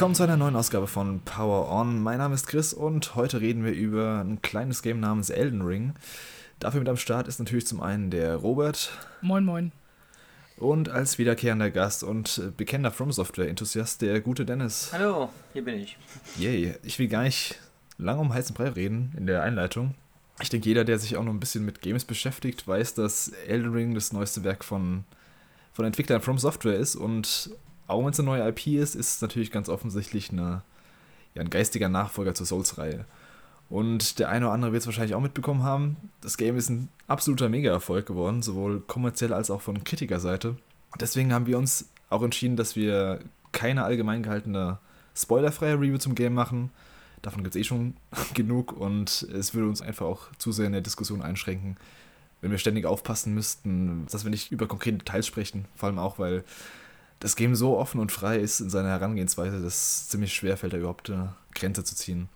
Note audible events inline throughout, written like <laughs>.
Willkommen zu einer neuen Ausgabe von Power On. Mein Name ist Chris und heute reden wir über ein kleines Game namens Elden Ring. Dafür mit am Start ist natürlich zum einen der Robert. Moin, moin. Und als wiederkehrender Gast und bekennender From Software-Enthusiast der gute Dennis. Hallo, hier bin ich. Yay, ich will gar nicht lange um heißen Brei reden in der Einleitung. Ich denke, jeder, der sich auch noch ein bisschen mit Games beschäftigt, weiß, dass Elden Ring das neueste Werk von, von Entwicklern From Software ist und auch wenn es eine neue IP ist, ist es natürlich ganz offensichtlich eine, ja, ein geistiger Nachfolger zur Souls-Reihe. Und der eine oder andere wird es wahrscheinlich auch mitbekommen haben. Das Game ist ein absoluter Mega-Erfolg geworden, sowohl kommerziell als auch von Kritikerseite. Deswegen haben wir uns auch entschieden, dass wir keine allgemein gehaltene spoilerfreie Review zum Game machen. Davon gibt es eh schon <laughs> genug und es würde uns einfach auch zu sehr in der Diskussion einschränken, wenn wir ständig aufpassen müssten, dass wir nicht über konkrete Details sprechen. Vor allem auch, weil das Game so offen und frei ist in seiner Herangehensweise, dass es ziemlich schwer fällt, da überhaupt eine Grenze zu ziehen.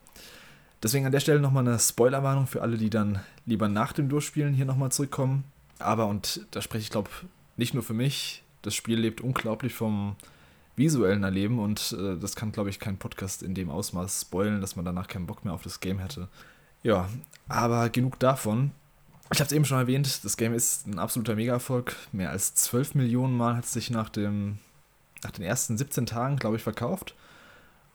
Deswegen an der Stelle nochmal eine Spoilerwarnung für alle, die dann lieber nach dem Durchspielen hier nochmal zurückkommen. Aber, und da spreche ich glaube nicht nur für mich, das Spiel lebt unglaublich vom visuellen Erleben und äh, das kann glaube ich kein Podcast in dem Ausmaß spoilen, dass man danach keinen Bock mehr auf das Game hätte. Ja, aber genug davon. Ich habe es eben schon erwähnt, das Game ist ein absoluter Mega-Erfolg. Mehr als 12 Millionen Mal hat es sich nach dem nach den ersten 17 Tagen, glaube ich, verkauft.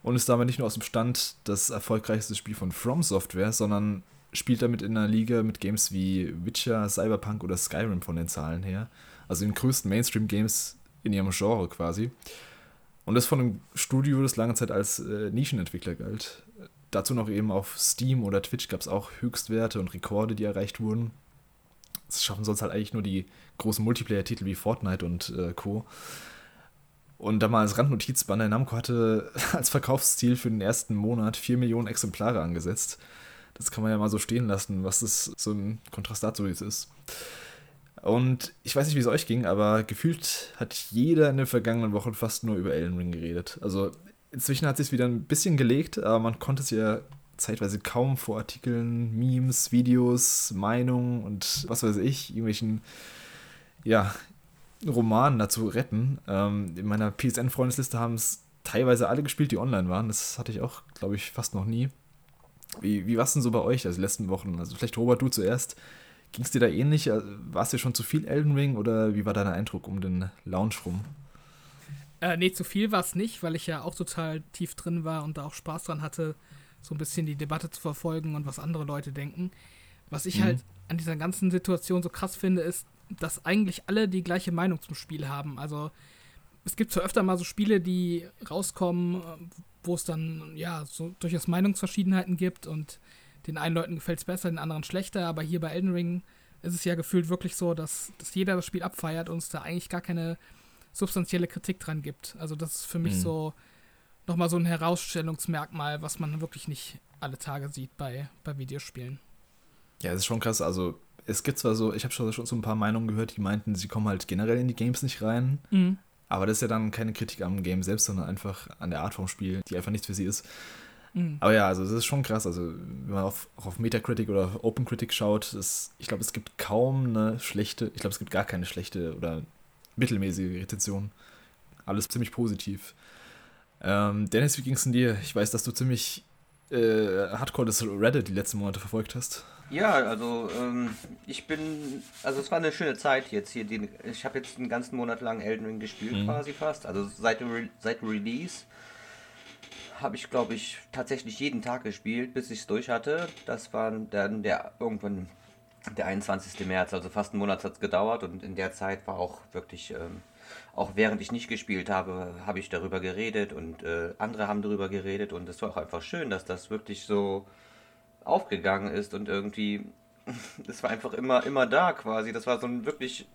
Und ist damit nicht nur aus dem Stand das erfolgreichste Spiel von From Software, sondern spielt damit in einer Liga mit Games wie Witcher, Cyberpunk oder Skyrim von den Zahlen her. Also den größten Mainstream-Games in ihrem Genre quasi. Und das von einem Studio, das lange Zeit als äh, Nischenentwickler galt. Dazu noch eben auf Steam oder Twitch gab es auch Höchstwerte und Rekorde, die erreicht wurden. Das schaffen sonst halt eigentlich nur die großen Multiplayer-Titel wie Fortnite und äh, Co. Und da mal als Randnotiz, Bandai Namco hatte <laughs> als Verkaufsziel für den ersten Monat 4 Millionen Exemplare angesetzt. Das kann man ja mal so stehen lassen, was das so ein Kontrast dazu ist. Und ich weiß nicht, wie es euch ging, aber gefühlt hat jeder in den vergangenen Wochen fast nur über Elden Ring geredet. Also inzwischen hat es sich wieder ein bisschen gelegt, aber man konnte es ja zeitweise kaum vor Artikeln, Memes, Videos, Meinungen und was weiß ich, irgendwelchen ja, Roman dazu retten. Ähm, in meiner PSN-Freundesliste haben es teilweise alle gespielt, die online waren. Das hatte ich auch, glaube ich, fast noch nie. Wie, wie war es denn so bei euch, also die letzten Wochen? Also vielleicht Robert, du zuerst. Ging es dir da ähnlich? Also, war es dir schon zu viel Elden Ring oder wie war dein Eindruck um den Lounge rum? Äh, nee, zu viel war es nicht, weil ich ja auch total tief drin war und da auch Spaß dran hatte, so ein bisschen die Debatte zu verfolgen und was andere Leute denken. Was ich mhm. halt an dieser ganzen Situation so krass finde, ist, dass eigentlich alle die gleiche Meinung zum Spiel haben. Also es gibt zwar öfter mal so Spiele, die rauskommen, wo es dann ja so durchaus Meinungsverschiedenheiten gibt und den einen Leuten gefällt es besser, den anderen schlechter, aber hier bei Elden Ring ist es ja gefühlt wirklich so, dass, dass jeder das Spiel abfeiert und es da eigentlich gar keine substanzielle Kritik dran gibt. Also das ist für mich mhm. so nochmal so ein Herausstellungsmerkmal, was man wirklich nicht alle Tage sieht bei, bei Videospielen. Ja, es ist schon krass. Also es gibt zwar so, ich habe schon, schon so ein paar Meinungen gehört, die meinten, sie kommen halt generell in die Games nicht rein. Mhm. Aber das ist ja dann keine Kritik am Game selbst, sondern einfach an der Art vom Spiel, die einfach nichts für sie ist. Mhm. Aber ja, also das ist schon krass. Also, wenn man auf, auch auf Metacritic oder auf OpenCritic schaut, das, ich glaube, es gibt kaum eine schlechte, ich glaube, es gibt gar keine schlechte oder mittelmäßige Rezension. Alles ziemlich positiv. Ähm, Dennis, wie ging es denn dir? Ich weiß, dass du ziemlich äh, hardcore das Reddit die letzten Monate verfolgt hast. Ja, also ähm, ich bin, also es war eine schöne Zeit jetzt hier. Die, ich habe jetzt einen ganzen Monat lang Elden Ring gespielt mhm. quasi fast. Also seit dem, Re seit Release habe ich, glaube ich, tatsächlich jeden Tag gespielt, bis ich es durch hatte. Das war dann der irgendwann der 21. März, also fast einen Monat hat es gedauert und in der Zeit war auch wirklich, ähm, auch während ich nicht gespielt habe, habe ich darüber geredet und äh, andere haben darüber geredet und es war auch einfach schön, dass das wirklich so aufgegangen ist und irgendwie <laughs> das war einfach immer, immer da quasi. Das war so ein wirklich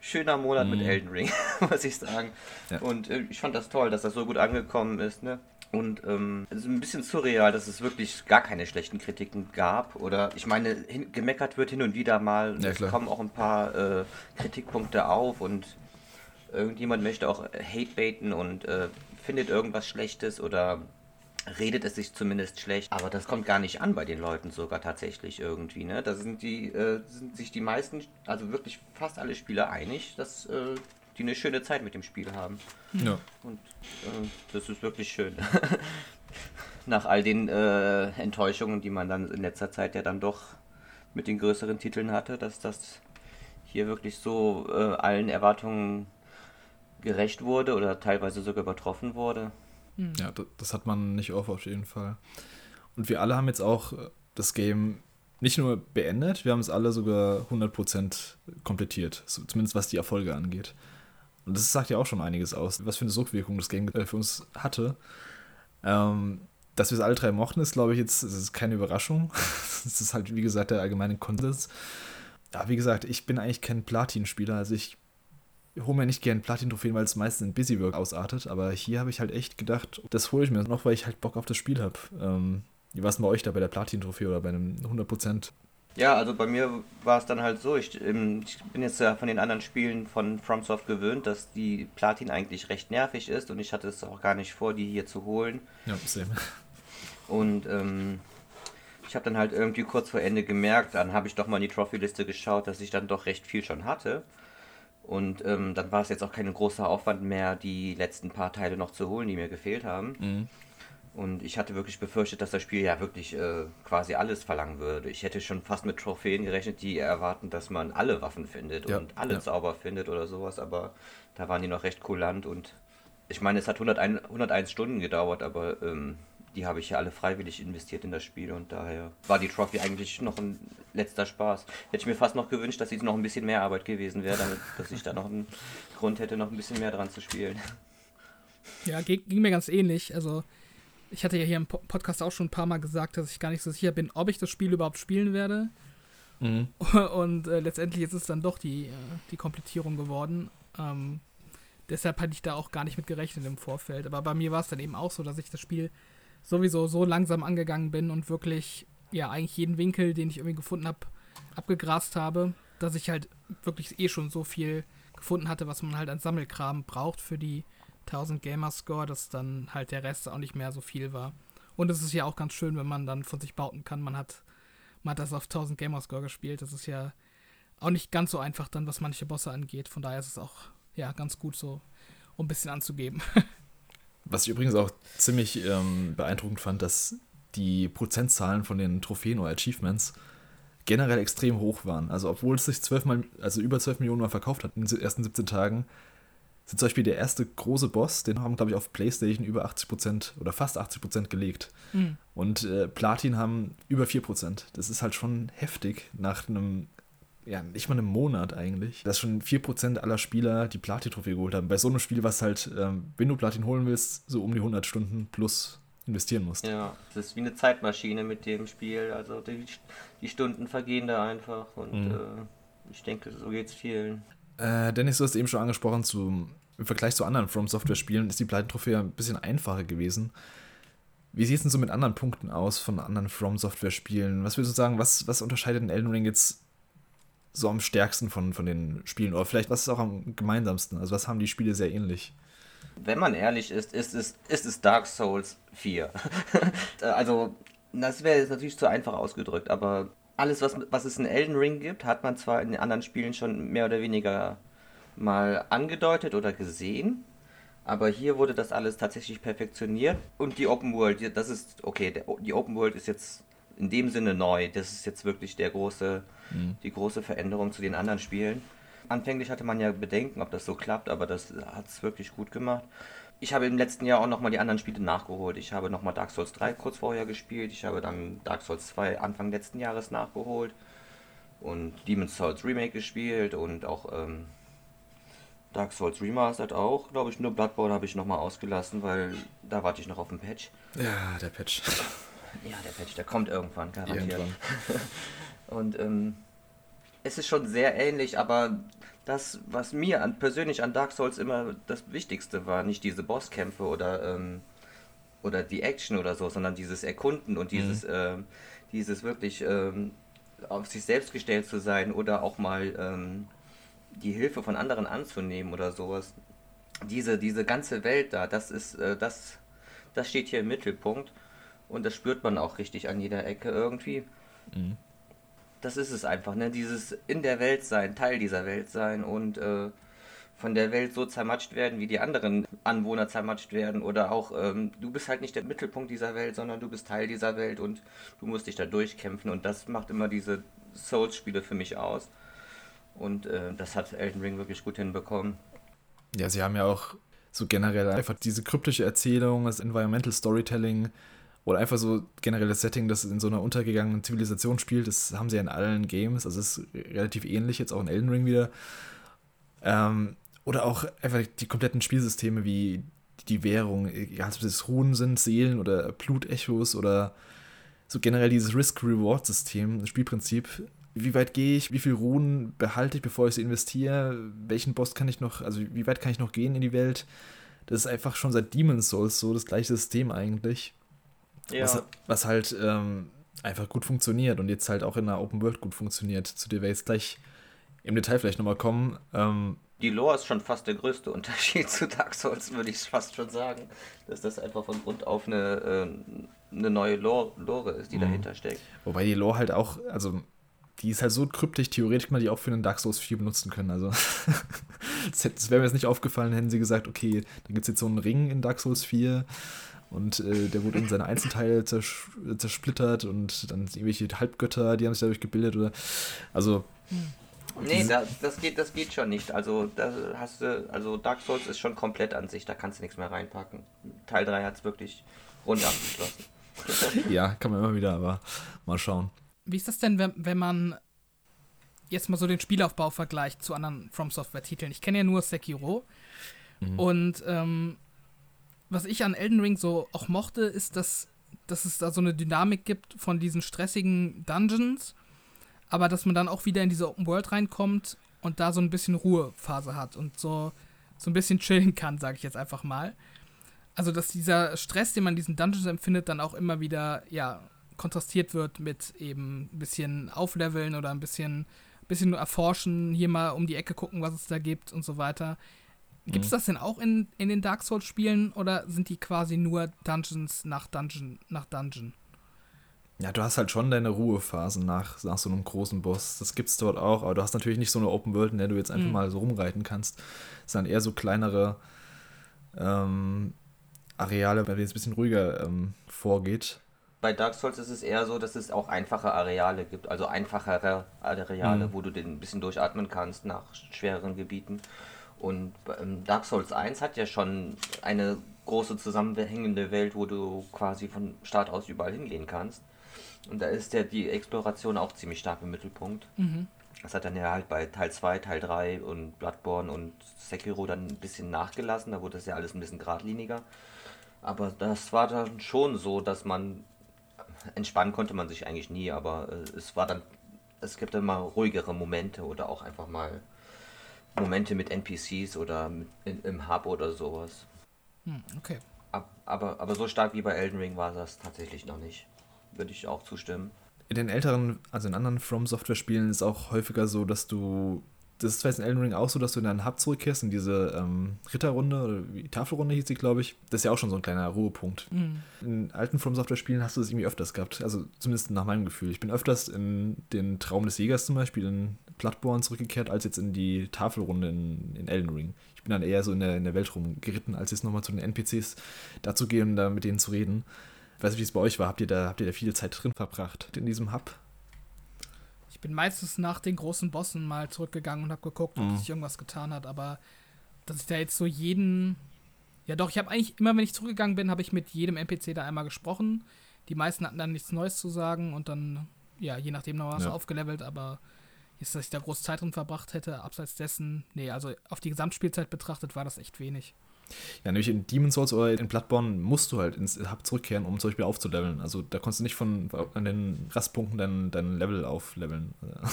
schöner Monat mhm. mit Elden Ring, <laughs> muss ich sagen. Ja. Und äh, ich fand das toll, dass das so gut angekommen ist. Ne? Und ähm, es ist ein bisschen surreal, dass es wirklich gar keine schlechten Kritiken gab. Oder ich meine, hin, gemeckert wird hin und wieder mal. Ja, es kommen auch ein paar äh, Kritikpunkte auf und irgendjemand möchte auch Hate baiten und äh, findet irgendwas Schlechtes oder redet es sich zumindest schlecht, aber das kommt gar nicht an bei den Leuten sogar tatsächlich irgendwie. Ne? Da sind die äh, sind sich die meisten, also wirklich fast alle Spieler einig, dass äh, die eine schöne Zeit mit dem Spiel haben. Ja. Und äh, das ist wirklich schön. <laughs> Nach all den äh, Enttäuschungen, die man dann in letzter Zeit ja dann doch mit den größeren Titeln hatte, dass das hier wirklich so äh, allen Erwartungen gerecht wurde oder teilweise sogar übertroffen wurde. Hm. Ja, das, hat man nicht oft auf jeden Fall. Und wir alle haben jetzt auch äh, das Game nicht nur beendet, wir haben es alle sogar 100% komplettiert, zumindest was die Erfolge angeht. Und das sagt ja auch schon einiges aus, was für eine Sogwirkung das Game äh, für uns hatte. Ähm, dass wir es alle drei mochten, ist, glaube ich, jetzt ist keine Überraschung. <laughs> das ist halt, wie gesagt, der allgemeine Konsens. Ja, wie gesagt, ich bin eigentlich kein Platin-Spieler, also ich hole mir nicht gern Platin-Trophäen, weil es meistens in Busywork ausartet, aber hier habe ich halt echt gedacht, das hole ich mir noch, weil ich halt Bock auf das Spiel habe. Ähm, wie war es bei euch da bei der Platin-Trophäe oder bei einem 100%? Ja, also bei mir war es dann halt so, ich, ähm, ich, bin jetzt ja von den anderen Spielen von FromSoft gewöhnt, dass die Platin eigentlich recht nervig ist und ich hatte es auch gar nicht vor, die hier zu holen. Ja, same. Und ähm, ich habe dann halt irgendwie kurz vor Ende gemerkt, dann habe ich doch mal in die Trophy-Liste geschaut, dass ich dann doch recht viel schon hatte. Und ähm, dann war es jetzt auch kein großer Aufwand mehr, die letzten paar Teile noch zu holen, die mir gefehlt haben. Mhm. Und ich hatte wirklich befürchtet, dass das Spiel ja wirklich äh, quasi alles verlangen würde. Ich hätte schon fast mit Trophäen gerechnet, die erwarten, dass man alle Waffen findet ja, und alle ja. Zauber findet oder sowas, aber da waren die noch recht kulant und ich meine, es hat 101, 101 Stunden gedauert, aber ähm, die habe ich ja alle freiwillig investiert in das Spiel und daher war die Trophy eigentlich noch ein letzter Spaß. Hätte ich mir fast noch gewünscht, dass sie noch ein bisschen mehr Arbeit gewesen wäre, damit dass ich da noch einen Grund hätte, noch ein bisschen mehr dran zu spielen. Ja, ging, ging mir ganz ähnlich. Also ich hatte ja hier im Podcast auch schon ein paar Mal gesagt, dass ich gar nicht so sicher bin, ob ich das Spiel überhaupt spielen werde. Mhm. <laughs> Und äh, letztendlich ist es dann doch die, äh, die Komplettierung geworden. Ähm, deshalb hatte ich da auch gar nicht mit gerechnet im Vorfeld. Aber bei mir war es dann eben auch so, dass ich das Spiel sowieso so langsam angegangen bin und wirklich, ja, eigentlich jeden Winkel, den ich irgendwie gefunden habe, abgegrast habe, dass ich halt wirklich eh schon so viel gefunden hatte, was man halt an Sammelkram braucht für die 1000 Gamerscore, dass dann halt der Rest auch nicht mehr so viel war. Und es ist ja auch ganz schön, wenn man dann von sich bauten kann, man hat, man hat das auf 1000 Gamerscore gespielt. Das ist ja auch nicht ganz so einfach dann, was manche Bosse angeht. Von daher ist es auch ja ganz gut so, um ein bisschen anzugeben. <laughs> Was ich übrigens auch ziemlich ähm, beeindruckend fand, dass die Prozentzahlen von den Trophäen oder Achievements generell extrem hoch waren. Also obwohl es sich zwölfmal, also über 12 Millionen Mal verkauft hat in den ersten 17 Tagen, sind zum Beispiel der erste große Boss, den haben, glaube ich, auf PlayStation über 80% oder fast 80% gelegt. Mhm. Und äh, Platin haben über 4%. Das ist halt schon heftig nach einem, ja, nicht mal einem Monat eigentlich, dass schon 4% aller Spieler die Platin-Trophäe geholt haben. Bei so einem Spiel, was halt, ähm, wenn du Platin holen willst, so um die 100 Stunden plus investieren musst. Ja, das ist wie eine Zeitmaschine mit dem Spiel. Also die, die Stunden vergehen da einfach und mhm. äh, ich denke, so geht es vielen. Äh, Dennis, du hast eben schon angesprochen, zu, im Vergleich zu anderen From Software-Spielen ist die Pleiten-Trophäe ein bisschen einfacher gewesen. Wie sieht es denn so mit anderen Punkten aus von anderen From Software-Spielen? Was würdest du sagen, was, was unterscheidet den Elden Ring jetzt so am stärksten von, von den Spielen? Oder vielleicht, was ist auch am gemeinsamsten? Also, was haben die Spiele sehr ähnlich? Wenn man ehrlich ist, ist es, ist es Dark Souls 4. <laughs> also, das wäre jetzt natürlich zu einfach ausgedrückt, aber alles, was, was es in Elden Ring gibt, hat man zwar in den anderen Spielen schon mehr oder weniger mal angedeutet oder gesehen, aber hier wurde das alles tatsächlich perfektioniert und die Open World, das ist, okay, die Open World ist jetzt in dem Sinne neu, das ist jetzt wirklich der große, mhm. die große Veränderung zu den anderen Spielen. Anfänglich hatte man ja Bedenken, ob das so klappt, aber das hat es wirklich gut gemacht ich habe im letzten Jahr auch nochmal die anderen Spiele nachgeholt. Ich habe nochmal Dark Souls 3 kurz vorher gespielt. Ich habe dann Dark Souls 2 Anfang letzten Jahres nachgeholt. Und Demon's Souls Remake gespielt und auch ähm, Dark Souls Remastered auch, glaube ich. Nur Bloodborne habe ich nochmal ausgelassen, weil da warte ich noch auf den Patch. Ja, der Patch. Ja, der Patch, der kommt irgendwann, garantiert. Irgendwann. <laughs> und ähm, es ist schon sehr ähnlich, aber das, was mir an, persönlich an Dark Souls immer das Wichtigste war, nicht diese Bosskämpfe oder, ähm, oder die Action oder so, sondern dieses Erkunden und dieses, mhm. äh, dieses wirklich ähm, auf sich selbst gestellt zu sein oder auch mal ähm, die Hilfe von anderen anzunehmen oder sowas. Diese, diese ganze Welt da, das ist, äh, das, das steht hier im Mittelpunkt und das spürt man auch richtig an jeder Ecke irgendwie. Mhm das ist es einfach, ne? Dieses in der Welt sein, Teil dieser Welt sein und äh, von der Welt so zermatscht werden, wie die anderen Anwohner zermatscht werden. Oder auch, ähm, du bist halt nicht der Mittelpunkt dieser Welt, sondern du bist Teil dieser Welt und du musst dich da durchkämpfen. Und das macht immer diese Souls-Spiele für mich aus. Und äh, das hat Elden Ring wirklich gut hinbekommen. Ja, sie haben ja auch so generell einfach diese kryptische Erzählung, das Environmental Storytelling oder einfach so generell das Setting, das in so einer untergegangenen Zivilisation spielt, das haben sie ja in allen Games, also es ist relativ ähnlich, jetzt auch in Elden Ring wieder. Ähm, oder auch einfach die kompletten Spielsysteme wie die Währung, egal ob es Runen sind, Seelen oder Blutechos oder so generell dieses Risk-Reward-System, das Spielprinzip. Wie weit gehe ich, wie viel Runen behalte ich, bevor ich sie investiere, welchen Boss kann ich noch, also wie weit kann ich noch gehen in die Welt? Das ist einfach schon seit Demon's Souls so das gleiche System eigentlich. Ja. Was, was halt ähm, einfach gut funktioniert und jetzt halt auch in der Open World gut funktioniert, zu der wir jetzt gleich im Detail vielleicht nochmal kommen. Ähm, die Lore ist schon fast der größte <laughs> Unterschied zu Dark Souls, würde ich fast schon sagen. Dass das einfach von Grund auf eine, äh, eine neue Lore, Lore ist, die mhm. dahinter steckt. Wobei die Lore halt auch, also die ist halt so kryptisch, theoretisch man die auch für einen Dark Souls 4 benutzen können. Also, <laughs> das, das wäre mir jetzt nicht aufgefallen, hätten sie gesagt, okay, dann gibt es jetzt so einen Ring in Dark Souls 4 und äh, der wurde in seine Einzelteile zers zersplittert und dann irgendwelche Halbgötter, die haben sich dadurch gebildet oder. Also. Hm. Nee, da, das, geht, das geht schon nicht. Also, da hast du, also Dark Souls ist schon komplett an sich, da kannst du nichts mehr reinpacken. Teil 3 hat es wirklich rund abgeschlossen. <laughs> <laughs> ja, kann man immer wieder, aber mal schauen. Wie ist das denn, wenn, wenn man jetzt mal so den Spielaufbau vergleicht zu anderen From Software-Titeln? Ich kenne ja nur Sekiro. Mhm. Und ähm, was ich an Elden Ring so auch mochte, ist, dass, dass es da so eine Dynamik gibt von diesen stressigen Dungeons aber dass man dann auch wieder in diese Open World reinkommt und da so ein bisschen Ruhephase hat und so, so ein bisschen chillen kann, sage ich jetzt einfach mal. Also, dass dieser Stress, den man in diesen Dungeons empfindet, dann auch immer wieder, ja, kontrastiert wird mit eben ein bisschen Aufleveln oder ein bisschen, bisschen erforschen, hier mal um die Ecke gucken, was es da gibt und so weiter. Gibt es mhm. das denn auch in, in den Dark Souls-Spielen oder sind die quasi nur Dungeons nach Dungeon nach Dungeon? Ja, du hast halt schon deine Ruhephasen nach, nach so einem großen Boss. Das gibt's dort auch, aber du hast natürlich nicht so eine Open World, in der du jetzt einfach mhm. mal so rumreiten kannst. Es sind eher so kleinere ähm, Areale, bei denen es ein bisschen ruhiger ähm, vorgeht. Bei Dark Souls ist es eher so, dass es auch einfache Areale gibt, also einfachere Areale, mhm. wo du den ein bisschen durchatmen kannst nach schwereren Gebieten. Und ähm, Dark Souls 1 hat ja schon eine große zusammenhängende Welt, wo du quasi von Start aus überall hingehen kannst. Und da ist ja die Exploration auch ziemlich stark im Mittelpunkt. Mhm. Das hat dann ja halt bei Teil 2, Teil 3 und Bloodborne und Sekiro dann ein bisschen nachgelassen. Da wurde das ja alles ein bisschen geradliniger. Aber das war dann schon so, dass man entspannen konnte man sich eigentlich nie, aber äh, es war dann, es gibt dann mal ruhigere Momente oder auch einfach mal Momente mit NPCs oder mit, in, im Hub oder sowas. Hm, okay. Aber, aber so stark wie bei Elden Ring war das tatsächlich noch nicht würde ich auch zustimmen. In den älteren, also in anderen From Software Spielen ist auch häufiger so, dass du das ist zwar jetzt in Elden Ring auch so, dass du in deinen Hub zurückkehrst, in diese ähm, Ritterrunde oder Tafelrunde hieß sie, glaube ich. Das ist ja auch schon so ein kleiner Ruhepunkt. Mhm. In alten From Software Spielen hast du das irgendwie öfters gehabt. Also zumindest nach meinem Gefühl. Ich bin öfters in den Traum des Jägers zum Beispiel in Bloodborne zurückgekehrt, als jetzt in die Tafelrunde in, in Elden Ring. Ich bin dann eher so in der, in der Welt rumgeritten, als jetzt nochmal zu den NPCs dazu gehen, da mit denen zu reden. Ich weiß nicht, wie es bei euch war. Habt ihr, da, habt ihr da viel Zeit drin verbracht in diesem Hub? Ich bin meistens nach den großen Bossen mal zurückgegangen und habe geguckt, ob mhm. sich irgendwas getan hat. Aber dass ich da jetzt so jeden. Ja, doch, ich habe eigentlich immer, wenn ich zurückgegangen bin, habe ich mit jedem NPC da einmal gesprochen. Die meisten hatten dann nichts Neues zu sagen und dann, ja, je nachdem noch was ja. aufgelevelt. Aber jetzt, dass ich da groß Zeit drin verbracht hätte, abseits dessen, nee, also auf die Gesamtspielzeit betrachtet war das echt wenig. Ja, nämlich in Demon's Souls oder in Bloodborne musst du halt ins Hub zurückkehren, um zum Beispiel aufzuleveln. Also da konntest du nicht von an den Rastpunkten dein, dein Level aufleveln. <laughs>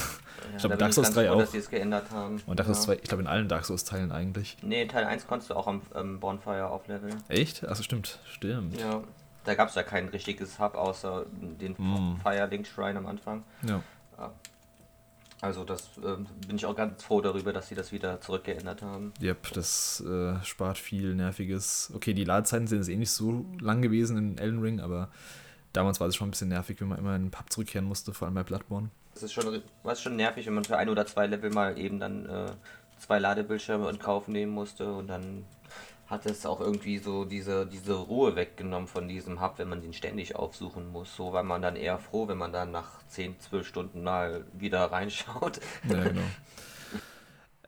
Ja, ich glaube, Dark Souls 3 auch. Dass es geändert haben. Und Dark Souls ja. 2, ich glaube, in allen Dark Souls-Teilen eigentlich. Nee, Teil 1 konntest du auch am ähm, Bonfire aufleveln. Echt? Achso, stimmt. Stimmt. Ja. Da gab es ja kein richtiges Hub außer den mm. Firelink Shrine am Anfang. Ja. ja. Also das äh, bin ich auch ganz froh darüber, dass sie das wieder zurückgeändert haben. Yep, das äh, spart viel Nerviges. Okay, die Ladezeiten sind jetzt eh nicht so lang gewesen in Elden Ring, aber damals war es schon ein bisschen nervig, wenn man immer in den Pub zurückkehren musste, vor allem bei Bloodborne. Es ist schon, war schon nervig, wenn man für ein oder zwei Level mal eben dann äh, zwei Ladebildschirme in Kauf nehmen musste und dann hat es auch irgendwie so diese, diese Ruhe weggenommen von diesem Hub, wenn man den ständig aufsuchen muss. So war man dann eher froh, wenn man dann nach 10, 12 Stunden mal wieder <laughs> reinschaut. Ja, genau.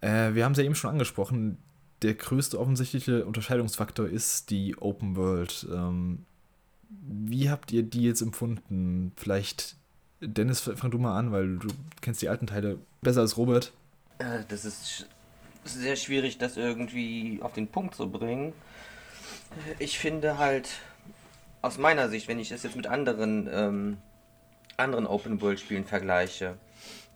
äh, wir haben es ja eben schon angesprochen, der größte offensichtliche Unterscheidungsfaktor ist die Open World. Ähm, wie habt ihr die jetzt empfunden? Vielleicht, Dennis, fang du mal an, weil du kennst die alten Teile besser als Robert. Äh, das ist sehr schwierig, das irgendwie auf den Punkt zu bringen. Ich finde halt, aus meiner Sicht, wenn ich das jetzt mit anderen, ähm, anderen Open-World-Spielen vergleiche,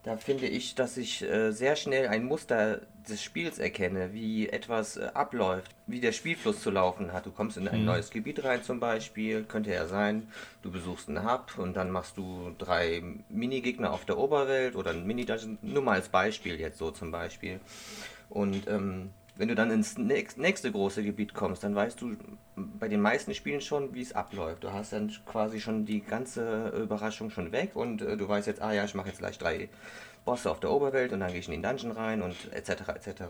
da finde ich, dass ich äh, sehr schnell ein Muster des Spiels erkenne, wie etwas äh, abläuft, wie der Spielfluss zu laufen hat. Du kommst in ein mhm. neues Gebiet rein zum Beispiel, könnte ja sein, du besuchst einen Hub und dann machst du drei Minigegner auf der Oberwelt oder ein Mini-Dungeon, nur mal als Beispiel jetzt so zum Beispiel. Und ähm, wenn du dann ins nächste große Gebiet kommst, dann weißt du bei den meisten Spielen schon, wie es abläuft. Du hast dann quasi schon die ganze Überraschung schon weg und äh, du weißt jetzt, ah ja, ich mache jetzt gleich drei Bosse auf der Oberwelt und dann gehe ich in den Dungeon rein und etc. etc.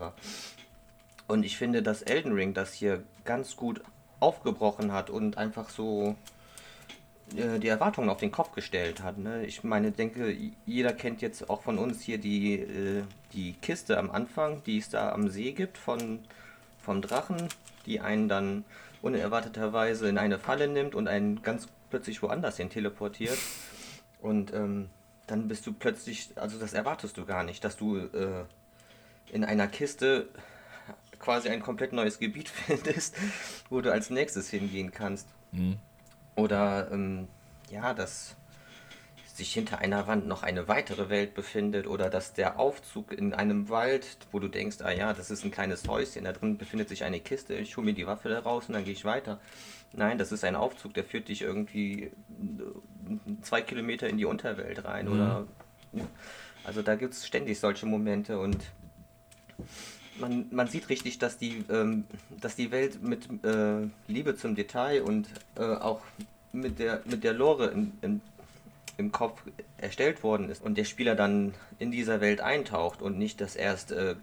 Und ich finde, dass Elden Ring das hier ganz gut aufgebrochen hat und einfach so äh, die Erwartungen auf den Kopf gestellt hat. Ne? Ich meine, denke, jeder kennt jetzt auch von uns hier die, äh, die Kiste am Anfang, die es da am See gibt von, vom Drachen, die einen dann unerwarteterweise in eine Falle nimmt und einen ganz plötzlich woanders hin teleportiert. Und ähm, dann bist du plötzlich, also das erwartest du gar nicht, dass du äh, in einer Kiste quasi ein komplett neues Gebiet <laughs> findest, wo du als nächstes hingehen kannst. Mhm. Oder ähm, ja, dass sich hinter einer Wand noch eine weitere Welt befindet oder dass der Aufzug in einem Wald, wo du denkst, ah ja, das ist ein kleines Häuschen, da drin befindet sich eine Kiste, ich hole mir die Waffe da raus und dann gehe ich weiter. Nein, das ist ein Aufzug, der führt dich irgendwie äh, zwei Kilometer in die Unterwelt rein mhm. oder also da gibt es ständig solche Momente und man, man sieht richtig, dass die, ähm, dass die Welt mit äh, Liebe zum Detail und äh, auch mit der, mit der Lore in, in, im Kopf erstellt worden ist und der Spieler dann in dieser Welt eintaucht und nicht, dass erst äh,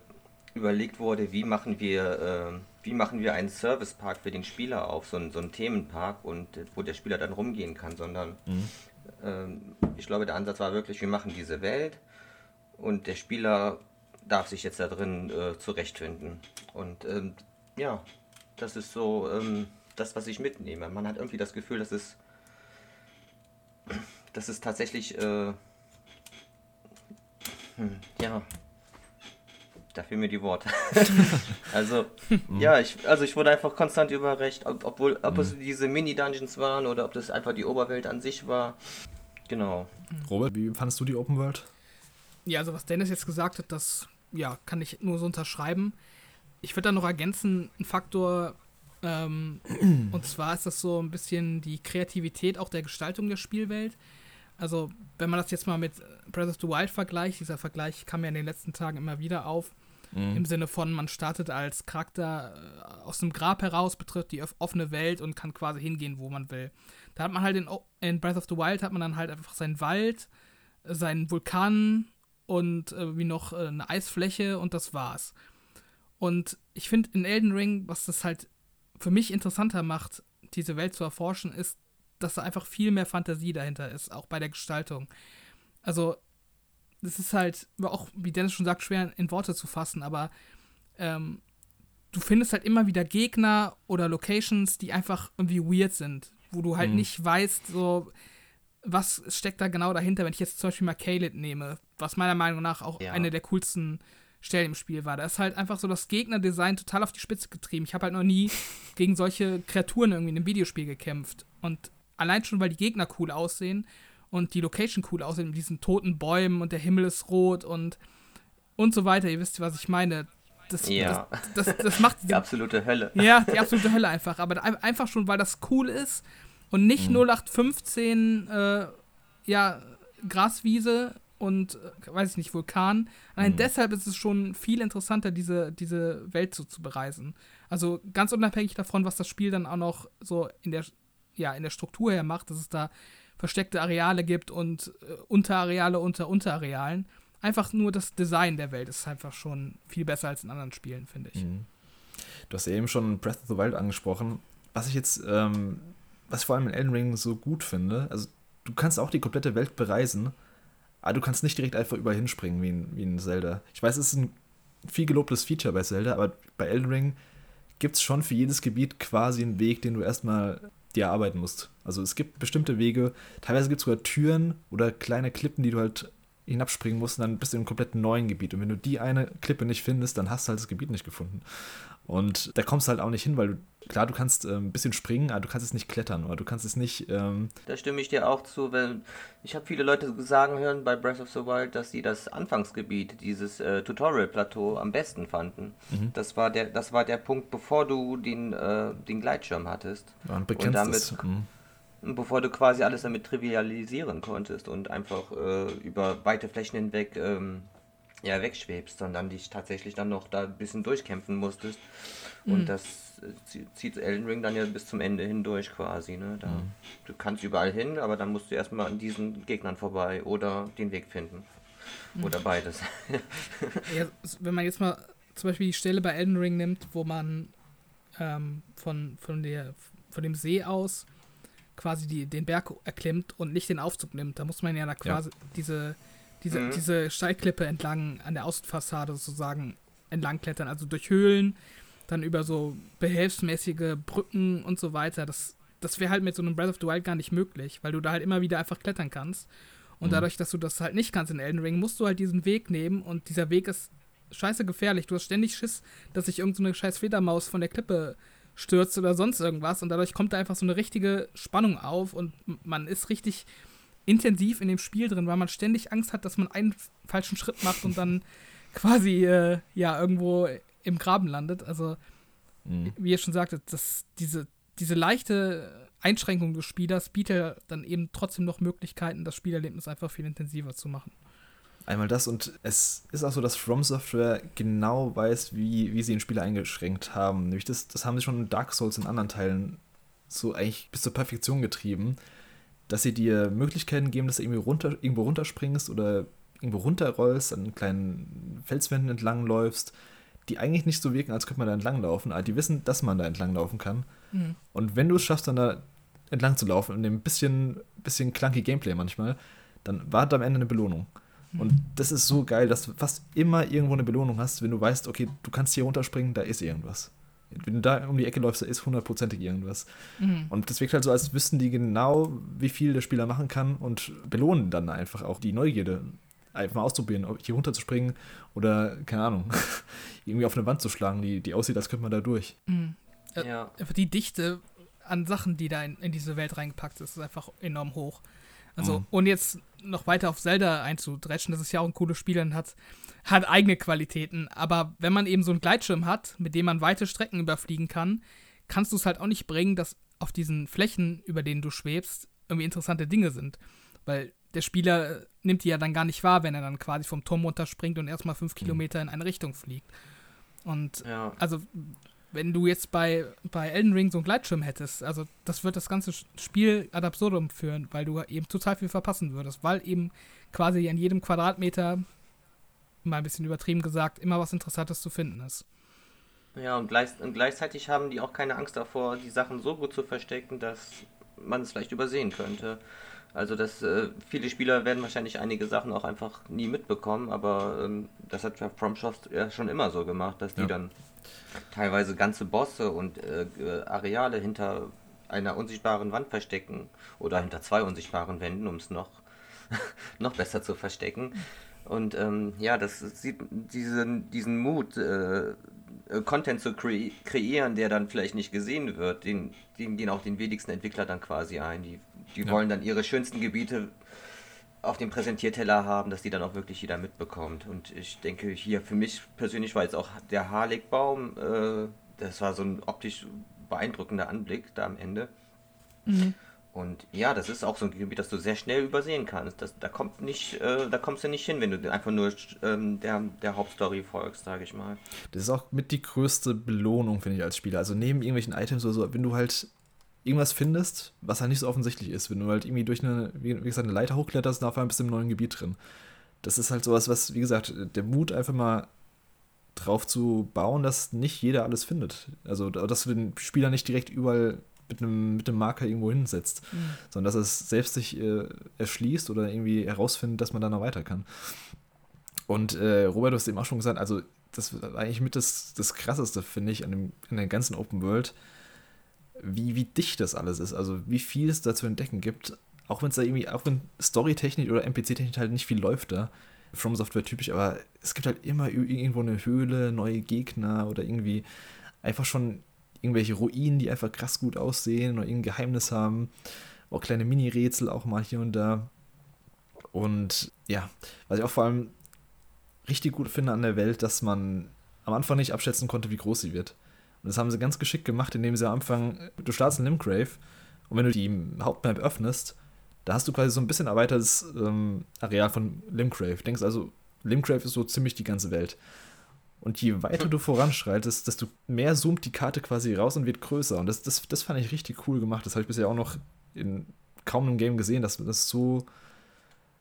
überlegt wurde, wie machen wir, äh, wie machen wir einen Servicepark für den Spieler auf, so, ein, so einen Themenpark und wo der Spieler dann rumgehen kann, sondern mhm. Ähm, ich glaube, der Ansatz war wirklich, wir machen diese Welt und der Spieler darf sich jetzt da drin äh, zurechtfinden. Und ähm, ja, das ist so ähm, das, was ich mitnehme. Man hat irgendwie das Gefühl, dass es, dass es tatsächlich, äh, hm, ja, da fehlen mir die Worte. <laughs> also, mhm. ja, ich, also ich wurde einfach konstant überrecht, ob, obwohl, ob mhm. es diese Mini-Dungeons waren oder ob das einfach die Oberwelt an sich war. Genau. Robert, wie fandest du die Open World? Ja, also was Dennis jetzt gesagt hat, das ja, kann ich nur so unterschreiben. Ich würde da noch ergänzen, ein Faktor, ähm, <clears throat> und zwar ist das so ein bisschen die Kreativität auch der Gestaltung der Spielwelt. Also, wenn man das jetzt mal mit Breath of the Wild vergleicht, dieser Vergleich kam ja in den letzten Tagen immer wieder auf, mhm. im Sinne von, man startet als Charakter äh, aus dem Grab heraus, betritt die offene Welt und kann quasi hingehen, wo man will. Da hat man halt in, in Breath of the Wild hat man dann halt einfach seinen Wald, seinen Vulkan und äh, wie noch äh, eine Eisfläche und das war's. Und ich finde in Elden Ring, was das halt für mich interessanter macht, diese Welt zu erforschen, ist, dass da einfach viel mehr Fantasie dahinter ist, auch bei der Gestaltung. Also, das ist halt, auch, wie Dennis schon sagt, schwer in Worte zu fassen, aber ähm, du findest halt immer wieder Gegner oder Locations, die einfach irgendwie weird sind, wo du halt mhm. nicht weißt, so, was steckt da genau dahinter, wenn ich jetzt zum Beispiel mal Caleb nehme, was meiner Meinung nach auch ja. eine der coolsten Stellen im Spiel war. Da ist halt einfach so das Gegnerdesign total auf die Spitze getrieben. Ich habe halt noch nie <laughs> gegen solche Kreaturen irgendwie in einem Videospiel gekämpft. Und allein schon, weil die Gegner cool aussehen und die Location cool aussehen, mit diesen toten Bäumen und der Himmel ist rot und und so weiter. Ihr wisst, was ich meine. Das, ja. das, das, das macht die absolute Hölle. <laughs> Ja, die absolute Hölle einfach. Aber einfach schon, weil das cool ist und nicht mhm. 0815, äh, ja, Graswiese und, äh, weiß ich nicht, Vulkan. Allein mhm. deshalb ist es schon viel interessanter, diese, diese Welt so zu bereisen. Also ganz unabhängig davon, was das Spiel dann auch noch so in der, ja, in der Struktur her macht, dass es da versteckte Areale gibt und äh, Unterareale unter Unterarealen. einfach nur das Design der Welt ist einfach schon viel besser als in anderen Spielen, finde ich. Mhm. Du hast ja eben schon Breath of the Wild angesprochen. Was ich jetzt, ähm, was ich vor allem in Elden Ring so gut finde, also du kannst auch die komplette Welt bereisen, aber du kannst nicht direkt einfach überall hinspringen wie in, wie in Zelda. Ich weiß, es ist ein viel gelobtes Feature bei Zelda, aber bei Elden Ring gibt es schon für jedes Gebiet quasi einen Weg, den du erstmal dir erarbeiten musst. Also es gibt bestimmte Wege, teilweise gibt es sogar Türen oder kleine Klippen, die du halt hinabspringen musst und dann bist du in einem komplett neuen Gebiet. Und wenn du die eine Klippe nicht findest, dann hast du halt das Gebiet nicht gefunden. Und da kommst du halt auch nicht hin, weil du, klar, du kannst äh, ein bisschen springen, aber du kannst es nicht klettern oder du kannst es nicht. Ähm da stimme ich dir auch zu, weil ich habe viele Leute sagen hören bei Breath of the Wild, dass sie das Anfangsgebiet, dieses äh, Tutorial-Plateau am besten fanden. Mhm. Das, war der, das war der Punkt, bevor du den, äh, den Gleitschirm hattest. Ja, und, und damit, mhm. bevor du quasi alles damit trivialisieren konntest und einfach äh, über weite Flächen hinweg ähm, ja, wegschwebst, sondern dich tatsächlich dann noch da ein bisschen durchkämpfen musstest. Mhm. Und das zieht Elden Ring dann ja bis zum Ende hindurch quasi. Ne? Da, mhm. Du kannst überall hin, aber dann musst du erstmal an diesen Gegnern vorbei oder den Weg finden. Mhm. Oder beides. <laughs> ja, wenn man jetzt mal zum Beispiel die Stelle bei Elden Ring nimmt, wo man ähm, von, von, der, von dem See aus quasi die, den Berg erklimmt und nicht den Aufzug nimmt, da muss man ja da quasi ja. diese diese, mhm. diese Steilklippe entlang an der Außenfassade sozusagen entlang klettern, also durch Höhlen, dann über so behelfsmäßige Brücken und so weiter. Das, das wäre halt mit so einem Breath of the Wild gar nicht möglich, weil du da halt immer wieder einfach klettern kannst. Und mhm. dadurch, dass du das halt nicht kannst in Elden Ring, musst du halt diesen Weg nehmen und dieser Weg ist scheiße gefährlich. Du hast ständig Schiss, dass sich irgendeine so scheiß Fledermaus von der Klippe stürzt oder sonst irgendwas und dadurch kommt da einfach so eine richtige Spannung auf und man ist richtig intensiv in dem Spiel drin, weil man ständig Angst hat, dass man einen falschen Schritt macht und dann <laughs> quasi äh, ja irgendwo im Graben landet. Also, mhm. wie ihr schon sagtet, dass diese, diese leichte Einschränkung des Spielers bietet dann eben trotzdem noch Möglichkeiten, das Spielerlebnis einfach viel intensiver zu machen. Einmal das und es ist auch so, dass From Software genau weiß, wie, wie sie den Spieler eingeschränkt haben. Nämlich das, das haben sie schon in Dark Souls in anderen Teilen so eigentlich bis zur Perfektion getrieben dass sie dir Möglichkeiten geben, dass du irgendwie runter, irgendwo runterspringst oder irgendwo runterrollst, an kleinen Felswänden entlangläufst, die eigentlich nicht so wirken, als könnte man da entlanglaufen, aber die wissen, dass man da entlanglaufen kann. Mhm. Und wenn du es schaffst, dann da entlang zu laufen, in dem bisschen, bisschen clunky Gameplay manchmal, dann wartet am Ende eine Belohnung. Mhm. Und das ist so geil, dass du fast immer irgendwo eine Belohnung hast, wenn du weißt, okay, du kannst hier runterspringen, da ist irgendwas wenn du da um die Ecke läufst, da ist hundertprozentig irgendwas. Mhm. Und das wirkt halt so, als wüssten die genau, wie viel der Spieler machen kann und belohnen dann einfach auch die Neugierde, einfach mal auszuprobieren, ob hier runterzuspringen oder, keine Ahnung, <laughs> irgendwie auf eine Wand zu schlagen, die, die aussieht, als könnte man da durch. Mhm. Äh, ja. Die Dichte an Sachen, die da in, in diese Welt reingepackt ist, ist einfach enorm hoch. Also, mhm. ohne jetzt noch weiter auf Zelda einzudreschen, das ist ja auch ein cooles Spiel und hat hat eigene Qualitäten. Aber wenn man eben so einen Gleitschirm hat, mit dem man weite Strecken überfliegen kann, kannst du es halt auch nicht bringen, dass auf diesen Flächen, über denen du schwebst, irgendwie interessante Dinge sind. Weil der Spieler nimmt die ja dann gar nicht wahr, wenn er dann quasi vom Turm runterspringt und erstmal fünf mhm. Kilometer in eine Richtung fliegt. Und ja. also, wenn du jetzt bei, bei Elden Ring so einen Gleitschirm hättest, also das wird das ganze Spiel ad absurdum führen, weil du eben total viel verpassen würdest, weil eben quasi an jedem Quadratmeter mal ein bisschen übertrieben gesagt, immer was Interessantes zu finden ist. Ja, und, gleich, und gleichzeitig haben die auch keine Angst davor, die Sachen so gut zu verstecken, dass man es vielleicht übersehen könnte. Also dass äh, viele Spieler werden wahrscheinlich einige Sachen auch einfach nie mitbekommen, aber ähm, das hat ja FromSoft ja schon immer so gemacht, dass die ja. dann teilweise ganze Bosse und äh, Areale hinter einer unsichtbaren Wand verstecken oder hinter zwei unsichtbaren Wänden, um es noch, <laughs> noch besser zu verstecken. Und ähm, ja, das sieht diesen, diesen Mut, äh, äh, Content zu kre kreieren, der dann vielleicht nicht gesehen wird, den, den gehen auch den wenigsten Entwickler dann quasi ein. Die, die ja. wollen dann ihre schönsten Gebiete auf dem Präsentierteller haben, dass die dann auch wirklich jeder mitbekommt. Und ich denke, hier für mich persönlich war jetzt auch der Harligbaum, äh, das war so ein optisch beeindruckender Anblick da am Ende. Mhm. Und ja, das ist auch so ein Gebiet, das du sehr schnell übersehen kannst. Das, da kommt nicht, äh, da kommst du nicht hin, wenn du einfach nur ähm, der, der Hauptstory folgst, sage ich mal. Das ist auch mit die größte Belohnung, finde ich, als Spieler. Also neben irgendwelchen Items oder so, wenn du halt irgendwas findest, was halt nicht so offensichtlich ist, wenn du halt irgendwie durch eine, wie gesagt, eine Leiter hochkletterst, und auf einmal bist du im neuen Gebiet drin. das ist halt sowas, was, wie gesagt, der Mut einfach mal drauf zu bauen, dass nicht jeder alles findet. Also, dass du den Spieler nicht direkt überall mit einem, mit einem Marker irgendwo hinsetzt, mhm. sondern dass es selbst sich äh, erschließt oder irgendwie herausfindet, dass man da noch weiter kann. Und äh, Robert, du hast eben auch schon gesagt, also das war eigentlich mit das, das Krasseste, finde ich, an, dem, an der ganzen Open World, wie, wie dicht das alles ist. Also wie viel es da zu entdecken gibt. Auch wenn es da irgendwie, auch wenn Storytechnik oder NPC-Technik halt nicht viel läuft da, From Software typisch, aber es gibt halt immer irgendwo eine Höhle, neue Gegner oder irgendwie einfach schon irgendwelche Ruinen, die einfach krass gut aussehen oder irgendein Geheimnis haben. Auch kleine Mini-Rätsel auch mal hier und da. Und ja, was ich auch vor allem richtig gut finde an der Welt, dass man am Anfang nicht abschätzen konnte, wie groß sie wird. Und das haben sie ganz geschickt gemacht, indem sie am Anfang, du startest in Limgrave und wenn du die Hauptmap öffnest, da hast du quasi so ein bisschen erweitertes ähm, Areal von Limgrave. Denkst also, Limgrave ist so ziemlich die ganze Welt. Und je weiter du voranschreitest, desto mehr zoomt die Karte quasi raus und wird größer. Und das, das, das fand ich richtig cool gemacht. Das habe ich bisher auch noch in kaum einem Game gesehen, dass das so,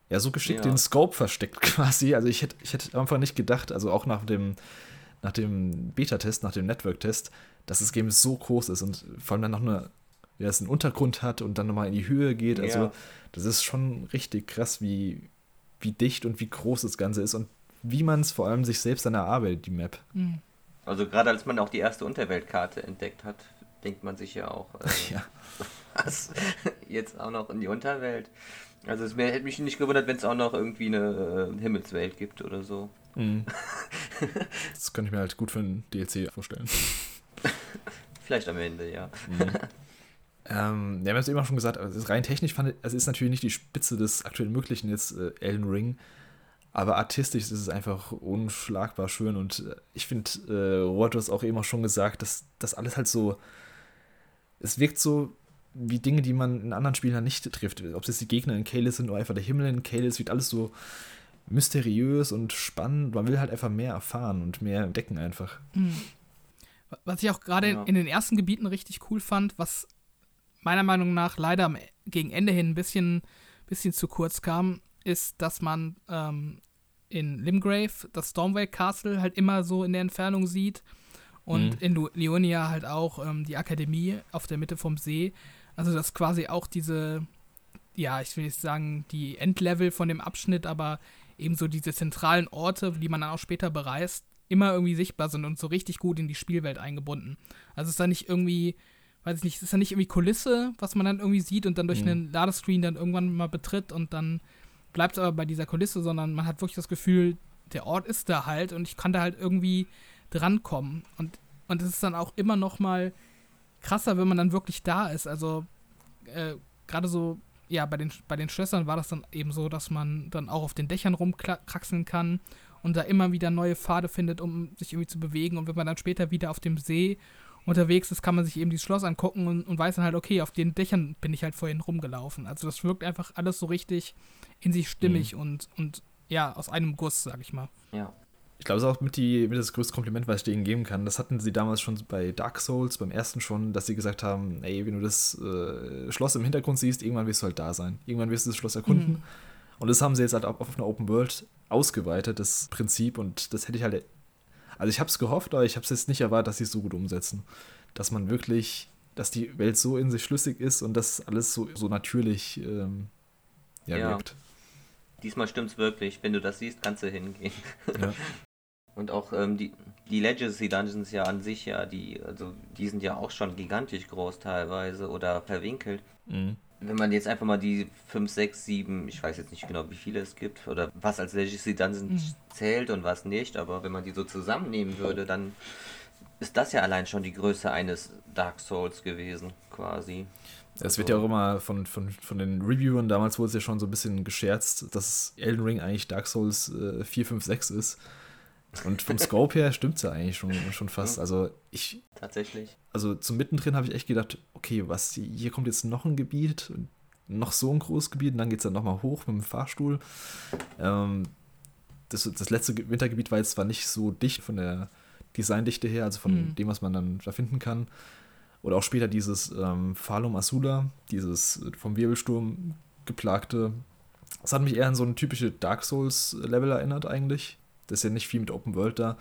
ja, so geschickt ja. den Scope versteckt <laughs> quasi. Also ich hätte, ich hätte am Anfang nicht gedacht, also auch nach dem, nach dem Beta-Test, nach dem Network-Test, dass das Game so groß ist und vor allem dann noch eine, ja, es einen Untergrund hat und dann nochmal in die Höhe geht. Also ja. das ist schon richtig krass, wie, wie dicht und wie groß das Ganze ist und wie man es vor allem sich selbst dann erarbeitet, die Map. Mhm. Also gerade als man auch die erste Unterweltkarte entdeckt hat, denkt man sich ja auch, also, <laughs> ja. was jetzt auch noch in die Unterwelt. Also es hätte mich nicht gewundert, wenn es auch noch irgendwie eine äh, Himmelswelt gibt oder so. Mhm. <laughs> das könnte ich mir halt gut für ein DLC vorstellen. <laughs> Vielleicht am Ende, ja. Mhm. Ähm, wir haben es eben auch schon gesagt, also rein technisch fand ich, es ist natürlich nicht die Spitze des aktuell Möglichen jetzt äh, Elden Ring, aber artistisch ist es einfach unschlagbar schön und äh, ich finde, äh, Robert, du hast auch eben auch schon gesagt, dass das alles halt so, es wirkt so wie Dinge, die man in anderen Spielen nicht trifft. Ob es jetzt die Gegner in Kalis sind oder einfach der Himmel in Kalis, wirkt alles so mysteriös und spannend. Man will halt einfach mehr erfahren und mehr entdecken einfach. Mhm. Was ich auch gerade ja. in den ersten Gebieten richtig cool fand, was meiner Meinung nach leider gegen Ende hin ein bisschen, bisschen zu kurz kam, ist, dass man ähm, in Limgrave das Stormway Castle halt immer so in der Entfernung sieht und mhm. in Leonia halt auch ähm, die Akademie auf der Mitte vom See. Also das quasi auch diese, ja, ich will nicht sagen, die Endlevel von dem Abschnitt, aber ebenso diese zentralen Orte, die man dann auch später bereist, immer irgendwie sichtbar sind und so richtig gut in die Spielwelt eingebunden. Also es ist da nicht irgendwie weiß ich nicht, es ist ja nicht irgendwie Kulisse, was man dann irgendwie sieht und dann durch mhm. einen Ladescreen dann irgendwann mal betritt und dann bleibt es aber bei dieser Kulisse, sondern man hat wirklich das Gefühl, der Ort ist da halt und ich kann da halt irgendwie drankommen. Und, und es ist dann auch immer noch mal krasser, wenn man dann wirklich da ist. Also äh, gerade so, ja, bei den, bei den Schlössern war das dann eben so, dass man dann auch auf den Dächern rumkraxeln kann und da immer wieder neue Pfade findet, um sich irgendwie zu bewegen. Und wenn man dann später wieder auf dem See unterwegs ist, kann man sich eben dieses Schloss angucken und, und weiß dann halt, okay, auf den Dächern bin ich halt vorhin rumgelaufen. Also das wirkt einfach alles so richtig in sich stimmig mhm. und, und ja, aus einem Guss, sag ich mal. Ja. Ich glaube, das ist auch mit, die, mit das größte Kompliment, was ich denen geben kann. Das hatten sie damals schon bei Dark Souls, beim ersten schon, dass sie gesagt haben, ey, wenn du das äh, Schloss im Hintergrund siehst, irgendwann wirst du halt da sein. Irgendwann wirst du das Schloss erkunden. Mhm. Und das haben sie jetzt halt auf, auf einer Open World ausgeweitet, das Prinzip. Und das hätte ich halt also ich habe es gehofft, aber ich habe es jetzt nicht erwartet, dass sie es so gut umsetzen. Dass man wirklich, dass die Welt so in sich schlüssig ist und dass alles so, so natürlich ähm, ja, ja. wirkt. Diesmal stimmt es wirklich. Wenn du das siehst, kannst du hingehen. Ja. <laughs> Und auch ähm, die, die Legacy Dungeons ja an sich ja, die, also die sind ja auch schon gigantisch groß teilweise oder verwinkelt. Mhm wenn man jetzt einfach mal die 5, 6, 7, ich weiß jetzt nicht genau, wie viele es gibt oder was als Legacy Dungeon mhm. zählt und was nicht, aber wenn man die so zusammennehmen würde, dann ist das ja allein schon die Größe eines Dark Souls gewesen, quasi. Es also, wird ja auch immer von, von, von den Reviewern, damals wurde es ja schon so ein bisschen gescherzt, dass Elden Ring eigentlich Dark Souls äh, 4, 5, 6 ist. Und vom Scope her stimmt es ja eigentlich schon, schon fast. Also ich. Tatsächlich. Also zum Mittendrin habe ich echt gedacht, okay, was, hier kommt jetzt noch ein Gebiet, noch so ein großes Gebiet und dann geht es dann nochmal hoch mit dem Fahrstuhl. Ähm, das, das letzte Wintergebiet war jetzt zwar nicht so dicht von der Designdichte her, also von mhm. dem, was man dann da finden kann. Oder auch später dieses ähm, Falum Asula, dieses vom Wirbelsturm geplagte Das hat mich eher an so ein typische Dark Souls-Level erinnert eigentlich. Das ist ja nicht viel mit Open World da.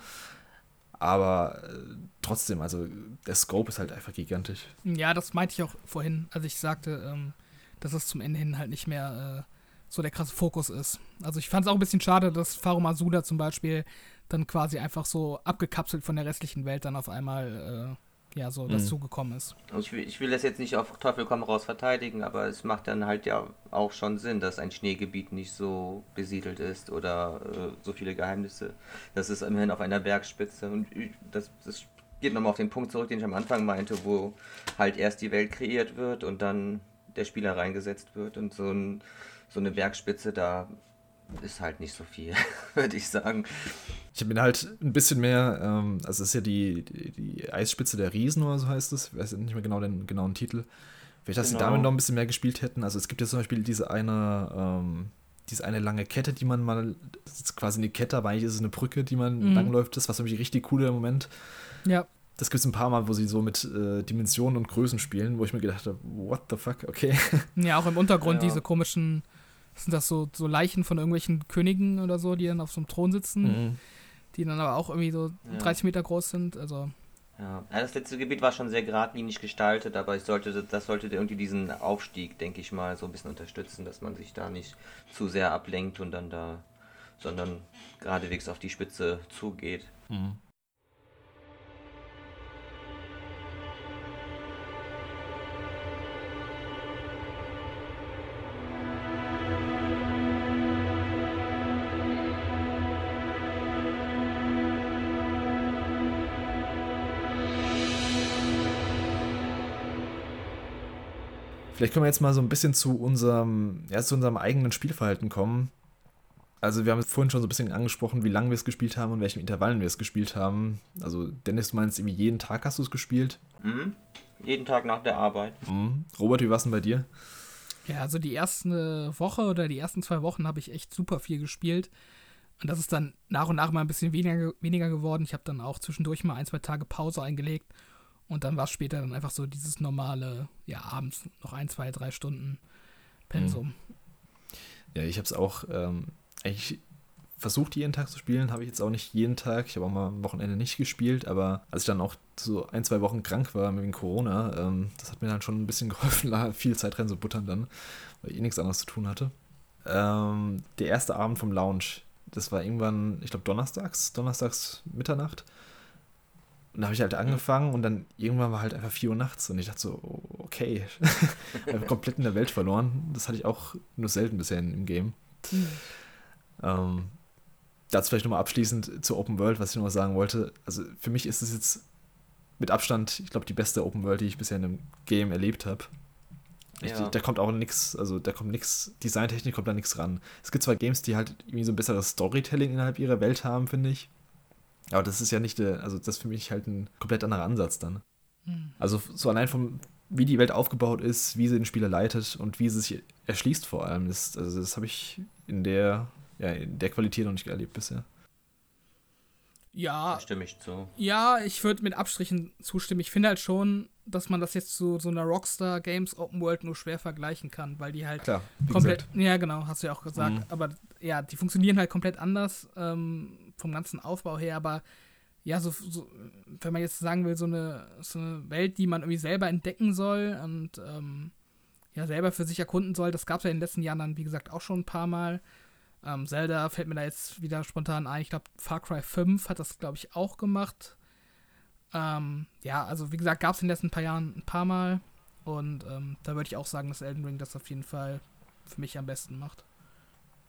Aber äh, trotzdem, also der Scope ist halt einfach gigantisch. Ja, das meinte ich auch vorhin, als ich sagte, ähm, dass es zum Ende hin halt nicht mehr äh, so der krasse Fokus ist. Also ich fand es auch ein bisschen schade, dass Faro Masuda zum Beispiel dann quasi einfach so abgekapselt von der restlichen Welt dann auf einmal äh, ja so mhm. dazugekommen ist. Ich will, ich will das jetzt nicht auf Teufel komm raus verteidigen, aber es macht dann halt ja auch schon Sinn, dass ein Schneegebiet nicht so besiedelt ist oder äh, so viele Geheimnisse. Das ist immerhin auf einer Bergspitze und das, das geht nochmal auf den Punkt zurück, den ich am Anfang meinte, wo halt erst die Welt kreiert wird und dann der Spieler reingesetzt wird und so ein so eine Bergspitze, da ist halt nicht so viel, <laughs> würde ich sagen. Ich habe mir halt ein bisschen mehr, ähm, also es ist ja die, die, die, Eisspitze der Riesen oder so heißt es, ich weiß nicht mehr genau den genauen Titel. Vielleicht, dass genau. sie damit noch ein bisschen mehr gespielt hätten. Also es gibt ja zum Beispiel diese eine, ähm, diese eine lange Kette, die man mal, das ist quasi eine Kette, aber eigentlich ist es eine Brücke, die man mhm. langläuft. Das war für mich richtig cool im Moment. Ja. Das gibt es ein paar Mal, wo sie so mit äh, Dimensionen und Größen spielen, wo ich mir gedacht habe, what the fuck, okay. Ja, auch im Untergrund <laughs> ja. diese komischen sind das so, so Leichen von irgendwelchen Königen oder so, die dann auf so einem Thron sitzen, mhm. die dann aber auch irgendwie so ja. 30 Meter groß sind. Also. Ja. das letzte Gebiet war schon sehr geradlinig gestaltet, aber ich sollte, das sollte irgendwie diesen Aufstieg, denke ich mal, so ein bisschen unterstützen, dass man sich da nicht zu sehr ablenkt und dann da, sondern geradewegs auf die Spitze zugeht. Mhm. Vielleicht können wir jetzt mal so ein bisschen zu unserem, ja, zu unserem eigenen Spielverhalten kommen. Also wir haben vorhin schon so ein bisschen angesprochen, wie lange wir es gespielt haben und welchen Intervallen wir es gespielt haben. Also Dennis, du meinst irgendwie jeden Tag hast du es gespielt? Mhm. Jeden Tag nach der Arbeit. Mhm. Robert, wie war es denn bei dir? Ja, also die erste Woche oder die ersten zwei Wochen habe ich echt super viel gespielt. Und das ist dann nach und nach mal ein bisschen weniger, weniger geworden. Ich habe dann auch zwischendurch mal ein, zwei Tage Pause eingelegt und dann war es später dann einfach so dieses normale, ja, abends noch ein, zwei, drei Stunden Pensum. Mhm. Ja, ich habe es auch ähm, eigentlich versucht, jeden Tag zu spielen. Habe ich jetzt auch nicht jeden Tag. Ich habe auch mal am Wochenende nicht gespielt. Aber als ich dann auch so ein, zwei Wochen krank war wegen Corona, ähm, das hat mir dann schon ein bisschen <laughs> geholfen, viel Zeit rein zu buttern dann, weil ich nichts anderes zu tun hatte. Ähm, der erste Abend vom Lounge, das war irgendwann, ich glaube, donnerstags, donnerstags Mitternacht. Und da habe ich halt angefangen und dann irgendwann war halt einfach 4 Uhr nachts und ich dachte so, okay, <laughs> ich komplett in der Welt verloren. Das hatte ich auch nur selten bisher im Game. Mhm. Ähm, dazu vielleicht nochmal abschließend zur Open World, was ich nochmal sagen wollte. Also für mich ist es jetzt mit Abstand, ich glaube, die beste Open World, die ich bisher in einem Game erlebt habe. Ja. Da kommt auch nichts, also da kommt nichts, Designtechnik kommt da nichts ran. Es gibt zwar Games, die halt irgendwie so ein besseres Storytelling innerhalb ihrer Welt haben, finde ich. Aber das ist ja nicht, der, also das ist für mich halt ein komplett anderer Ansatz dann. Mhm. Also so allein vom, wie die Welt aufgebaut ist, wie sie den Spieler leitet und wie sie sich erschließt vor allem, ist, also das habe ich in der, ja, in der Qualität noch nicht erlebt bisher. Ja. Da stimme ich zu. Ja, ich würde mit Abstrichen zustimmen. Ich finde halt schon, dass man das jetzt zu so einer Rockstar Games Open World nur schwer vergleichen kann, weil die halt Klar, komplett. Gesagt. Ja, genau, hast du ja auch gesagt. Mhm. Aber ja, die funktionieren halt komplett anders. Ähm, vom ganzen Aufbau her, aber ja, so, so, wenn man jetzt sagen will, so eine, so eine Welt, die man irgendwie selber entdecken soll und ähm, ja, selber für sich erkunden soll, das gab es ja in den letzten Jahren dann, wie gesagt, auch schon ein paar Mal. Ähm, Zelda fällt mir da jetzt wieder spontan ein. Ich glaube, Far Cry 5 hat das, glaube ich, auch gemacht. Ähm, ja, also wie gesagt, gab es in den letzten paar Jahren ein paar Mal. Und ähm, da würde ich auch sagen, dass Elden Ring das auf jeden Fall für mich am besten macht.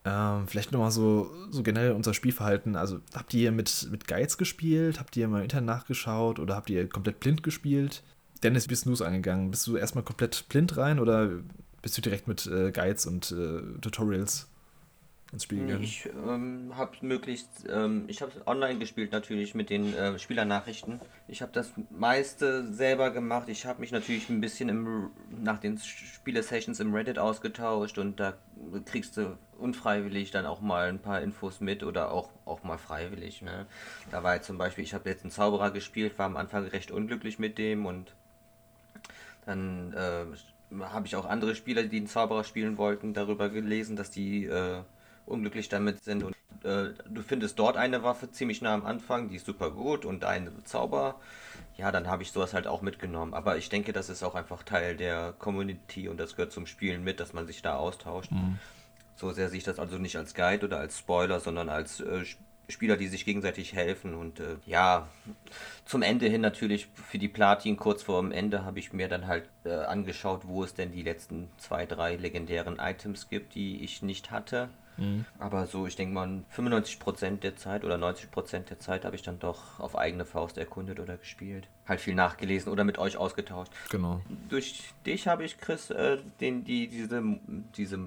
Ähm, vielleicht nochmal so, so generell unser Spielverhalten. Also habt ihr mit, mit Guides gespielt? Habt ihr mal im Internet nachgeschaut oder habt ihr komplett blind gespielt? Dennis, wie bist du es angegangen? Bist du erstmal komplett blind rein oder bist du direkt mit äh, Guides und äh, Tutorials ins Spiel gegangen? Ich ähm, habe möglichst, ähm, ich habe online gespielt natürlich mit den äh, Spielernachrichten. Ich habe das meiste selber gemacht. Ich habe mich natürlich ein bisschen im, nach den Spiele-Sessions im Reddit ausgetauscht und da kriegst du unfreiwillig dann auch mal ein paar Infos mit oder auch, auch mal freiwillig. Ne? Da war jetzt zum Beispiel, ich habe jetzt einen Zauberer gespielt, war am Anfang recht unglücklich mit dem und dann äh, habe ich auch andere Spieler, die einen Zauberer spielen wollten, darüber gelesen, dass die äh, unglücklich damit sind. Und äh, du findest dort eine Waffe ziemlich nah am Anfang, die ist super gut und ein Zauber. Ja, dann habe ich sowas halt auch mitgenommen. Aber ich denke, das ist auch einfach Teil der Community und das gehört zum Spielen mit, dass man sich da austauscht. Mhm. So sehr sehe ich das also nicht als Guide oder als Spoiler, sondern als äh, Spieler, die sich gegenseitig helfen. Und äh, ja, zum Ende hin natürlich für die Platin, kurz vor dem Ende, habe ich mir dann halt äh, angeschaut, wo es denn die letzten zwei, drei legendären Items gibt, die ich nicht hatte. Mhm. Aber so, ich denke mal, 95% der Zeit oder 90% der Zeit habe ich dann doch auf eigene Faust erkundet oder gespielt. Halt viel nachgelesen oder mit euch ausgetauscht. Genau. Durch dich habe ich, Chris, äh, den, die, diese, diese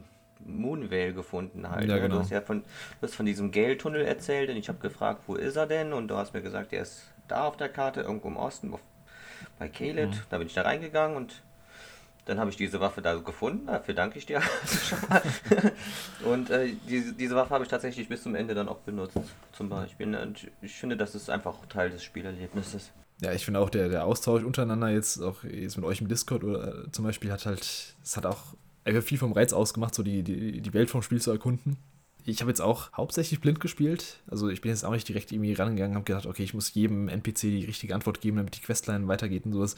Moonvale gefunden halt. Ja, ne? genau. Du hast ja von, du hast von diesem Gale-Tunnel erzählt und ich habe gefragt, wo ist er denn? Und du hast mir gesagt, er ist da auf der Karte, irgendwo im Osten, auf, bei Kelet. Mhm. Da bin ich da reingegangen und dann habe ich diese Waffe da gefunden. Dafür danke ich dir <laughs> <laughs> und äh, diese, diese Waffe habe ich tatsächlich bis zum Ende dann auch benutzt, zum Beispiel. Und ich finde, das ist einfach Teil des Spielerlebnisses. Ja, ich finde auch der, der Austausch untereinander jetzt, auch jetzt mit euch im Discord oder äh, zum Beispiel, hat halt, es hat auch viel vom Reiz ausgemacht, so die, die, die Welt vom Spiel zu erkunden. Ich habe jetzt auch hauptsächlich blind gespielt. Also ich bin jetzt auch nicht direkt irgendwie rangegangen, habe gedacht, okay, ich muss jedem NPC die richtige Antwort geben, damit die Questline weitergeht und sowas.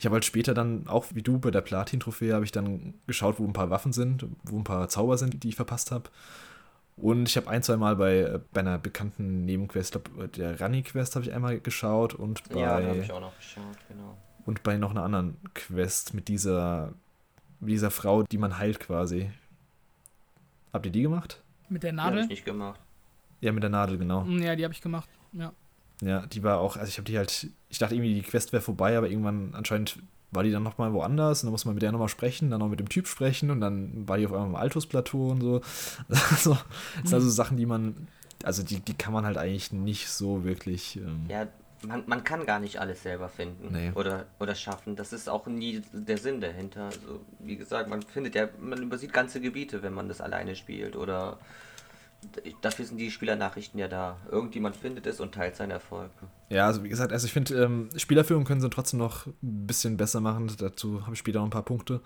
Ich habe halt später dann, auch wie du bei der Platin-Trophäe, habe ich dann geschaut, wo ein paar Waffen sind, wo ein paar Zauber sind, die ich verpasst habe. Und ich habe ein, zwei Mal bei, bei einer bekannten Nebenquest, glaub, der Runny-Quest habe ich einmal geschaut und bei. Ja, da habe ich auch noch geschaut, genau. Und bei noch einer anderen Quest mit dieser mit dieser Frau, die man heilt quasi. Habt ihr die gemacht? Mit der Nadel? Die hab ich nicht gemacht. Ja, mit der Nadel, genau. Ja, die habe ich gemacht, ja. Ja, die war auch, also ich habe die halt, ich dachte irgendwie, die Quest wäre vorbei, aber irgendwann anscheinend war die dann nochmal woanders und dann muss man mit der nochmal sprechen, dann noch mit dem Typ sprechen und dann war die auf einmal im Altus-Plateau und so. <laughs> Also, das sind also Sachen, die man, also die, die kann man halt eigentlich nicht so wirklich. Ähm, ja, man, man kann gar nicht alles selber finden nee. oder, oder schaffen. Das ist auch nie der Sinn dahinter. Also, wie gesagt, man findet ja, man übersieht ganze Gebiete, wenn man das alleine spielt. Oder dafür sind die Spielernachrichten ja da. Irgendjemand findet es und teilt seinen Erfolg. Ja, also wie gesagt, also ich finde, ähm, Spielerführung können sie trotzdem noch ein bisschen besser machen. Dazu habe ich später noch ein paar Punkte.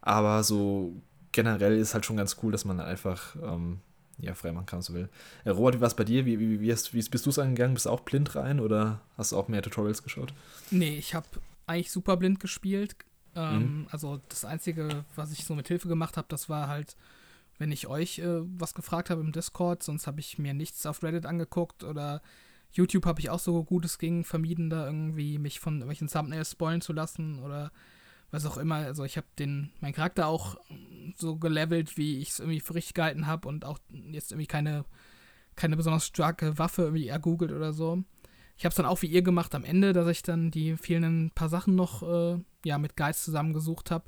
Aber so generell ist halt schon ganz cool, dass man einfach ähm, ja, frei machen kann, so will. Äh, Robert, wie war es bei dir? Wie, wie, wie, hast, wie bist du es angegangen? Bist du auch blind rein oder hast du auch mehr Tutorials geschaut? Nee, ich habe eigentlich super blind gespielt. Ähm, mhm. Also das Einzige, was ich so mit Hilfe gemacht habe, das war halt, wenn ich euch äh, was gefragt habe im Discord, sonst habe ich mir nichts auf Reddit angeguckt oder YouTube habe ich auch so gut es ging vermieden, da irgendwie mich von irgendwelchen Thumbnails spoilen zu lassen oder was auch immer. Also ich habe den, meinen Charakter auch so gelevelt, wie ich es irgendwie für richtig gehalten habe und auch jetzt irgendwie keine, keine besonders starke Waffe irgendwie ergoogelt oder so. Ich habe es dann auch wie ihr gemacht am Ende, dass ich dann die fehlenden paar Sachen noch äh, ja, mit Guides zusammengesucht habe.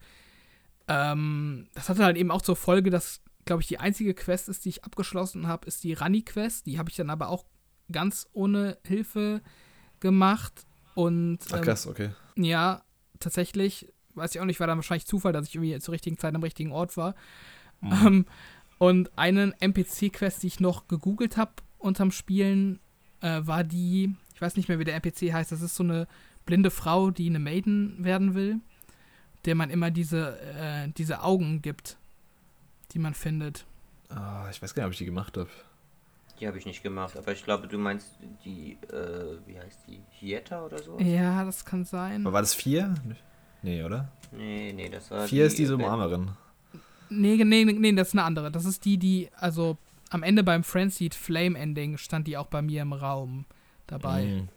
Ähm, das hatte halt eben auch zur Folge, dass, glaube ich, die einzige Quest ist, die ich abgeschlossen habe, ist die Rani-Quest. Die habe ich dann aber auch ganz ohne Hilfe gemacht. Und, ähm, Ach krass, okay. Ja, tatsächlich weiß ich auch nicht, war dann wahrscheinlich Zufall, dass ich irgendwie zur richtigen Zeit am richtigen Ort war. Mhm. Ähm, und eine NPC-Quest, die ich noch gegoogelt habe unterm Spielen, äh, war die, ich weiß nicht mehr, wie der NPC heißt, das ist so eine blinde Frau, die eine Maiden werden will, der man immer diese, äh, diese Augen gibt, die man findet. Ah, ich weiß gar nicht, ob ich die gemacht habe. Die habe ich nicht gemacht, aber ich glaube, du meinst die, äh, wie heißt die, Hieta oder so? Ja, das kann sein. Aber war das vier? Nee, oder? Nee, nee, das war. Vier die, ist diese Umarmerin. Nee, nee, nee, das ist eine andere. Das ist die, die, also am Ende beim Frenzied Flame Ending stand die auch bei mir im Raum dabei. Mhm.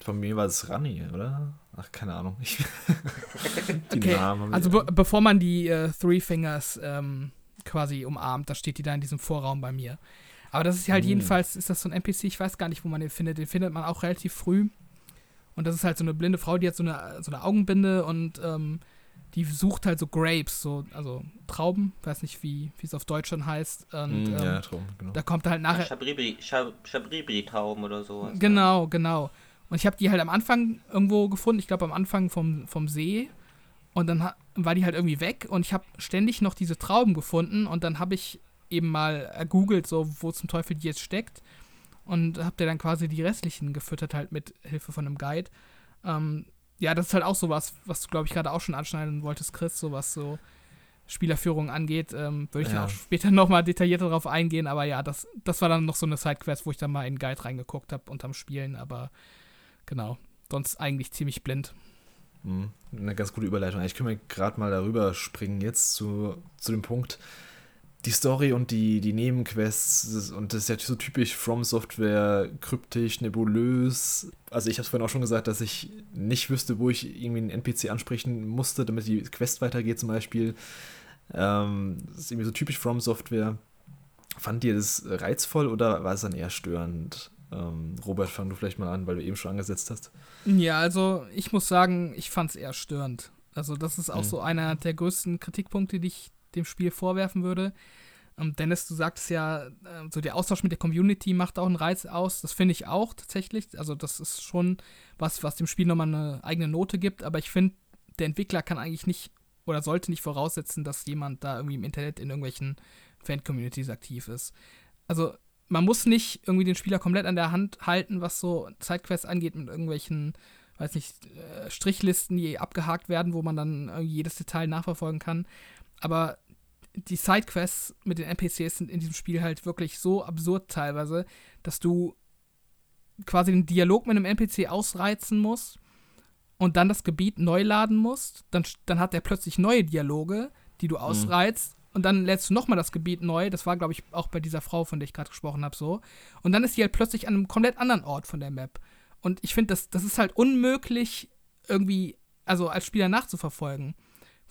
Von mir war es Rani, oder? Ach, keine Ahnung. <laughs> die okay. Namen also be bevor man die äh, Three Fingers ähm, quasi umarmt, da steht die da in diesem Vorraum bei mir. Aber das ist halt mhm. jedenfalls, ist das so ein NPC, ich weiß gar nicht, wo man den findet. Den findet man auch relativ früh. Und das ist halt so eine blinde Frau, die hat so eine, so eine Augenbinde und ähm, die sucht halt so Grapes, so, also Trauben, weiß nicht, wie es auf Deutsch dann heißt. Und, mm, ja, ähm, Trauben, genau. Da kommt halt nachher. Chabribri-Trauben oder so. Genau, genau. Und ich habe die halt am Anfang irgendwo gefunden, ich glaube am Anfang vom, vom See. Und dann war die halt irgendwie weg und ich habe ständig noch diese Trauben gefunden und dann habe ich eben mal ergoogelt, so wo zum Teufel die jetzt steckt und habt ihr dann quasi die restlichen gefüttert, halt mit Hilfe von einem Guide. Ähm, ja, das ist halt auch sowas, was du, glaube ich, gerade auch schon anschneiden wolltest, Chris, so was so Spielerführung angeht. Ähm, Würde ich ja. auch später <laughs> nochmal detaillierter darauf eingehen, aber ja, das, das war dann noch so eine Sidequest, wo ich dann mal in den Guide reingeguckt habe unterm Spielen, aber genau, sonst eigentlich ziemlich blind. Mhm. Eine ganz gute Überleitung. Ich wir gerade mal darüber springen jetzt zu, zu dem Punkt, die Story und die, die Nebenquests und das ist ja so typisch From Software, kryptisch, nebulös. Also ich habe es vorhin auch schon gesagt, dass ich nicht wüsste, wo ich irgendwie einen NPC ansprechen musste, damit die Quest weitergeht zum Beispiel. Ähm, das ist irgendwie so typisch From Software. Fand ihr das reizvoll oder war es dann eher störend? Ähm, Robert, fang du vielleicht mal an, weil du eben schon angesetzt hast. Ja, also ich muss sagen, ich fand es eher störend. Also das ist auch mhm. so einer der größten Kritikpunkte, die ich dem Spiel vorwerfen würde. Ähm, Dennis, du sagst ja, äh, so der Austausch mit der Community macht auch einen Reiz aus. Das finde ich auch tatsächlich. Also das ist schon was, was dem Spiel nochmal eine eigene Note gibt. Aber ich finde, der Entwickler kann eigentlich nicht oder sollte nicht voraussetzen, dass jemand da irgendwie im Internet in irgendwelchen Fan-Communities aktiv ist. Also man muss nicht irgendwie den Spieler komplett an der Hand halten, was so Sidequests angeht, mit irgendwelchen, weiß nicht, äh, Strichlisten, die abgehakt werden, wo man dann jedes Detail nachverfolgen kann. Aber die Sidequests mit den NPCs sind in diesem Spiel halt wirklich so absurd teilweise, dass du quasi den Dialog mit einem NPC ausreizen musst und dann das Gebiet neu laden musst. Dann, dann hat er plötzlich neue Dialoge, die du mhm. ausreizt. Und dann lädst du nochmal das Gebiet neu. Das war, glaube ich, auch bei dieser Frau, von der ich gerade gesprochen habe, so. Und dann ist die halt plötzlich an einem komplett anderen Ort von der Map. Und ich finde, das, das ist halt unmöglich, irgendwie, also als Spieler nachzuverfolgen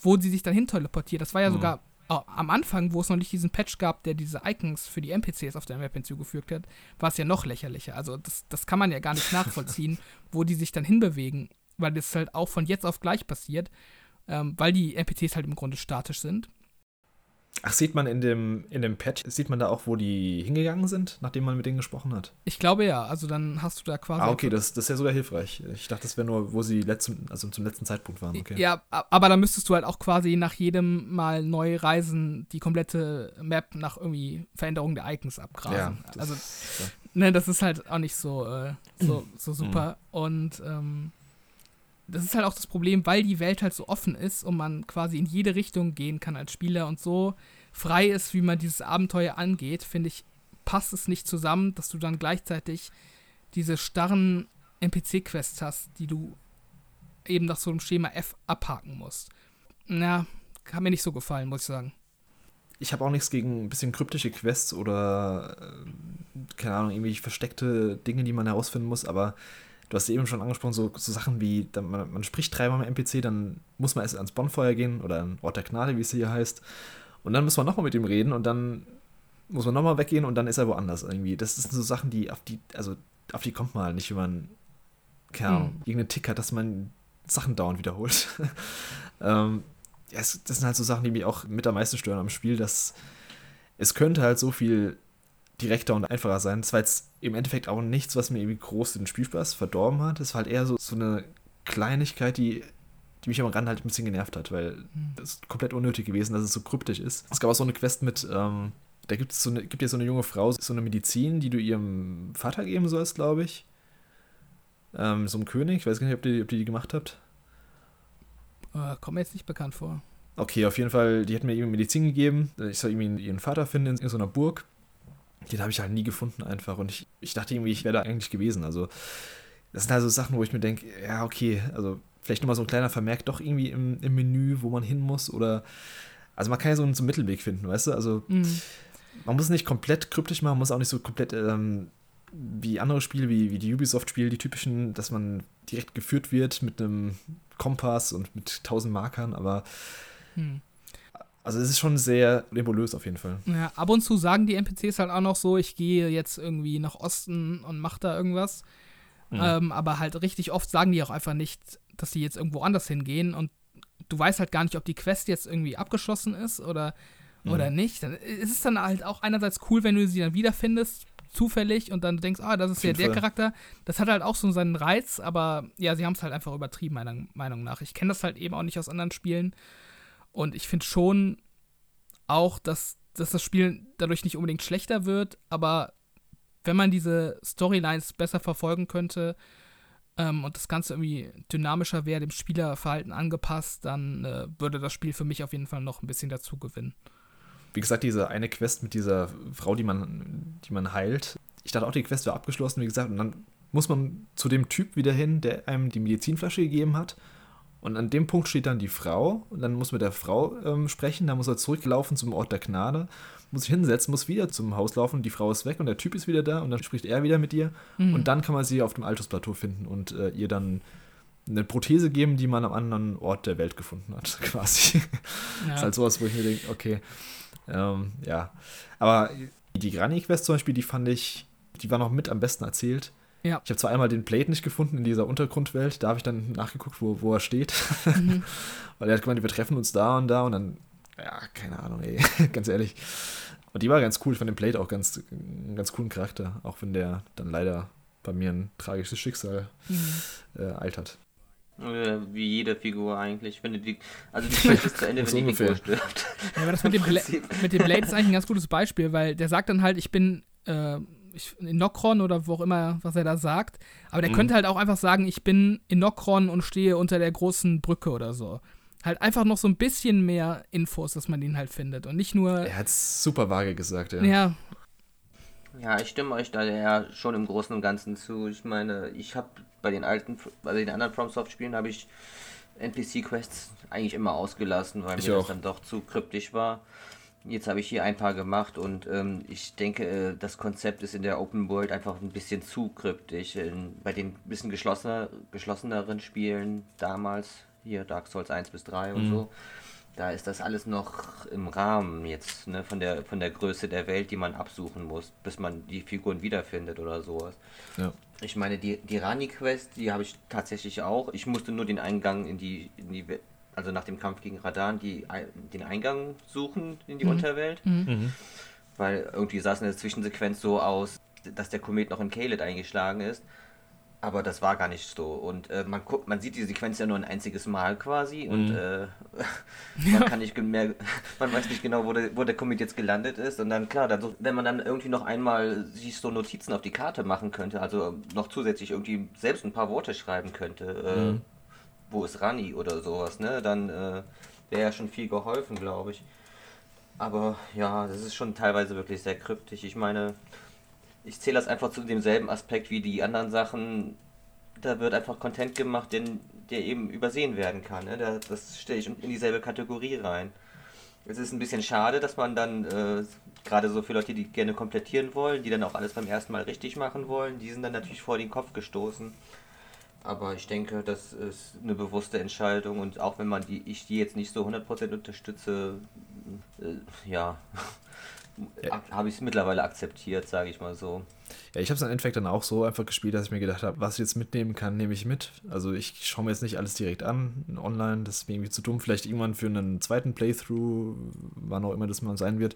wo sie sich dann hin teleportiert. Das war ja mhm. sogar oh, am Anfang, wo es noch nicht diesen Patch gab, der diese Icons für die NPCs auf der Map hinzugefügt hat, war es ja noch lächerlicher. Also das, das kann man ja gar nicht <laughs> nachvollziehen, wo die sich dann hinbewegen, weil das halt auch von jetzt auf gleich passiert, ähm, weil die NPCs halt im Grunde statisch sind. Ach, sieht man in dem, in dem Patch, sieht man da auch, wo die hingegangen sind, nachdem man mit denen gesprochen hat? Ich glaube ja, also dann hast du da quasi. Ah, okay, das, das ist ja sogar hilfreich. Ich dachte, das wäre nur, wo sie letzten, also zum letzten Zeitpunkt waren. Okay. Ja, aber da müsstest du halt auch quasi nach jedem Mal neu reisen, die komplette Map nach irgendwie Veränderung der Icons abgrasen. Ja, das, also, ja. ne, das ist halt auch nicht so, äh, so, so super. Mhm. Und ähm, das ist halt auch das Problem, weil die Welt halt so offen ist und man quasi in jede Richtung gehen kann als Spieler und so frei ist, wie man dieses Abenteuer angeht, finde ich, passt es nicht zusammen, dass du dann gleichzeitig diese starren NPC-Quests hast, die du eben nach so einem Schema F abhaken musst. Na, hat mir nicht so gefallen, muss ich sagen. Ich habe auch nichts gegen ein bisschen kryptische Quests oder, äh, keine Ahnung, irgendwie versteckte Dinge, die man herausfinden muss, aber du hast eben schon angesprochen, so, so Sachen wie, man, man, spricht dreimal mit NPC, dann muss man erst ans Bonfeuer gehen oder an Ort der Gnade, wie es hier heißt. Und dann muss man nochmal mit ihm reden und dann muss man nochmal weggehen und dann ist er woanders irgendwie. Das sind so Sachen, die auf die, also auf die kommt man halt nicht, wenn man, keine Ahnung, hm. irgendeinen Tick hat, dass man Sachen dauernd wiederholt. <laughs> ähm, ja, es, das sind halt so Sachen, die mich auch mit am meisten stören am Spiel, dass es könnte halt so viel direkter und einfacher sein. Das war jetzt im Endeffekt auch nichts, was mir irgendwie groß den Spielspaß verdorben hat. Es war halt eher so, so eine Kleinigkeit, die, die mich am Rand halt ein bisschen genervt hat, weil hm. das ist komplett unnötig gewesen, dass es so kryptisch ist. Es gab auch so eine Quest mit, ähm, da gibt es so eine, gibt ja so eine junge Frau, so eine Medizin, die du ihrem Vater geben sollst, glaube ich. Ähm, so ein König, ich weiß gar nicht, ob ihr, ob die, gemacht habt. Äh, kommt mir jetzt nicht bekannt vor. Okay, auf jeden Fall, die hat mir eben Medizin gegeben. Ich soll irgendwie ihren Vater finden in so einer Burg. Den habe ich halt nie gefunden einfach. Und ich, ich dachte irgendwie, ich wäre da eigentlich gewesen. Also, das sind also Sachen, wo ich mir denke, ja, okay, also vielleicht nochmal so ein kleiner Vermerk doch irgendwie im, im Menü, wo man hin muss. Oder, also man kann ja so einen, so einen Mittelweg finden, weißt du? Also, mhm. man muss nicht komplett kryptisch machen, man muss auch nicht so komplett ähm, wie andere Spiele, wie, wie die Ubisoft-Spiele, die typischen, dass man direkt geführt wird mit einem Kompass und mit tausend Markern, aber. Mhm also es ist schon sehr nebulös auf jeden Fall. Ja, ab und zu sagen die NPCs halt auch noch so, ich gehe jetzt irgendwie nach Osten und mache da irgendwas. Mhm. Ähm, aber halt richtig oft sagen die auch einfach nicht, dass sie jetzt irgendwo anders hingehen und du weißt halt gar nicht, ob die Quest jetzt irgendwie abgeschlossen ist oder, mhm. oder nicht. Dann ist es dann halt auch einerseits cool, wenn du sie dann wiederfindest, zufällig und dann denkst, ah, das ist ja der Fall. Charakter. Das hat halt auch so seinen Reiz, aber ja, sie haben es halt einfach übertrieben, meiner Meinung nach. Ich kenne das halt eben auch nicht aus anderen Spielen. Und ich finde schon auch, dass, dass das Spiel dadurch nicht unbedingt schlechter wird, aber wenn man diese Storylines besser verfolgen könnte, ähm, und das Ganze irgendwie dynamischer wäre, dem Spielerverhalten angepasst, dann äh, würde das Spiel für mich auf jeden Fall noch ein bisschen dazu gewinnen. Wie gesagt, diese eine Quest mit dieser Frau, die man, die man heilt. Ich dachte auch, die Quest wäre abgeschlossen, wie gesagt, und dann muss man zu dem Typ wieder hin, der einem die Medizinflasche gegeben hat. Und an dem Punkt steht dann die Frau und dann muss mit der Frau ähm, sprechen, dann muss er zurücklaufen zum Ort der Gnade, muss sich hinsetzen, muss wieder zum Haus laufen, die Frau ist weg und der Typ ist wieder da und dann spricht er wieder mit ihr mhm. und dann kann man sie auf dem Altusplateau finden und äh, ihr dann eine Prothese geben, die man am anderen Ort der Welt gefunden hat, <laughs> quasi. Ja. Das ist halt sowas, wo ich mir denke, okay, ähm, ja. Aber die Granny-Quest zum Beispiel, die fand ich, die war noch mit am besten erzählt. Ja. Ich habe zwar einmal den Blade nicht gefunden in dieser Untergrundwelt, da habe ich dann nachgeguckt, wo, wo er steht. Mhm. <laughs> Weil er hat gemeint, wir treffen uns da und da und dann, ja, keine Ahnung, ey, <laughs> ganz ehrlich. Und die war ganz cool, ich fand den Blade auch ganz, einen ganz coolen Charakter, auch wenn der dann leider bei mir ein tragisches Schicksal mhm. äh, altert. Wie jede Figur eigentlich. Wenn die, also die <laughs> Quest ist zu Ende, wenn die Figur stirbt. Ja, aber das mit dem, mit dem Blade ist eigentlich ein ganz gutes Beispiel, weil der sagt dann halt, ich bin äh, ich, in Nokron oder wo auch immer, was er da sagt. Aber der mhm. könnte halt auch einfach sagen, ich bin in Nokron und stehe unter der großen Brücke oder so. Halt einfach noch so ein bisschen mehr Infos, dass man ihn halt findet. Und nicht nur. Er hat super vage gesagt, ja. Ja. Ja, ich stimme euch da ja schon im Großen und Ganzen zu. Ich meine, ich habe bei den alten, bei den anderen FromSoft-Spielen habe ich NPC-Quests eigentlich immer ausgelassen, weil ich mir auch. das dann doch zu kryptisch war. Jetzt habe ich hier ein paar gemacht und ähm, ich denke, äh, das Konzept ist in der Open World einfach ein bisschen zu kryptisch. Bei den bisschen geschlossener, geschlosseneren Spielen damals, hier Dark Souls 1 bis 3 und mhm. so, da ist das alles noch im Rahmen jetzt, ne, von der von der Größe der Welt, die man absuchen muss, bis man die Figuren wiederfindet oder sowas. Ja. Ich meine, die, die Rani-Quest, die habe ich tatsächlich auch. Ich musste nur den Eingang in die, in die also nach dem Kampf gegen Radan, die, den Eingang suchen in die mhm. Unterwelt. Mhm. mhm. Weil irgendwie sah es in der Zwischensequenz so aus, dass der Komet noch in Kaled eingeschlagen ist. Aber das war gar nicht so. Und äh, man guckt, man sieht die Sequenz ja nur ein einziges Mal quasi mhm. und äh, <laughs> man kann nicht mehr, man weiß nicht genau, wo der, wo der Komet jetzt gelandet ist. Und dann klar, dann, wenn man dann irgendwie noch einmal sich so Notizen auf die Karte machen könnte, also noch zusätzlich irgendwie selbst ein paar Worte schreiben könnte, äh, mhm wo ist Rani oder sowas, ne? Dann äh, wäre ja schon viel geholfen, glaube ich. Aber ja, das ist schon teilweise wirklich sehr kryptisch. Ich meine, ich zähle das einfach zu demselben Aspekt wie die anderen Sachen. Da wird einfach Content gemacht, den, der eben übersehen werden kann. Ne? Das stelle ich in dieselbe Kategorie rein. Es ist ein bisschen schade, dass man dann, äh, gerade so für Leute, die gerne komplettieren wollen, die dann auch alles beim ersten Mal richtig machen wollen, die sind dann natürlich vor den Kopf gestoßen. Aber ich denke, das ist eine bewusste Entscheidung und auch wenn man die, ich die jetzt nicht so 100% unterstütze, äh, ja, ja. habe ich es mittlerweile akzeptiert, sage ich mal so. Ja, ich habe es im Endeffekt dann auch so einfach gespielt, dass ich mir gedacht habe, was ich jetzt mitnehmen kann, nehme ich mit. Also ich schaue mir jetzt nicht alles direkt an online, das ist mir irgendwie zu dumm. Vielleicht irgendwann für einen zweiten Playthrough, wann auch immer das mal sein wird.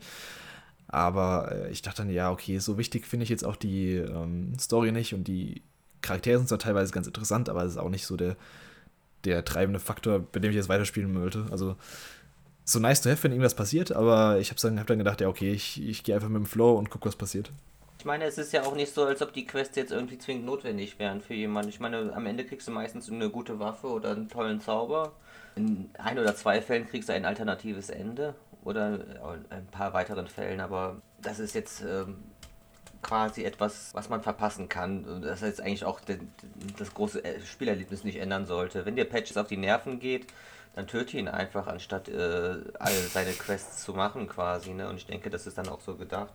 Aber äh, ich dachte dann, ja, okay, so wichtig finde ich jetzt auch die ähm, Story nicht und die Charaktere sind zwar teilweise ganz interessant, aber es ist auch nicht so der, der treibende Faktor, bei dem ich jetzt weiterspielen wollte. Also so nice to have, wenn irgendwas passiert, aber ich habe dann, hab dann gedacht, ja, okay, ich, ich gehe einfach mit dem Flow und gucke, was passiert. Ich meine, es ist ja auch nicht so, als ob die Quests jetzt irgendwie zwingend notwendig wären für jemanden. Ich meine, am Ende kriegst du meistens eine gute Waffe oder einen tollen Zauber. In ein oder zwei Fällen kriegst du ein alternatives Ende oder ein paar weiteren Fällen, aber das ist jetzt ähm, quasi etwas, was man verpassen kann. Das heißt eigentlich auch den, das große äh, Spielerlebnis nicht ändern sollte. Wenn dir Patches auf die Nerven geht, dann töte ihn einfach, anstatt äh, all seine Quests zu machen quasi. Ne? Und ich denke, das ist dann auch so gedacht.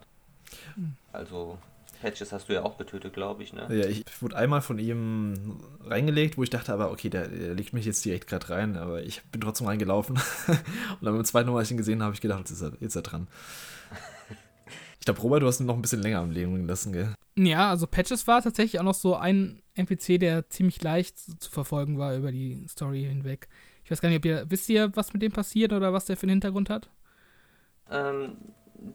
Also Patches hast du ja auch getötet, glaube ich, ne? Ja, ich wurde einmal von ihm reingelegt, wo ich dachte, aber okay, der, der legt mich jetzt direkt gerade rein, aber ich bin trotzdem reingelaufen. <laughs> und dann beim zweiten Mal, als ich ihn gesehen habe, habe ich gedacht, jetzt ist er, jetzt ist er dran. Ich glaube, Robert, du hast ihn noch ein bisschen länger am Leben gelassen, gell? Ja, also Patches war tatsächlich auch noch so ein NPC, der ziemlich leicht zu verfolgen war über die Story hinweg. Ich weiß gar nicht, ob ihr, wisst ihr, was mit dem passiert oder was der für einen Hintergrund hat? Ähm,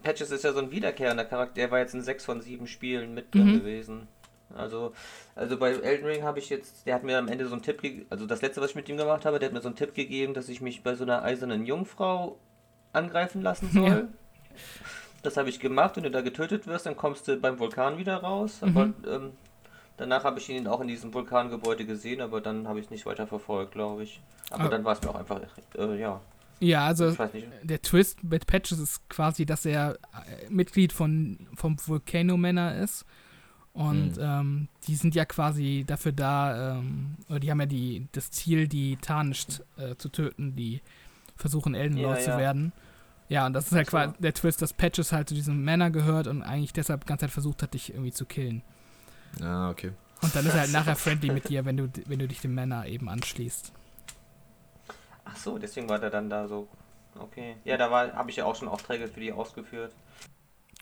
Patches ist ja so ein wiederkehrender Charakter, der war jetzt in sechs von sieben Spielen mit drin mhm. gewesen. Also, also bei Elden Ring habe ich jetzt, der hat mir am Ende so einen Tipp gegeben, also das letzte, was ich mit ihm gemacht habe, der hat mir so einen Tipp gegeben, dass ich mich bei so einer eisernen Jungfrau angreifen lassen soll. Ja. <laughs> Das habe ich gemacht. Wenn du da getötet wirst, dann kommst du beim Vulkan wieder raus. Mhm. Aber ähm, Danach habe ich ihn auch in diesem Vulkangebäude gesehen, aber dann habe ich es nicht weiter verfolgt, glaube ich. Aber ah. dann war es mir auch einfach, äh, ja. Ja, also der Twist mit Patches ist quasi, dass er äh, Mitglied von, vom Volcano Manor ist. Und mhm. ähm, die sind ja quasi dafür da, ähm, oder die haben ja die, das Ziel, die Tarnished äh, zu töten, die versuchen, Eldenlord ja, zu ja. werden. Ja, und das ist halt quasi der Twist, dass Patches halt zu diesem Männer gehört und eigentlich deshalb die ganze Zeit versucht hat, dich irgendwie zu killen. Ah, okay. Und dann ist er halt <laughs> nachher friendly mit dir, wenn du, wenn du dich dem Männer eben anschließt. Ach so, deswegen war der dann da so. Okay. Ja, da habe ich ja auch schon Aufträge für die ausgeführt.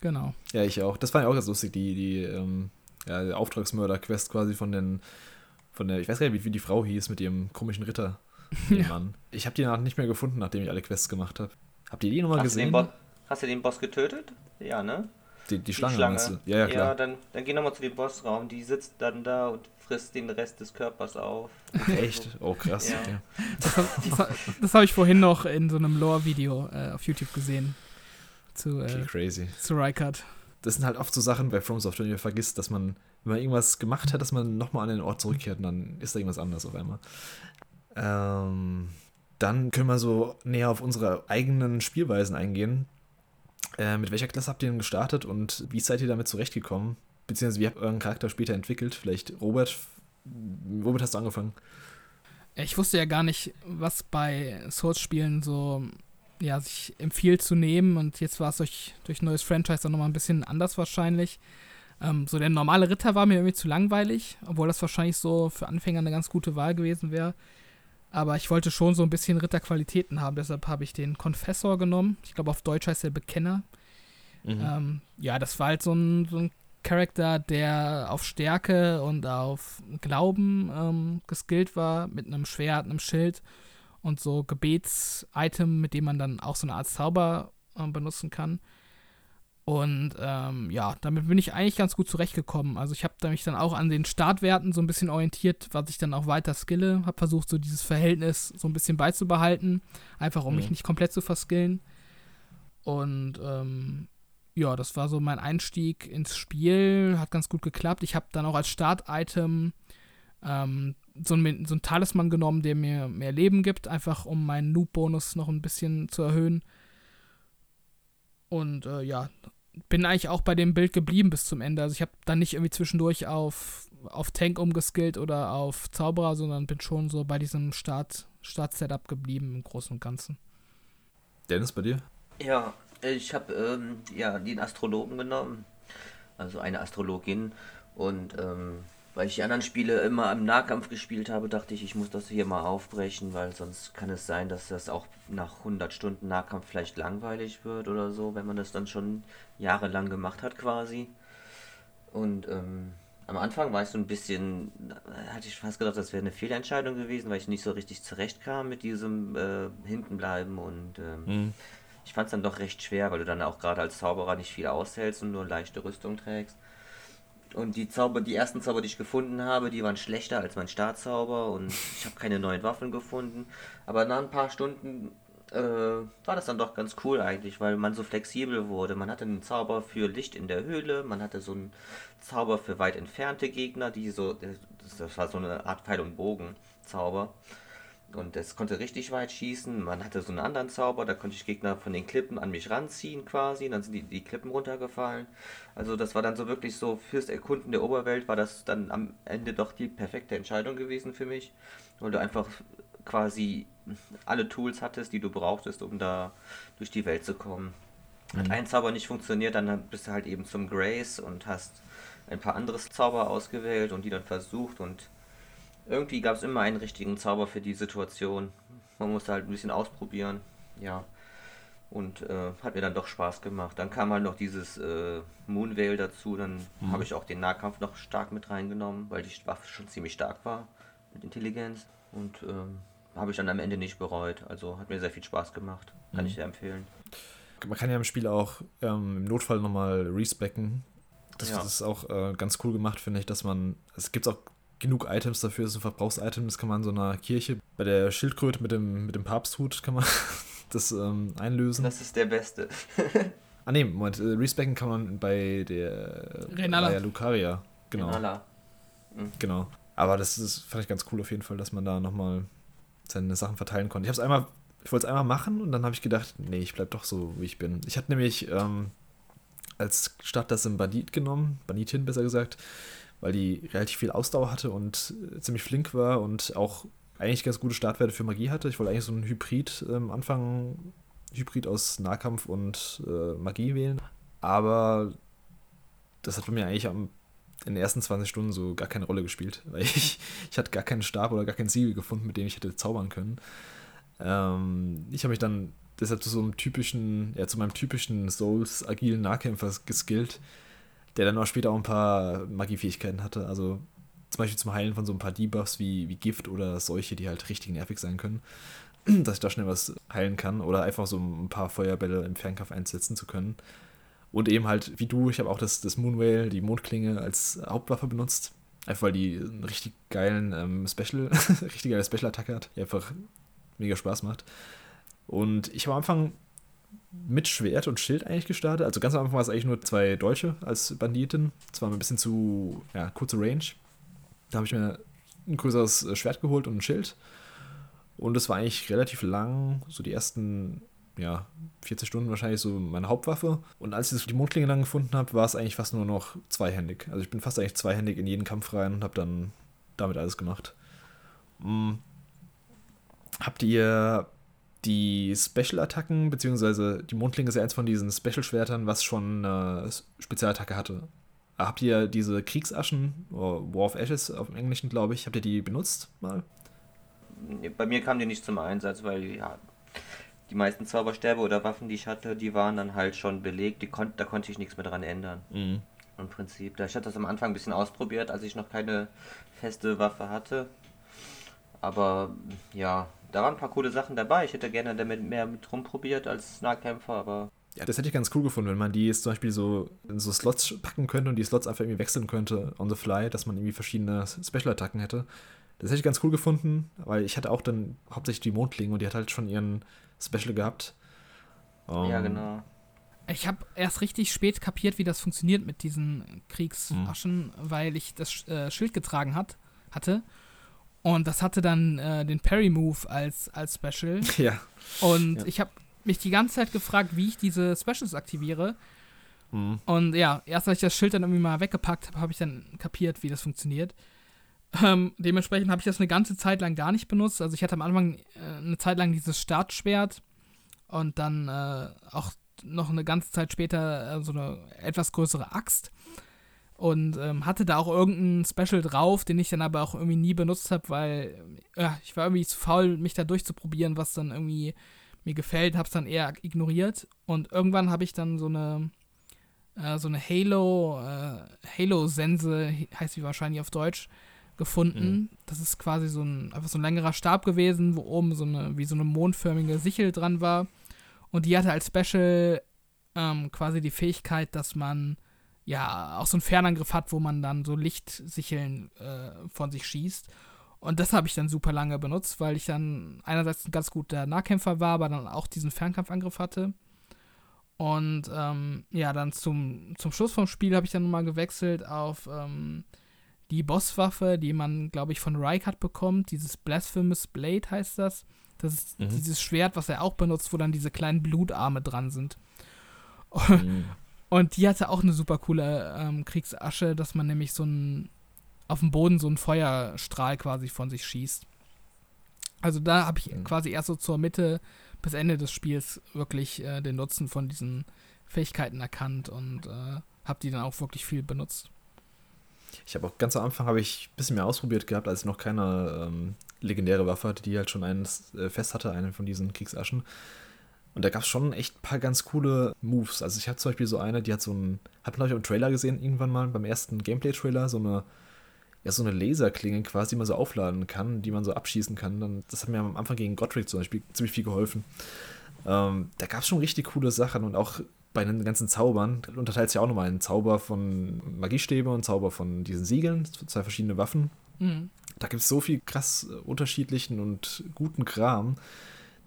Genau. Ja, ich auch. Das war ja auch ganz lustig, die, die, ähm, ja, Auftragsmörder-Quest quasi von den, von der, ich weiß gar nicht, wie, wie die Frau hieß mit ihrem komischen Ritter. <laughs> Ja. Mann. Ich habe die danach nicht mehr gefunden, nachdem ich alle Quests gemacht habe. Habt ihr die nochmal gesehen? Du hast du den Boss getötet? Ja, ne? Die, die Schlange, die Schlange. Ja, ja, klar. Ja, dann, dann geh nochmal zu dem Bossraum. Die sitzt dann da und frisst den Rest des Körpers auf. <laughs> Echt? Oh, krass. Ja. Okay. Das, das, das habe ich vorhin noch in so einem Lore-Video äh, auf YouTube gesehen. Zu, äh, okay, crazy. Zu Rykard. Das sind halt oft so Sachen bei From Software, die man vergisst, dass man, wenn man irgendwas gemacht hat, dass man nochmal an den Ort zurückkehrt und dann ist da irgendwas anders auf einmal. Ähm, dann können wir so näher auf unsere eigenen Spielweisen eingehen. Äh, mit welcher Klasse habt ihr denn gestartet und wie seid ihr damit zurechtgekommen? Beziehungsweise wie habt ihr euren Charakter später entwickelt? Vielleicht Robert, womit hast du angefangen? Ich wusste ja gar nicht, was bei Souls-Spielen so ja, sich empfiehlt zu nehmen und jetzt war es durch, durch neues Franchise dann nochmal ein bisschen anders wahrscheinlich. Ähm, so der normale Ritter war mir irgendwie zu langweilig, obwohl das wahrscheinlich so für Anfänger eine ganz gute Wahl gewesen wäre. Aber ich wollte schon so ein bisschen Ritterqualitäten haben, deshalb habe ich den Confessor genommen. Ich glaube, auf Deutsch heißt er Bekenner. Mhm. Ähm, ja, das war halt so ein, so ein Charakter, der auf Stärke und auf Glauben ähm, geskillt war, mit einem Schwert, einem Schild und so Gebets-Item, mit dem man dann auch so eine Art Zauber äh, benutzen kann. Und ähm, ja, damit bin ich eigentlich ganz gut zurechtgekommen. Also ich habe mich dann auch an den Startwerten so ein bisschen orientiert, was ich dann auch weiter skille. Habe versucht, so dieses Verhältnis so ein bisschen beizubehalten, einfach um mhm. mich nicht komplett zu verskillen. Und ähm, ja, das war so mein Einstieg ins Spiel. Hat ganz gut geklappt. Ich habe dann auch als Start-Item ähm, so, ein, so ein Talisman genommen, der mir mehr Leben gibt, einfach um meinen Noob-Bonus noch ein bisschen zu erhöhen. Und äh, ja, bin eigentlich auch bei dem Bild geblieben bis zum Ende. Also ich habe dann nicht irgendwie zwischendurch auf, auf Tank umgeskillt oder auf Zauberer, sondern bin schon so bei diesem Start, Start-Setup geblieben im Großen und Ganzen. Dennis, bei dir? Ja, ich habe ähm, ja den Astrologen genommen, also eine Astrologin und ähm, weil ich die anderen Spiele immer im Nahkampf gespielt habe, dachte ich, ich muss das hier mal aufbrechen, weil sonst kann es sein, dass das auch nach 100 Stunden Nahkampf vielleicht langweilig wird oder so, wenn man das dann schon jahrelang gemacht hat quasi. Und ähm, am Anfang war ich so ein bisschen, hatte ich fast gedacht, das wäre eine Fehlentscheidung gewesen, weil ich nicht so richtig zurechtkam mit diesem äh, Hintenbleiben und ähm, mhm. ich fand es dann doch recht schwer, weil du dann auch gerade als Zauberer nicht viel aushältst und nur leichte Rüstung trägst. Und die Zauber, die ersten Zauber, die ich gefunden habe, die waren schlechter als mein Startzauber und ich habe keine neuen Waffen gefunden. Aber nach ein paar Stunden äh, war das dann doch ganz cool eigentlich, weil man so flexibel wurde. Man hatte einen Zauber für Licht in der Höhle, man hatte so einen Zauber für weit entfernte Gegner, die so, das war so eine Art Pfeil- und Bogen-Zauber. Und es konnte richtig weit schießen. Man hatte so einen anderen Zauber, da konnte ich Gegner von den Klippen an mich ranziehen quasi. Dann sind die, die Klippen runtergefallen. Also das war dann so wirklich so fürs Erkunden der Oberwelt war das dann am Ende doch die perfekte Entscheidung gewesen für mich. Weil du einfach quasi alle Tools hattest, die du brauchtest, um da durch die Welt zu kommen. Hat mhm. ein Zauber nicht funktioniert, dann bist du halt eben zum Grace und hast ein paar andere Zauber ausgewählt und die dann versucht und irgendwie gab es immer einen richtigen Zauber für die Situation. Man musste halt ein bisschen ausprobieren. Ja. Und äh, hat mir dann doch Spaß gemacht. Dann kam halt noch dieses äh, Moonveil dazu. Dann mhm. habe ich auch den Nahkampf noch stark mit reingenommen, weil die Waffe schon ziemlich stark war mit Intelligenz. Und ähm, habe ich dann am Ende nicht bereut. Also hat mir sehr viel Spaß gemacht. Kann mhm. ich dir empfehlen. Man kann ja im Spiel auch ähm, im Notfall nochmal respecken. Das, ja. das ist auch äh, ganz cool gemacht, finde ich, dass man. Es gibt auch genug Items dafür, so Verbrauchsitem, das kann man in so einer Kirche, bei der Schildkröte mit dem, mit dem Papsthut kann man <laughs> das ähm, einlösen. Das ist der beste. ah ne, Moment, äh, Respecken kann man bei der Renala. Lucaria, genau. Renala. Mhm. Genau. Aber das, das fand ich ganz cool auf jeden Fall, dass man da nochmal seine Sachen verteilen konnte. Ich habe es einmal, ich wollte es einmal machen und dann habe ich gedacht, nee, ich bleib doch so, wie ich bin. Ich hatte nämlich ähm, als Stadt das im Bandit genommen, Banditin besser gesagt, weil die relativ viel Ausdauer hatte und äh, ziemlich flink war und auch eigentlich ganz gute Startwerte für Magie hatte. Ich wollte eigentlich so einen Hybrid ähm, Anfang, Hybrid aus Nahkampf und äh, Magie wählen. Aber das hat bei mir eigentlich am, in den ersten 20 Stunden so gar keine Rolle gespielt, <laughs> weil ich, ich hatte gar keinen Stab oder gar kein Siegel gefunden, mit dem ich hätte zaubern können. Ähm, ich habe mich dann deshalb zu so einem typischen, ja, zu meinem typischen Souls agilen Nahkämpfer geskillt, der dann auch später auch ein paar Magiefähigkeiten hatte. Also zum Beispiel zum Heilen von so ein paar Debuffs wie, wie Gift oder Seuche, die halt richtig nervig sein können, <clears throat> dass ich da schnell was heilen kann oder einfach so ein paar Feuerbälle im Fernkampf einsetzen zu können. Und eben halt, wie du, ich habe auch das, das Moonwale, die Mondklinge als Hauptwaffe benutzt. Einfach weil die einen richtig geilen ähm, Special, <laughs> richtig geile Special-Attacke hat, die einfach mega Spaß macht. Und ich habe am Anfang mit Schwert und Schild eigentlich gestartet. Also ganz am Anfang war es eigentlich nur zwei Deutsche als Banditen. Das war ein bisschen zu ja, kurze Range. Da habe ich mir ein größeres äh, Schwert geholt und ein Schild. Und es war eigentlich relativ lang, so die ersten, ja, 40 Stunden wahrscheinlich so meine Hauptwaffe. Und als ich die Mondklinge dann gefunden habe, war es eigentlich fast nur noch zweihändig. Also ich bin fast eigentlich zweihändig in jeden Kampf rein und habe dann damit alles gemacht. Hm. Habt ihr die Special-Attacken, beziehungsweise die Mondklinge ist ja eins von diesen Special-Schwertern, was schon eine Spezialattacke hatte. Habt ihr diese Kriegsaschen, War of Ashes auf dem Englischen, glaube ich, habt ihr die benutzt mal? Bei mir kam die nicht zum Einsatz, weil ja, die meisten Zauberstäbe oder Waffen, die ich hatte, die waren dann halt schon belegt. Die kon da konnte ich nichts mehr dran ändern. Mhm. Im Prinzip. Ich hatte das am Anfang ein bisschen ausprobiert, als ich noch keine feste Waffe hatte. Aber ja, da waren ein paar coole Sachen dabei. Ich hätte gerne damit mehr mit rumprobiert als Nahkämpfer, aber ja, das hätte ich ganz cool gefunden, wenn man die jetzt zum Beispiel so in so Slots packen könnte und die Slots einfach irgendwie wechseln könnte on the fly, dass man irgendwie verschiedene Special-Attacken hätte. Das hätte ich ganz cool gefunden, weil ich hatte auch dann hauptsächlich die Mondklinge und die hat halt schon ihren Special gehabt. Um, ja, genau. Ich habe erst richtig spät kapiert, wie das funktioniert mit diesen Kriegsaschen, mhm. weil ich das äh, Schild getragen hat, hatte. Und das hatte dann äh, den Parry-Move als, als Special. <laughs> Ja. Und ja. ich habe mich die ganze Zeit gefragt, wie ich diese Specials aktiviere. Mhm. Und ja, erst als ich das Schild dann irgendwie mal weggepackt habe, habe ich dann kapiert, wie das funktioniert. Ähm, dementsprechend habe ich das eine ganze Zeit lang gar nicht benutzt. Also ich hatte am Anfang äh, eine Zeit lang dieses Startschwert und dann äh, auch noch eine ganze Zeit später äh, so eine etwas größere Axt und ähm, hatte da auch irgendeinen Special drauf, den ich dann aber auch irgendwie nie benutzt habe, weil ja, ich war irgendwie zu faul, mich da durchzuprobieren, was dann irgendwie mir gefällt, habe es dann eher ignoriert und irgendwann habe ich dann so eine äh, so eine Halo äh, Halo Sense heißt wie wahrscheinlich auf Deutsch gefunden. Mhm. Das ist quasi so ein einfach so ein längerer Stab gewesen, wo oben so eine wie so eine mondförmige Sichel dran war und die hatte als Special ähm, quasi die Fähigkeit, dass man ja auch so einen Fernangriff hat, wo man dann so Lichtsicheln äh, von sich schießt und das habe ich dann super lange benutzt, weil ich dann einerseits ein ganz guter Nahkämpfer war, aber dann auch diesen Fernkampfangriff hatte. Und ähm, ja, dann zum, zum Schluss vom Spiel habe ich dann nochmal gewechselt auf ähm, die Bosswaffe, die man, glaube ich, von Rykard bekommt. Dieses Blasphemous Blade heißt das. Das ist mhm. dieses Schwert, was er auch benutzt, wo dann diese kleinen Blutarme dran sind. Mhm. Und die hatte auch eine super coole ähm, Kriegsasche, dass man nämlich so ein auf dem Boden so einen Feuerstrahl quasi von sich schießt. Also da habe ich mhm. quasi erst so zur Mitte bis Ende des Spiels wirklich äh, den Nutzen von diesen Fähigkeiten erkannt und äh, habe die dann auch wirklich viel benutzt. Ich habe auch ganz am Anfang habe ich ein bisschen mehr ausprobiert gehabt, als ich noch keine ähm, legendäre Waffe hatte, die halt schon eines äh, fest hatte, eine von diesen Kriegsaschen. Und da gab es schon echt ein paar ganz coole Moves. Also ich habe zum Beispiel so eine, die hat so ein, hat man glaube ich auch im Trailer gesehen irgendwann mal, beim ersten Gameplay-Trailer, so eine ja, so eine Laserklinge quasi, die man so aufladen kann, die man so abschießen kann. Dann, das hat mir am Anfang gegen Godric zum Beispiel ziemlich viel geholfen. Ähm, da gab es schon richtig coole Sachen und auch bei den ganzen Zaubern unterteilt ja auch nochmal einen Zauber von Magiestäbe und Zauber von diesen Siegeln, zwei verschiedene Waffen. Mhm. Da gibt es so viel krass unterschiedlichen und guten Kram,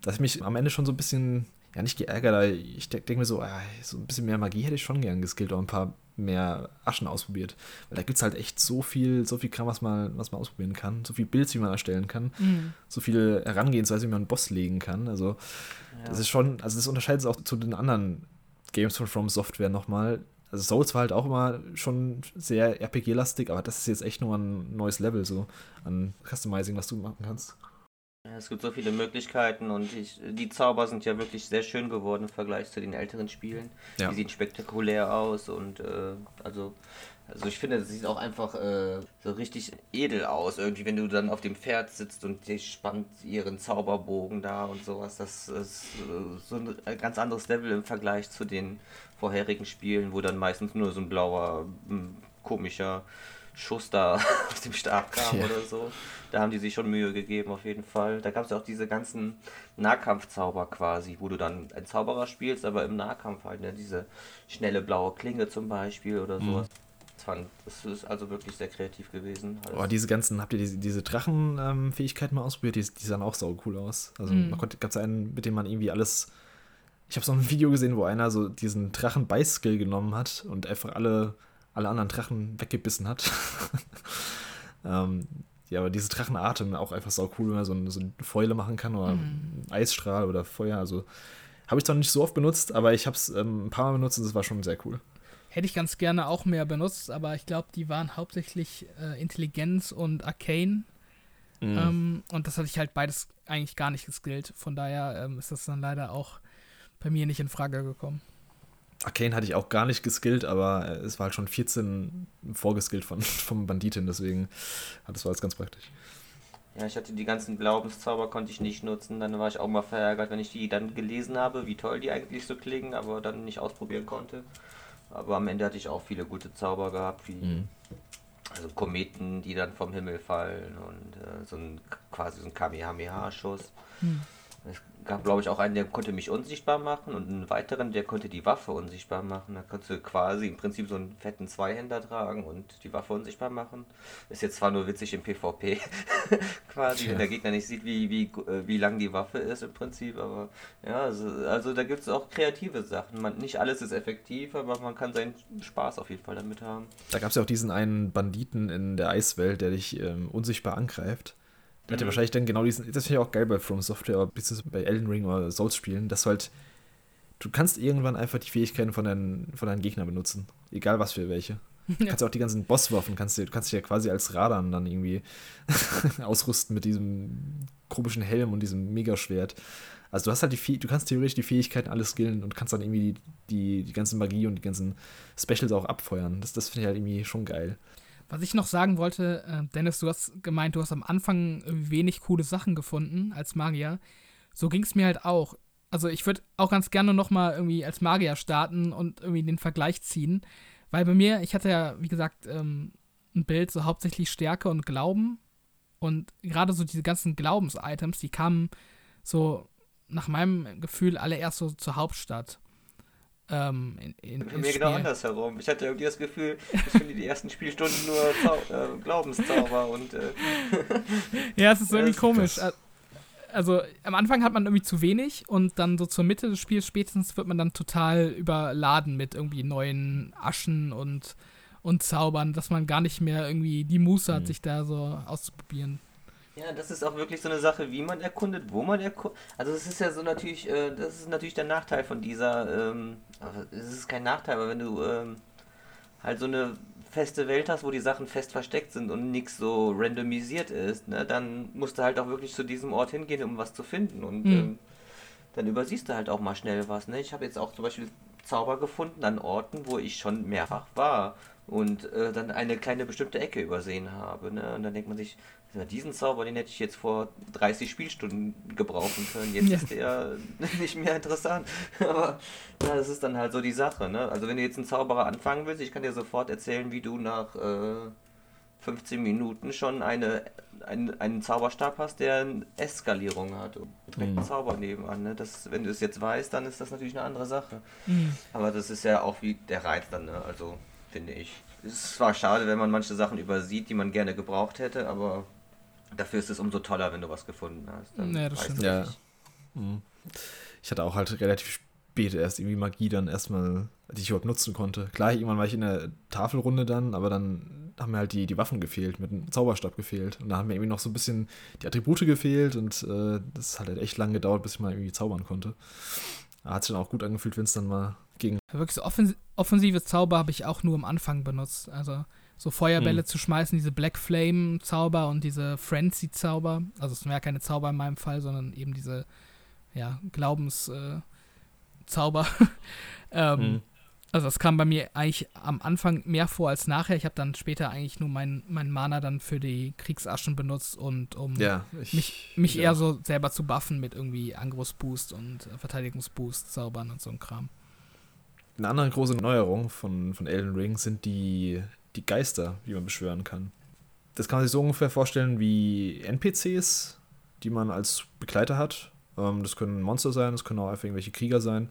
dass ich mich am Ende schon so ein bisschen, ja nicht geärgert, aber ich denke mir so, ah, so ein bisschen mehr Magie hätte ich schon gern geskillt, auch ein paar mehr Aschen ausprobiert. Weil da gibt es halt echt so viel, so viel Kram, was man, was man ausprobieren kann, so viel Builds, wie man erstellen kann, mhm. so viele Herangehensweise, wie man einen Boss legen kann. Also ja. das ist schon, also das unterscheidet es auch zu den anderen Games von From Software nochmal. Also Souls war halt auch immer schon sehr RPG-lastig, aber das ist jetzt echt nur ein neues Level so an Customizing, was du machen kannst. Es gibt so viele Möglichkeiten und ich, die Zauber sind ja wirklich sehr schön geworden im Vergleich zu den älteren Spielen. Ja. Die sehen spektakulär aus und äh, also also ich finde, es sieht auch einfach äh, so richtig edel aus, irgendwie, wenn du dann auf dem Pferd sitzt und die spannt ihren Zauberbogen da und sowas. Das ist äh, so ein ganz anderes Level im Vergleich zu den vorherigen Spielen, wo dann meistens nur so ein blauer, komischer Schuss <laughs> da aus dem Stab kam ja. oder so. Da haben die sich schon Mühe gegeben, auf jeden Fall. Da gab es ja auch diese ganzen Nahkampfzauber quasi, wo du dann ein Zauberer spielst, aber im Nahkampf halt, ne? diese schnelle blaue Klinge zum Beispiel oder mhm. sowas. Das ist also wirklich sehr kreativ gewesen. Alles. Oh, diese ganzen, habt ihr diese, diese Drachenfähigkeiten ähm, mal ausprobiert? Die, die sahen auch sau cool aus. Also mhm. man konnte, gab es einen, mit dem man irgendwie alles. Ich habe so ein Video gesehen, wo einer so diesen Drachen-Beiß-Skill genommen hat und einfach alle, alle anderen Drachen weggebissen hat. <laughs> ähm, ja, aber diese Drachenatem auch einfach sau cool, wenn man so, eine, so eine Fäule machen kann oder mhm. Eisstrahl oder Feuer. Also habe ich zwar nicht so oft benutzt, aber ich habe es ähm, ein paar Mal benutzt und es war schon sehr cool. Hätte ich ganz gerne auch mehr benutzt, aber ich glaube, die waren hauptsächlich äh, Intelligenz und Arcane. Mhm. Ähm, und das hatte ich halt beides eigentlich gar nicht geskillt. Von daher ähm, ist das dann leider auch bei mir nicht in Frage gekommen. Arcane hatte ich auch gar nicht geskillt, aber es war halt schon 14 vorgeskillt von, <laughs> vom Banditen, deswegen das war jetzt ganz praktisch. Ja, ich hatte die ganzen Glaubenszauber, konnte ich nicht nutzen. Dann war ich auch mal verärgert, wenn ich die dann gelesen habe, wie toll die eigentlich so klingen, aber dann nicht ausprobieren konnte. Aber am Ende hatte ich auch viele gute Zauber gehabt, wie mhm. also Kometen, die dann vom Himmel fallen und äh, so ein quasi so ein Kamehameha-Schuss. Mhm. Es gab, glaube ich, auch einen, der konnte mich unsichtbar machen und einen weiteren, der konnte die Waffe unsichtbar machen. Da konntest du quasi im Prinzip so einen fetten Zweihänder tragen und die Waffe unsichtbar machen. Ist jetzt zwar nur witzig im PvP, <laughs> quasi, ja. wenn der Gegner nicht sieht, wie, wie, äh, wie lang die Waffe ist im Prinzip, aber ja, also, also da gibt es auch kreative Sachen. Man, nicht alles ist effektiv, aber man kann seinen Spaß auf jeden Fall damit haben. Da gab es ja auch diesen einen Banditen in der Eiswelt, der dich ähm, unsichtbar angreift. Der hat ja mhm. wahrscheinlich dann genau diesen. Das finde ich auch geil bei From Software, bis bei Elden Ring oder Souls spielen, dass du halt. Du kannst irgendwann einfach die Fähigkeiten von deinen, von deinen Gegnern benutzen. Egal was für welche. <laughs> Du kannst auch die ganzen Bosswaffen, kannst du, du kannst dich ja quasi als Radan dann irgendwie <laughs> ausrüsten mit diesem komischen Helm und diesem Megaschwert. Also du hast halt die du kannst theoretisch die Fähigkeiten alles skillen und kannst dann irgendwie die, die, die ganze Magie und die ganzen Specials auch abfeuern. Das, das finde ich halt irgendwie schon geil. Was ich noch sagen wollte, äh, Dennis, du hast gemeint, du hast am Anfang wenig coole Sachen gefunden als Magier. So ging es mir halt auch. Also ich würde auch ganz gerne nochmal irgendwie als Magier starten und irgendwie den Vergleich ziehen. Weil bei mir, ich hatte ja, wie gesagt, ähm, ein Bild so hauptsächlich Stärke und Glauben. Und gerade so diese ganzen Glaubens-Items, die kamen so nach meinem Gefühl alle erst so zur Hauptstadt. Ähm, in, in, Bei mir genau andersherum. Ich hatte irgendwie das Gefühl, ich finde die ersten Spielstunden nur Zau äh, Glaubenszauber und. Äh <laughs> ja, es ist irgendwie komisch. Krass. Also am Anfang hat man irgendwie zu wenig und dann so zur Mitte des Spiels spätestens wird man dann total überladen mit irgendwie neuen Aschen und, und Zaubern, dass man gar nicht mehr irgendwie die Muße hat, mhm. sich da so auszuprobieren. Ja, das ist auch wirklich so eine Sache, wie man erkundet, wo man erkundet. Also es ist ja so natürlich, äh, das ist natürlich der Nachteil von dieser, ähm, es ist kein Nachteil, aber wenn du ähm, halt so eine feste Welt hast, wo die Sachen fest versteckt sind und nichts so randomisiert ist, ne, dann musst du halt auch wirklich zu diesem Ort hingehen, um was zu finden. Und mhm. ähm, dann übersiehst du halt auch mal schnell was. Ne? Ich habe jetzt auch zum Beispiel Zauber gefunden an Orten, wo ich schon mehrfach war und äh, dann eine kleine bestimmte Ecke übersehen habe. Ne? Und dann denkt man sich, diesen Zauber, den hätte ich jetzt vor 30 Spielstunden gebrauchen können. Jetzt ja. ist der <laughs> nicht mehr interessant. <laughs> Aber ja, das ist dann halt so die Sache. Ne? Also wenn du jetzt einen Zauberer anfangen willst, ich kann dir sofort erzählen, wie du nach äh, 15 Minuten schon eine, ein, einen Zauberstab hast, der eine Eskalierung hat. Und direkt mhm. einen Zauber nebenan. Ne? Das, wenn du es jetzt weißt, dann ist das natürlich eine andere Sache. Mhm. Aber das ist ja auch wie der Reiz dann. Ne? Also finde ich. Es zwar schade, wenn man manche Sachen übersieht, die man gerne gebraucht hätte, aber Dafür ist es umso toller, wenn du was gefunden hast. Dann ja, das stimmt. Ja. Mhm. Ich hatte auch halt relativ spät erst irgendwie Magie dann erstmal, die ich überhaupt nutzen konnte. Klar, irgendwann war ich in der Tafelrunde dann, aber dann haben mir halt die, die Waffen gefehlt, mit dem Zauberstab gefehlt. Und da haben mir irgendwie noch so ein bisschen die Attribute gefehlt und äh, das hat halt echt lange gedauert, bis ich mal irgendwie zaubern konnte. Hat sich dann auch gut angefühlt, wenn es dann mal ging. Wirklich so offens offensive Zauber habe ich auch nur am Anfang benutzt. Also so Feuerbälle hm. zu schmeißen, diese Black Flame Zauber und diese Frenzy Zauber. Also es sind ja keine Zauber in meinem Fall, sondern eben diese ja, Glaubenszauber. Äh, <laughs> ähm, hm. Also das kam bei mir eigentlich am Anfang mehr vor als nachher. Ich habe dann später eigentlich nur meinen mein Mana dann für die Kriegsaschen benutzt und um ja, ich, mich, mich ja. eher so selber zu buffen mit irgendwie Angriffsboost und Verteidigungsboost, Zaubern und so ein Kram. Eine andere große Neuerung von, von Elden Ring sind die, die Geister, die man beschwören kann. Das kann man sich so ungefähr vorstellen wie NPCs, die man als Begleiter hat. Ähm, das können Monster sein, das können auch einfach irgendwelche Krieger sein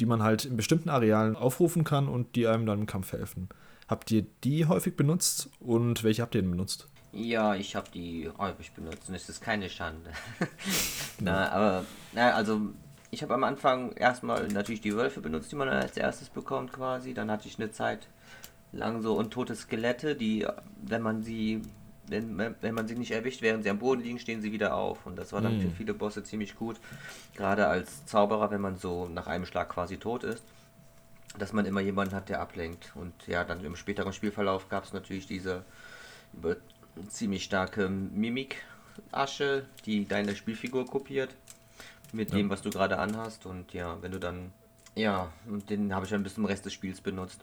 die man halt in bestimmten Arealen aufrufen kann und die einem dann im Kampf helfen. Habt ihr die häufig benutzt und welche habt ihr denn benutzt? Ja, ich habe die häufig benutzt und es ist keine Schande. <laughs> na, aber, na, also ich habe am Anfang erstmal natürlich die Wölfe benutzt, die man als erstes bekommt quasi. Dann hatte ich eine Zeit lang so untote Skelette, die, wenn man sie wenn, wenn man sie nicht erwischt, während sie am Boden liegen, stehen sie wieder auf. Und das war dann mhm. für viele Bosse ziemlich gut. Gerade als Zauberer, wenn man so nach einem Schlag quasi tot ist, dass man immer jemanden hat, der ablenkt. Und ja, dann im späteren Spielverlauf gab es natürlich diese über, ziemlich starke Mimik-Asche, die deine Spielfigur kopiert. Mit ja. dem, was du gerade anhast. Und ja, wenn du dann. Ja, und den habe ich dann bis zum Rest des Spiels benutzt.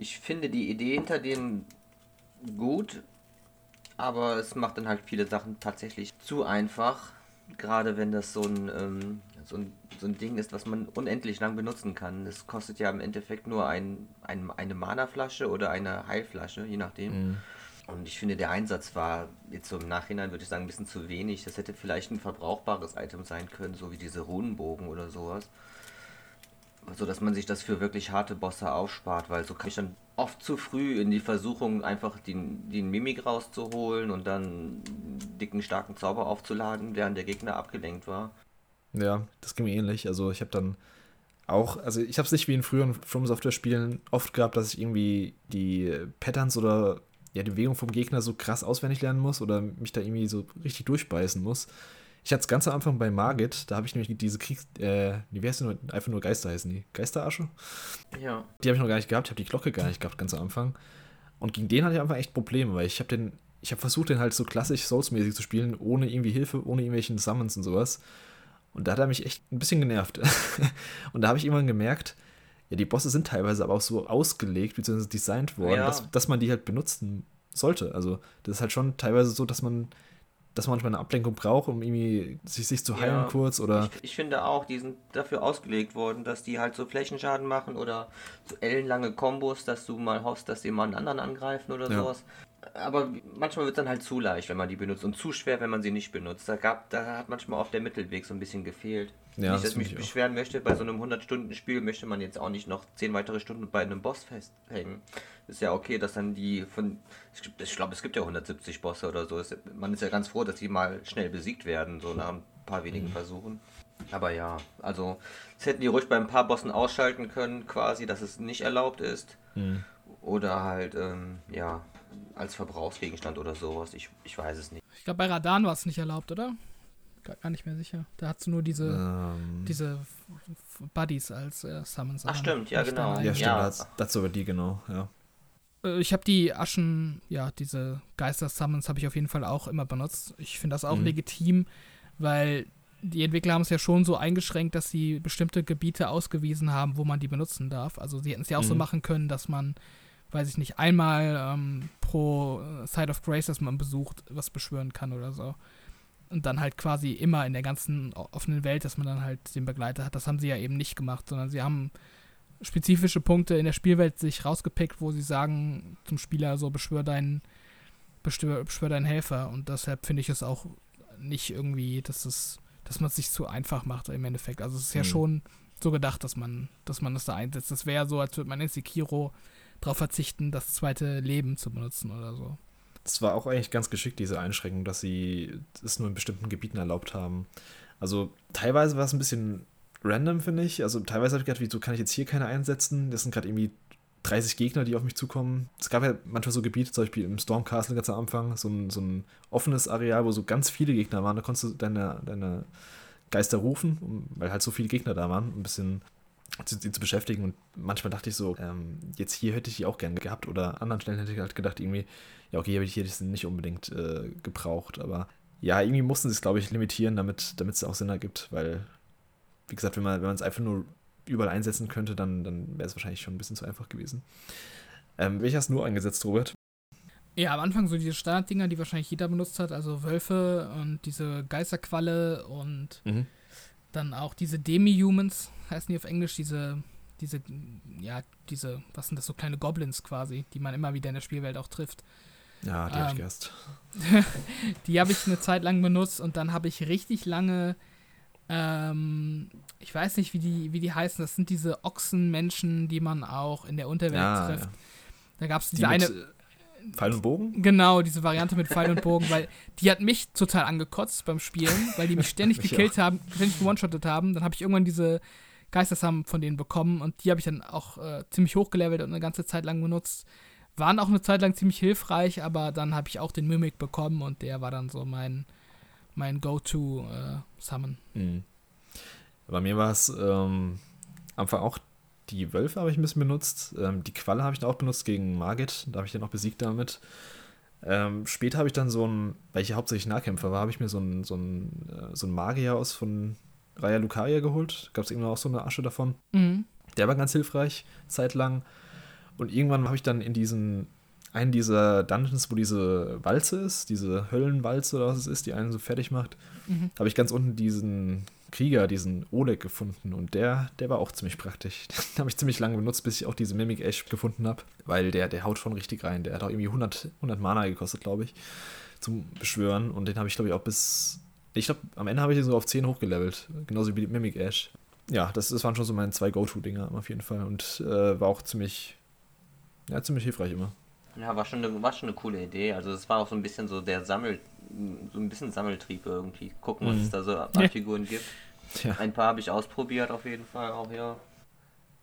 Ich finde die Idee hinter denen gut, aber es macht dann halt viele Sachen tatsächlich zu einfach. Gerade wenn das so ein, ähm, so ein, so ein Ding ist, was man unendlich lang benutzen kann. Es kostet ja im Endeffekt nur ein, ein, eine Mana-Flasche oder eine Heilflasche, je nachdem. Mhm. Und ich finde, der Einsatz war jetzt so im Nachhinein, würde ich sagen, ein bisschen zu wenig. Das hätte vielleicht ein verbrauchbares Item sein können, so wie diese Runenbogen oder sowas so dass man sich das für wirklich harte Bosse aufspart, weil so kann ich dann oft zu früh in die Versuchung, einfach den, den Mimik rauszuholen und dann dicken, starken Zauber aufzuladen, während der Gegner abgelenkt war. Ja, das ging mir ähnlich. Also ich habe dann auch, also ich habe es nicht wie in früheren From Software Spielen oft gehabt, dass ich irgendwie die Patterns oder ja, die Bewegung vom Gegner so krass auswendig lernen muss oder mich da irgendwie so richtig durchbeißen muss. Ich hatte es ganz am Anfang bei Margit, da habe ich nämlich diese Kriegs... Äh, wie heißt nur, einfach nur Geister heißen die? Geisterasche? Ja. Die habe ich noch gar nicht gehabt, ich habe die Glocke gar nicht gehabt, ganz am Anfang. Und gegen den hatte ich einfach echt Probleme, weil ich habe den... Ich habe versucht, den halt so klassisch Souls-mäßig zu spielen, ohne irgendwie Hilfe, ohne irgendwelchen Summons und sowas. Und da hat er mich echt ein bisschen genervt. <laughs> und da habe ich irgendwann gemerkt, ja, die Bosse sind teilweise aber auch so ausgelegt, bzw. designt worden, ja. dass, dass man die halt benutzen sollte. Also, das ist halt schon teilweise so, dass man dass man manchmal eine Ablenkung braucht, um irgendwie sich, sich zu heilen ja, kurz oder. Ich, ich, finde auch, die sind dafür ausgelegt worden, dass die halt so Flächenschaden machen oder so ellenlange Kombos, dass du mal hoffst, dass die mal einen anderen angreifen oder ja. sowas aber manchmal wird es dann halt zu leicht, wenn man die benutzt und zu schwer, wenn man sie nicht benutzt. Da, gab, da hat manchmal auch der Mittelweg so ein bisschen gefehlt. Ja, nicht, dass ich mich beschweren möchte, bei so einem 100-Stunden-Spiel möchte man jetzt auch nicht noch 10 weitere Stunden bei einem Boss festhängen. Ist ja okay, dass dann die von, ich glaube, es gibt ja 170 Bosse oder so. Man ist ja ganz froh, dass die mal schnell besiegt werden, so nach ein paar wenigen mhm. Versuchen. Aber ja, also, das hätten die ruhig bei ein paar Bossen ausschalten können, quasi, dass es nicht erlaubt ist. Mhm. Oder halt, ähm, ja, als Verbrauchsgegenstand oder sowas. Ich, ich weiß es nicht. Ich glaube, bei Radan war es nicht erlaubt, oder? Gar, nicht mehr sicher. Da hast du nur diese, ähm. diese Buddies als äh, Summons. Ach, stimmt, ja, genau. Ja, stimmt, ja. Das, das über die, genau, ja. Äh, ich habe die Aschen, ja, diese Geister-Summons habe ich auf jeden Fall auch immer benutzt. Ich finde das auch mhm. legitim, weil die Entwickler haben es ja schon so eingeschränkt, dass sie bestimmte Gebiete ausgewiesen haben, wo man die benutzen darf. Also sie hätten es ja auch mhm. so machen können, dass man weiß ich nicht, einmal ähm, pro äh, Side of Grace, das man besucht, was beschwören kann oder so. Und dann halt quasi immer in der ganzen offenen Welt, dass man dann halt den Begleiter hat. Das haben sie ja eben nicht gemacht, sondern sie haben spezifische Punkte in der Spielwelt sich rausgepickt, wo sie sagen zum Spieler so, beschwör deinen, beschwör, beschwör deinen Helfer. Und deshalb finde ich es auch nicht irgendwie, dass es, dass man es sich zu einfach macht im Endeffekt. Also es ist ja mhm. schon so gedacht, dass man, dass man das da einsetzt. Das wäre so, als würde man in Sekiro darauf verzichten, das zweite Leben zu benutzen oder so. Das war auch eigentlich ganz geschickt, diese Einschränkung, dass sie es nur in bestimmten Gebieten erlaubt haben. Also teilweise war es ein bisschen random, finde ich. Also teilweise habe ich gedacht, wieso kann ich jetzt hier keine einsetzen? Das sind gerade irgendwie 30 Gegner, die auf mich zukommen. Es gab ja manchmal so Gebiete, zum Beispiel im Storm Castle ganz am Anfang, so ein, so ein offenes Areal, wo so ganz viele Gegner waren. Da konntest du deine, deine Geister rufen, weil halt so viele Gegner da waren, ein bisschen sie zu beschäftigen. Und manchmal dachte ich so, ähm, jetzt hier hätte ich die auch gerne gehabt. Oder an anderen Stellen hätte ich halt gedacht, irgendwie, ja, okay, hier hätte ich die nicht unbedingt äh, gebraucht. Aber ja, irgendwie mussten sie es, glaube ich, limitieren, damit es auch Sinn ergibt, weil, wie gesagt, wenn man es einfach nur überall einsetzen könnte, dann, dann wäre es wahrscheinlich schon ein bisschen zu einfach gewesen. Ähm, welche hast du nur eingesetzt, Robert? Ja, am Anfang so diese Standarddinger, die wahrscheinlich jeder benutzt hat, also Wölfe und diese Geisterqualle und mhm. Dann auch diese Demi-Humans, heißen die auf Englisch, diese, diese, ja, diese, was sind das, so kleine Goblins quasi, die man immer wieder in der Spielwelt auch trifft. Ja, die ähm, habe ich gehasst. <laughs> die habe ich eine Zeit lang benutzt und dann habe ich richtig lange, ähm, ich weiß nicht, wie die, wie die heißen, das sind diese Ochsenmenschen, die man auch in der Unterwelt ja, trifft. Ja. Da gab es diese die eine. Pfeil und Bogen? Genau, diese Variante mit Pfeil und Bogen, weil die hat mich total angekotzt beim Spielen, weil die mich <laughs> ständig gekillt haben, ständig gewone-shottet haben. Dann habe ich irgendwann diese Geistersamen von denen bekommen und die habe ich dann auch äh, ziemlich hochgelevelt und eine ganze Zeit lang benutzt waren auch eine Zeit lang ziemlich hilfreich, aber dann habe ich auch den Mimic bekommen und der war dann so mein, mein Go-To-Summon. Äh, mhm. Bei mir war es ähm, Anfang auch die Wölfe habe ich ein bisschen benutzt. Ähm, die Qualle habe ich dann auch benutzt gegen Margit. Da habe ich den auch besiegt damit. Ähm, später habe ich dann so ein, weil ich ja hauptsächlich Nahkämpfer war, habe ich mir so ein, so ein, äh, so ein Magier aus von Raya Lucaria geholt. Gab es irgendwann auch so eine Asche davon. Mhm. Der war ganz hilfreich, zeitlang. Und irgendwann habe ich dann in diesen, einen dieser Dungeons, wo diese Walze ist, diese Höllenwalze oder was es ist, die einen so fertig macht, mhm. habe ich ganz unten diesen Krieger, diesen Oleg gefunden. Und der, der war auch ziemlich praktisch. <laughs> Den habe ich ziemlich lange benutzt, bis ich auch diese Mimic Ash gefunden habe. Weil der, der haut schon richtig rein. Der hat auch irgendwie 100, 100 Mana gekostet, glaube ich, zum Beschwören. Und den habe ich, glaube ich, auch bis. Ich glaube, am Ende habe ich den so auf 10 hochgelevelt. Genauso wie Mimic Ash. Ja, das, das waren schon so meine zwei Go-To-Dinger auf jeden Fall. Und äh, war auch ziemlich ja, ziemlich hilfreich immer. Ja, war schon, eine, war schon eine coole Idee. Also es war auch so ein bisschen so der Sammel, so ein bisschen Sammeltrieb irgendwie. Gucken, was mhm. es da so an Figuren gibt. Ja. Ein paar habe ich ausprobiert auf jeden Fall auch, ja.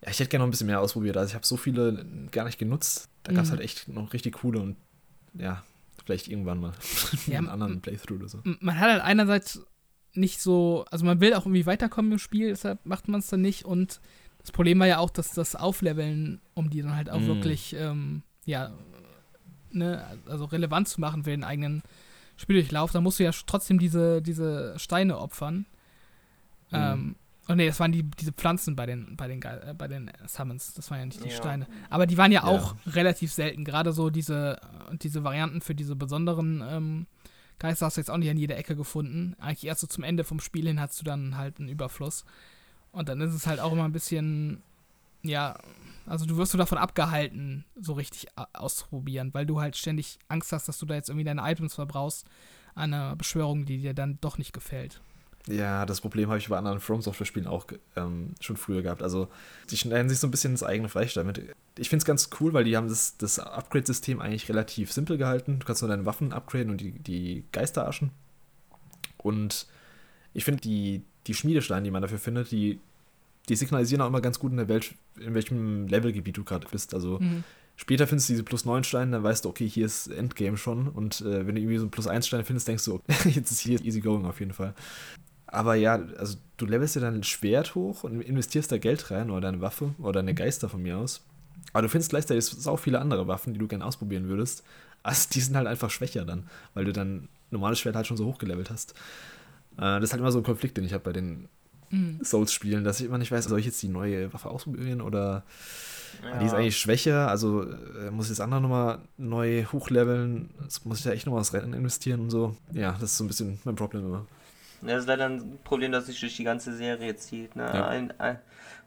Ja, ich hätte gerne noch ein bisschen mehr ausprobiert. Also ich habe so viele gar nicht genutzt. Da gab es mhm. halt echt noch richtig coole und ja, vielleicht irgendwann mal <laughs> ja, einen anderen Playthrough oder so. Man hat halt einerseits nicht so, also man will auch irgendwie weiterkommen im Spiel, deshalb macht man es dann nicht und das Problem war ja auch, dass das Aufleveln, um die dann halt auch mm. wirklich, ähm, ja, ne, also relevant zu machen für den eigenen Spieldurchlauf, da musst du ja trotzdem diese, diese Steine opfern. Mm. Ähm, oh ne, das waren die, diese Pflanzen bei den, bei den, äh, bei den Summons. Das waren ja nicht die ja. Steine. Aber die waren ja, ja, auch relativ selten. Gerade so diese, diese Varianten für diese besonderen ähm, Geister hast du jetzt auch nicht an jeder Ecke gefunden. Eigentlich erst so zum Ende vom Spiel hin hast du dann halt einen Überfluss. Und dann ist es halt auch immer ein bisschen, ja, also du wirst du davon abgehalten, so richtig auszuprobieren, weil du halt ständig Angst hast, dass du da jetzt irgendwie deine Items verbrauchst an einer Beschwörung, die dir dann doch nicht gefällt. Ja, das Problem habe ich bei anderen From Software-Spielen auch ähm, schon früher gehabt. Also, die schneiden sich so ein bisschen ins eigene Fleisch damit. Ich finde es ganz cool, weil die haben das, das Upgrade-System eigentlich relativ simpel gehalten. Du kannst nur deine Waffen upgraden und die, die Geisteraschen. Und ich finde, die, die Schmiedesteine, die man dafür findet, die die signalisieren auch immer ganz gut in der Welt, in welchem Levelgebiet du gerade bist. Also mhm. später findest du diese plus 9 Steine, dann weißt du, okay, hier ist Endgame schon. Und äh, wenn du irgendwie so ein plus 1 Stein findest, denkst du, <laughs> jetzt ist hier easy going auf jeden Fall. Aber ja, also du levelst dir dein Schwert hoch und investierst da Geld rein oder deine Waffe oder deine Geister von mir aus. Aber du findest gleichzeitig sau viele andere Waffen, die du gerne ausprobieren würdest. Also die sind halt einfach schwächer dann, weil du dein normales Schwert halt schon so hochgelevelt hast. Äh, das ist halt immer so ein Konflikt, den ich habe bei den mhm. Souls-Spielen, dass ich immer nicht weiß, soll ich jetzt die neue Waffe ausprobieren oder ja. die ist eigentlich schwächer, also äh, muss ich das andere nochmal neu hochleveln, das muss ich ja echt nochmal was Rennen investieren und so. Ja, das ist so ein bisschen mein Problem immer. Das ist leider ein Problem, das sich durch die ganze Serie zieht. Ne? Ja. Ein, ein,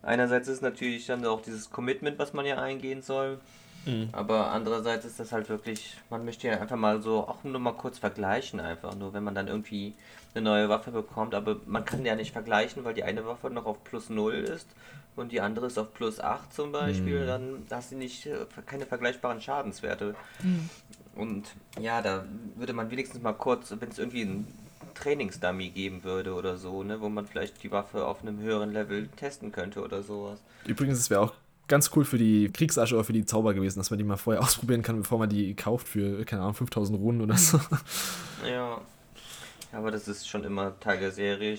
einerseits ist natürlich dann auch dieses Commitment, was man ja eingehen soll. Mhm. Aber andererseits ist das halt wirklich, man möchte ja einfach mal so auch nur mal kurz vergleichen, einfach nur, wenn man dann irgendwie eine neue Waffe bekommt. Aber man kann ja nicht vergleichen, weil die eine Waffe noch auf plus 0 ist und die andere ist auf plus 8 zum Beispiel. Mhm. Dann hast du nicht äh, keine vergleichbaren Schadenswerte. Mhm. Und ja, da würde man wenigstens mal kurz, wenn es irgendwie ein Trainingsdummy geben würde oder so, ne? wo man vielleicht die Waffe auf einem höheren Level testen könnte oder sowas. Übrigens, es wäre auch ganz cool für die Kriegsasche oder für die Zauber gewesen, dass man die mal vorher <laughs> ausprobieren kann, bevor man die kauft für, keine Ahnung, 5000 Runden oder so. Ja. Aber das ist schon immer Teil der Serie.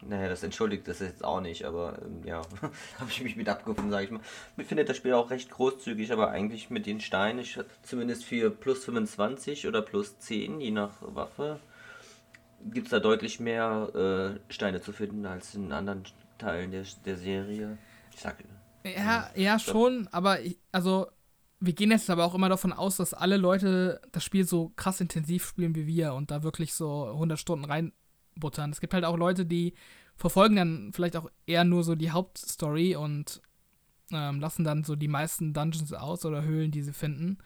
Naja, das entschuldigt das jetzt auch nicht, aber ähm, ja, <laughs> habe ich mich mit abgefunden, sage ich mal. Ich finde das Spiel auch recht großzügig, aber eigentlich mit den Steinen, ich zumindest für plus 25 oder plus 10, je nach Waffe, gibt es da deutlich mehr äh, Steine zu finden als in anderen Teilen der, der Serie. Ich sag, ja, ja, schon, aber ich, also wir gehen jetzt aber auch immer davon aus, dass alle Leute das Spiel so krass intensiv spielen wie wir und da wirklich so 100 Stunden reinbuttern. Es gibt halt auch Leute, die verfolgen dann vielleicht auch eher nur so die Hauptstory und ähm, lassen dann so die meisten Dungeons aus oder Höhlen, die sie finden.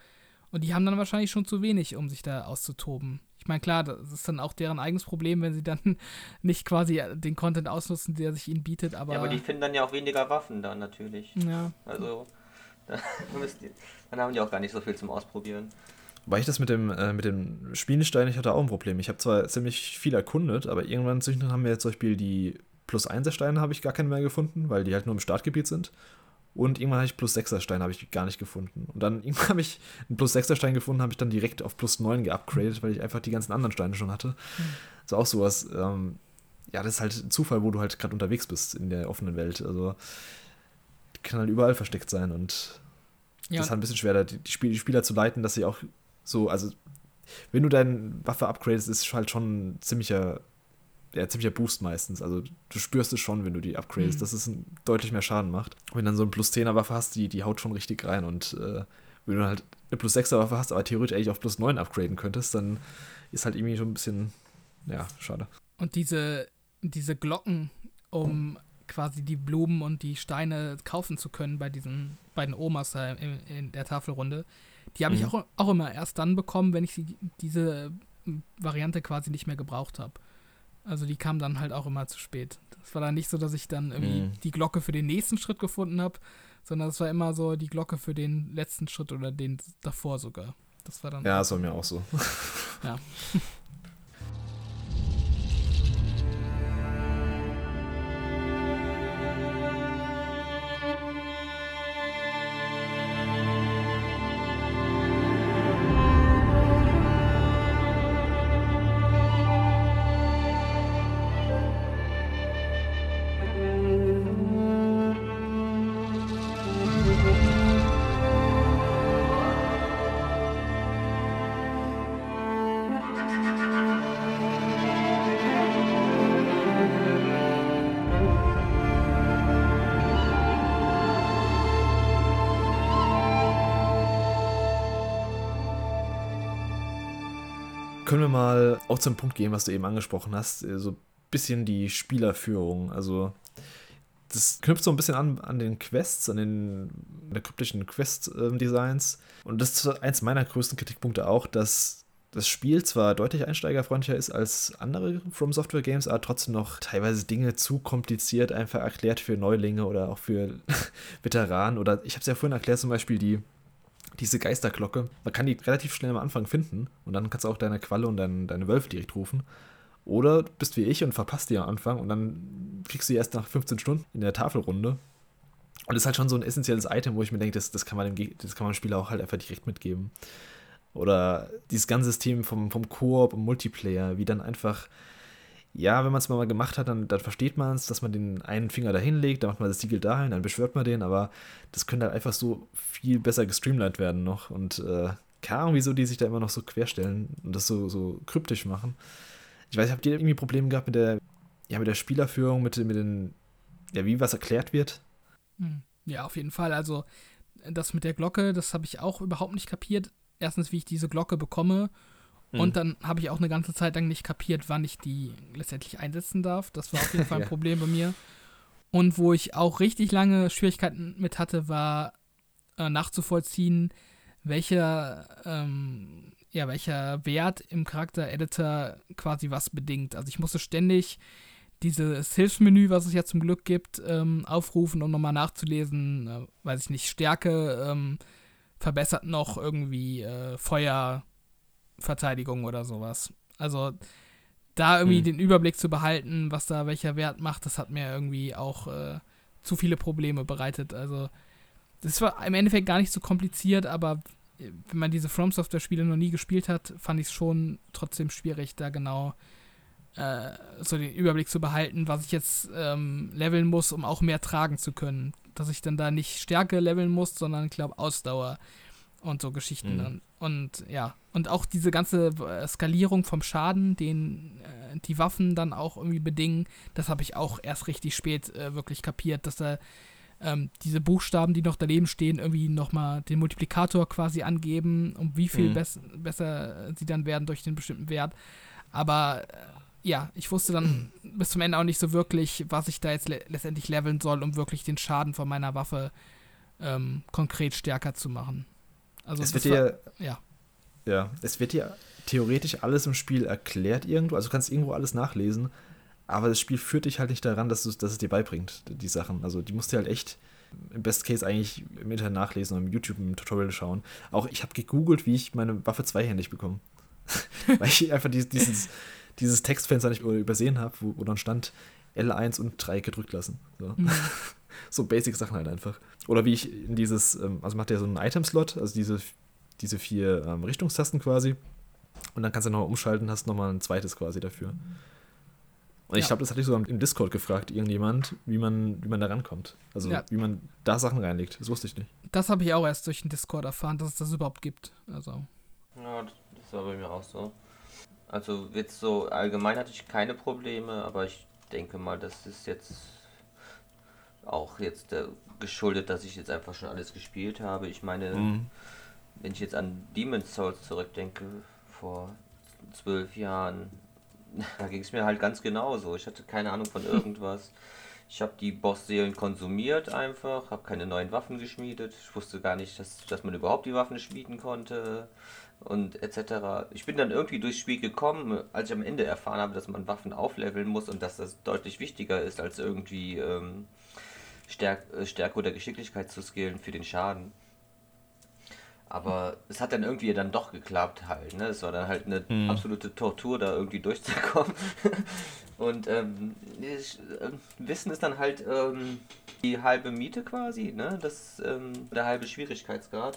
Und die haben dann wahrscheinlich schon zu wenig, um sich da auszutoben. Ich meine, klar, das ist dann auch deren eigenes Problem, wenn sie dann <laughs> nicht quasi den Content ausnutzen, der sich ihnen bietet, aber. Ja, aber die finden dann ja auch weniger Waffen dann natürlich. Ja. Also, <laughs> dann, haben die auch gar nicht so viel zum Ausprobieren. Weil ich das mit dem, äh, mit dem Spielstein, ich hatte auch ein Problem. Ich habe zwar ziemlich viel erkundet, aber irgendwann zwischendurch haben wir zum Beispiel die plus 1er Steine habe ich gar keine mehr gefunden, weil die halt nur im Startgebiet sind. Und irgendwann habe ich plus 6er Stein habe ich gar nicht gefunden. Und dann <laughs> irgendwann habe ich einen plus 6er Stein gefunden, habe ich dann direkt auf plus 9 geupgradet, weil ich einfach die ganzen anderen Steine schon hatte. Mhm. Das ist auch sowas. Ähm, ja, das ist halt Zufall, wo du halt gerade unterwegs bist in der offenen Welt. Also kann halt überall versteckt sein und ja. das ist halt ein bisschen schwer, die, die, Spiel, die Spieler zu leiten, dass sie auch so, also wenn du deine Waffe upgradest, ist es halt schon ein ziemlicher ja, ziemlicher Boost meistens. Also du spürst es schon, wenn du die upgradest, mhm. dass es deutlich mehr Schaden macht. Wenn du dann so eine plus 10er Waffe hast, die, die haut schon richtig rein. Und äh, wenn du halt eine plus 6er Waffe hast, aber theoretisch eigentlich auf plus 9 upgraden könntest, dann ist halt irgendwie schon ein bisschen, ja, schade. Und diese, diese Glocken, um quasi die Blumen und die Steine kaufen zu können bei diesen beiden Omas da in, in der Tafelrunde, die habe mhm. ich auch, auch immer erst dann bekommen, wenn ich die, diese Variante quasi nicht mehr gebraucht habe. Also die kam dann halt auch immer zu spät. Es war dann nicht so, dass ich dann irgendwie mhm. die Glocke für den nächsten Schritt gefunden habe, sondern es war immer so die Glocke für den letzten Schritt oder den davor sogar. Das war dann. Ja, das war mir auch so. ja. <laughs> auch zum Punkt gehen, was du eben angesprochen hast. Äh, so ein bisschen die Spielerführung. Also, das knüpft so ein bisschen an, an den Quests, an den an der kryptischen Quest-Designs. Und das ist eins meiner größten Kritikpunkte auch, dass das Spiel zwar deutlich einsteigerfreundlicher ist als andere From Software Games, aber trotzdem noch teilweise Dinge zu kompliziert einfach erklärt für Neulinge oder auch für <laughs> Veteranen. Oder ich habe es ja vorhin erklärt, zum Beispiel die diese Geisterglocke. Man kann die relativ schnell am Anfang finden und dann kannst du auch deine Qualle und dein, deine Wölfe direkt rufen. Oder du bist wie ich und verpasst die am Anfang und dann kriegst du die erst nach 15 Stunden in der Tafelrunde. Und das ist halt schon so ein essentielles Item, wo ich mir denke, das, das, kann, man dem, das kann man dem Spieler auch halt einfach direkt mitgeben. Oder dieses ganze System vom, vom Koop und Multiplayer, wie dann einfach ja, wenn man es mal gemacht hat, dann, dann versteht man es, dass man den einen Finger da hinlegt, dann macht man das Siegel dahin, dann beschwört man den, aber das könnte halt einfach so viel besser gestreamlined werden noch. Und äh, keine Ahnung, wieso die sich da immer noch so querstellen und das so, so kryptisch machen. Ich weiß, habt ihr irgendwie Probleme gehabt mit der, ja, mit der Spielerführung, mit, mit den, ja, wie was erklärt wird? Hm. Ja, auf jeden Fall. Also, das mit der Glocke, das habe ich auch überhaupt nicht kapiert. Erstens, wie ich diese Glocke bekomme und mhm. dann habe ich auch eine ganze Zeit lang nicht kapiert, wann ich die letztendlich einsetzen darf. Das war auf jeden <laughs> Fall ein ja. Problem bei mir. Und wo ich auch richtig lange Schwierigkeiten mit hatte, war äh, nachzuvollziehen, welcher, ähm, ja, welcher Wert im Charakter-Editor quasi was bedingt. Also ich musste ständig dieses Hilfsmenü, was es ja zum Glück gibt, ähm, aufrufen, um nochmal nachzulesen, äh, weiß ich nicht, Stärke ähm, verbessert noch irgendwie äh, Feuer Verteidigung oder sowas. Also da irgendwie mhm. den Überblick zu behalten, was da welcher Wert macht, das hat mir irgendwie auch äh, zu viele Probleme bereitet. Also, das war im Endeffekt gar nicht so kompliziert, aber wenn man diese From Software-Spiele noch nie gespielt hat, fand ich es schon trotzdem schwierig, da genau äh, so den Überblick zu behalten, was ich jetzt ähm, leveln muss, um auch mehr tragen zu können. Dass ich dann da nicht Stärke leveln muss, sondern ich glaube Ausdauer und so Geschichten. Mhm. Und, ja, und auch diese ganze äh, Skalierung vom Schaden, den äh, die Waffen dann auch irgendwie bedingen, das habe ich auch erst richtig spät äh, wirklich kapiert, dass da ähm, diese Buchstaben, die noch daneben stehen, irgendwie nochmal den Multiplikator quasi angeben, um wie viel mhm. bess besser sie dann werden durch den bestimmten Wert. Aber äh, ja, ich wusste dann <clears throat> bis zum Ende auch nicht so wirklich, was ich da jetzt le letztendlich leveln soll, um wirklich den Schaden von meiner Waffe ähm, konkret stärker zu machen. Also es wird dir, ja. Ja, es wird dir theoretisch alles im Spiel erklärt irgendwo, also du kannst irgendwo alles nachlesen, aber das Spiel führt dich halt nicht daran, dass, dass es dir beibringt, die Sachen. Also die musst du halt echt im Best Case eigentlich im Internet nachlesen und im YouTube im Tutorial schauen. Auch ich habe gegoogelt, wie ich meine Waffe zweihändig bekomme. <laughs> Weil ich einfach dieses, dieses Textfenster nicht übersehen habe, wo, wo, dann stand L1 und 3 gedrückt lassen. So, mhm. <laughs> so basic Sachen halt einfach. Oder wie ich in dieses, ähm, also macht der so einen Item-Slot, also diese, diese vier ähm, Richtungstasten quasi. Und dann kannst du nochmal umschalten, hast nochmal ein zweites quasi dafür. Und ich glaube, das hatte ich sogar im Discord gefragt, irgendjemand, wie man, wie man da rankommt. Also ja. wie man da Sachen reinlegt. Das wusste ich nicht. Das habe ich auch erst durch den Discord erfahren, dass es das überhaupt gibt. Also. Ja, das war bei mir auch so. Also jetzt so allgemein hatte ich keine Probleme, aber ich denke mal, das ist jetzt auch jetzt äh, geschuldet, dass ich jetzt einfach schon alles gespielt habe. Ich meine, mhm. wenn ich jetzt an Demon's Souls zurückdenke, vor zwölf Jahren, <laughs> da ging es mir halt ganz genauso. Ich hatte keine Ahnung von <laughs> irgendwas. Ich habe die Bossseelen konsumiert einfach, habe keine neuen Waffen geschmiedet. Ich wusste gar nicht, dass, dass man überhaupt die Waffen schmieden konnte und etc. Ich bin dann irgendwie durchs Spiel gekommen, als ich am Ende erfahren habe, dass man Waffen aufleveln muss und dass das deutlich wichtiger ist, als irgendwie ähm, Stärk äh, Stärke oder Geschicklichkeit zu skillen für den Schaden. Aber es hat dann irgendwie dann doch geklappt halt. Ne? Es war dann halt eine mhm. absolute Tortur, da irgendwie durchzukommen. <laughs> Und ähm, ich, äh, Wissen ist dann halt ähm, die halbe Miete quasi, ne? Das ähm, der halbe Schwierigkeitsgrad.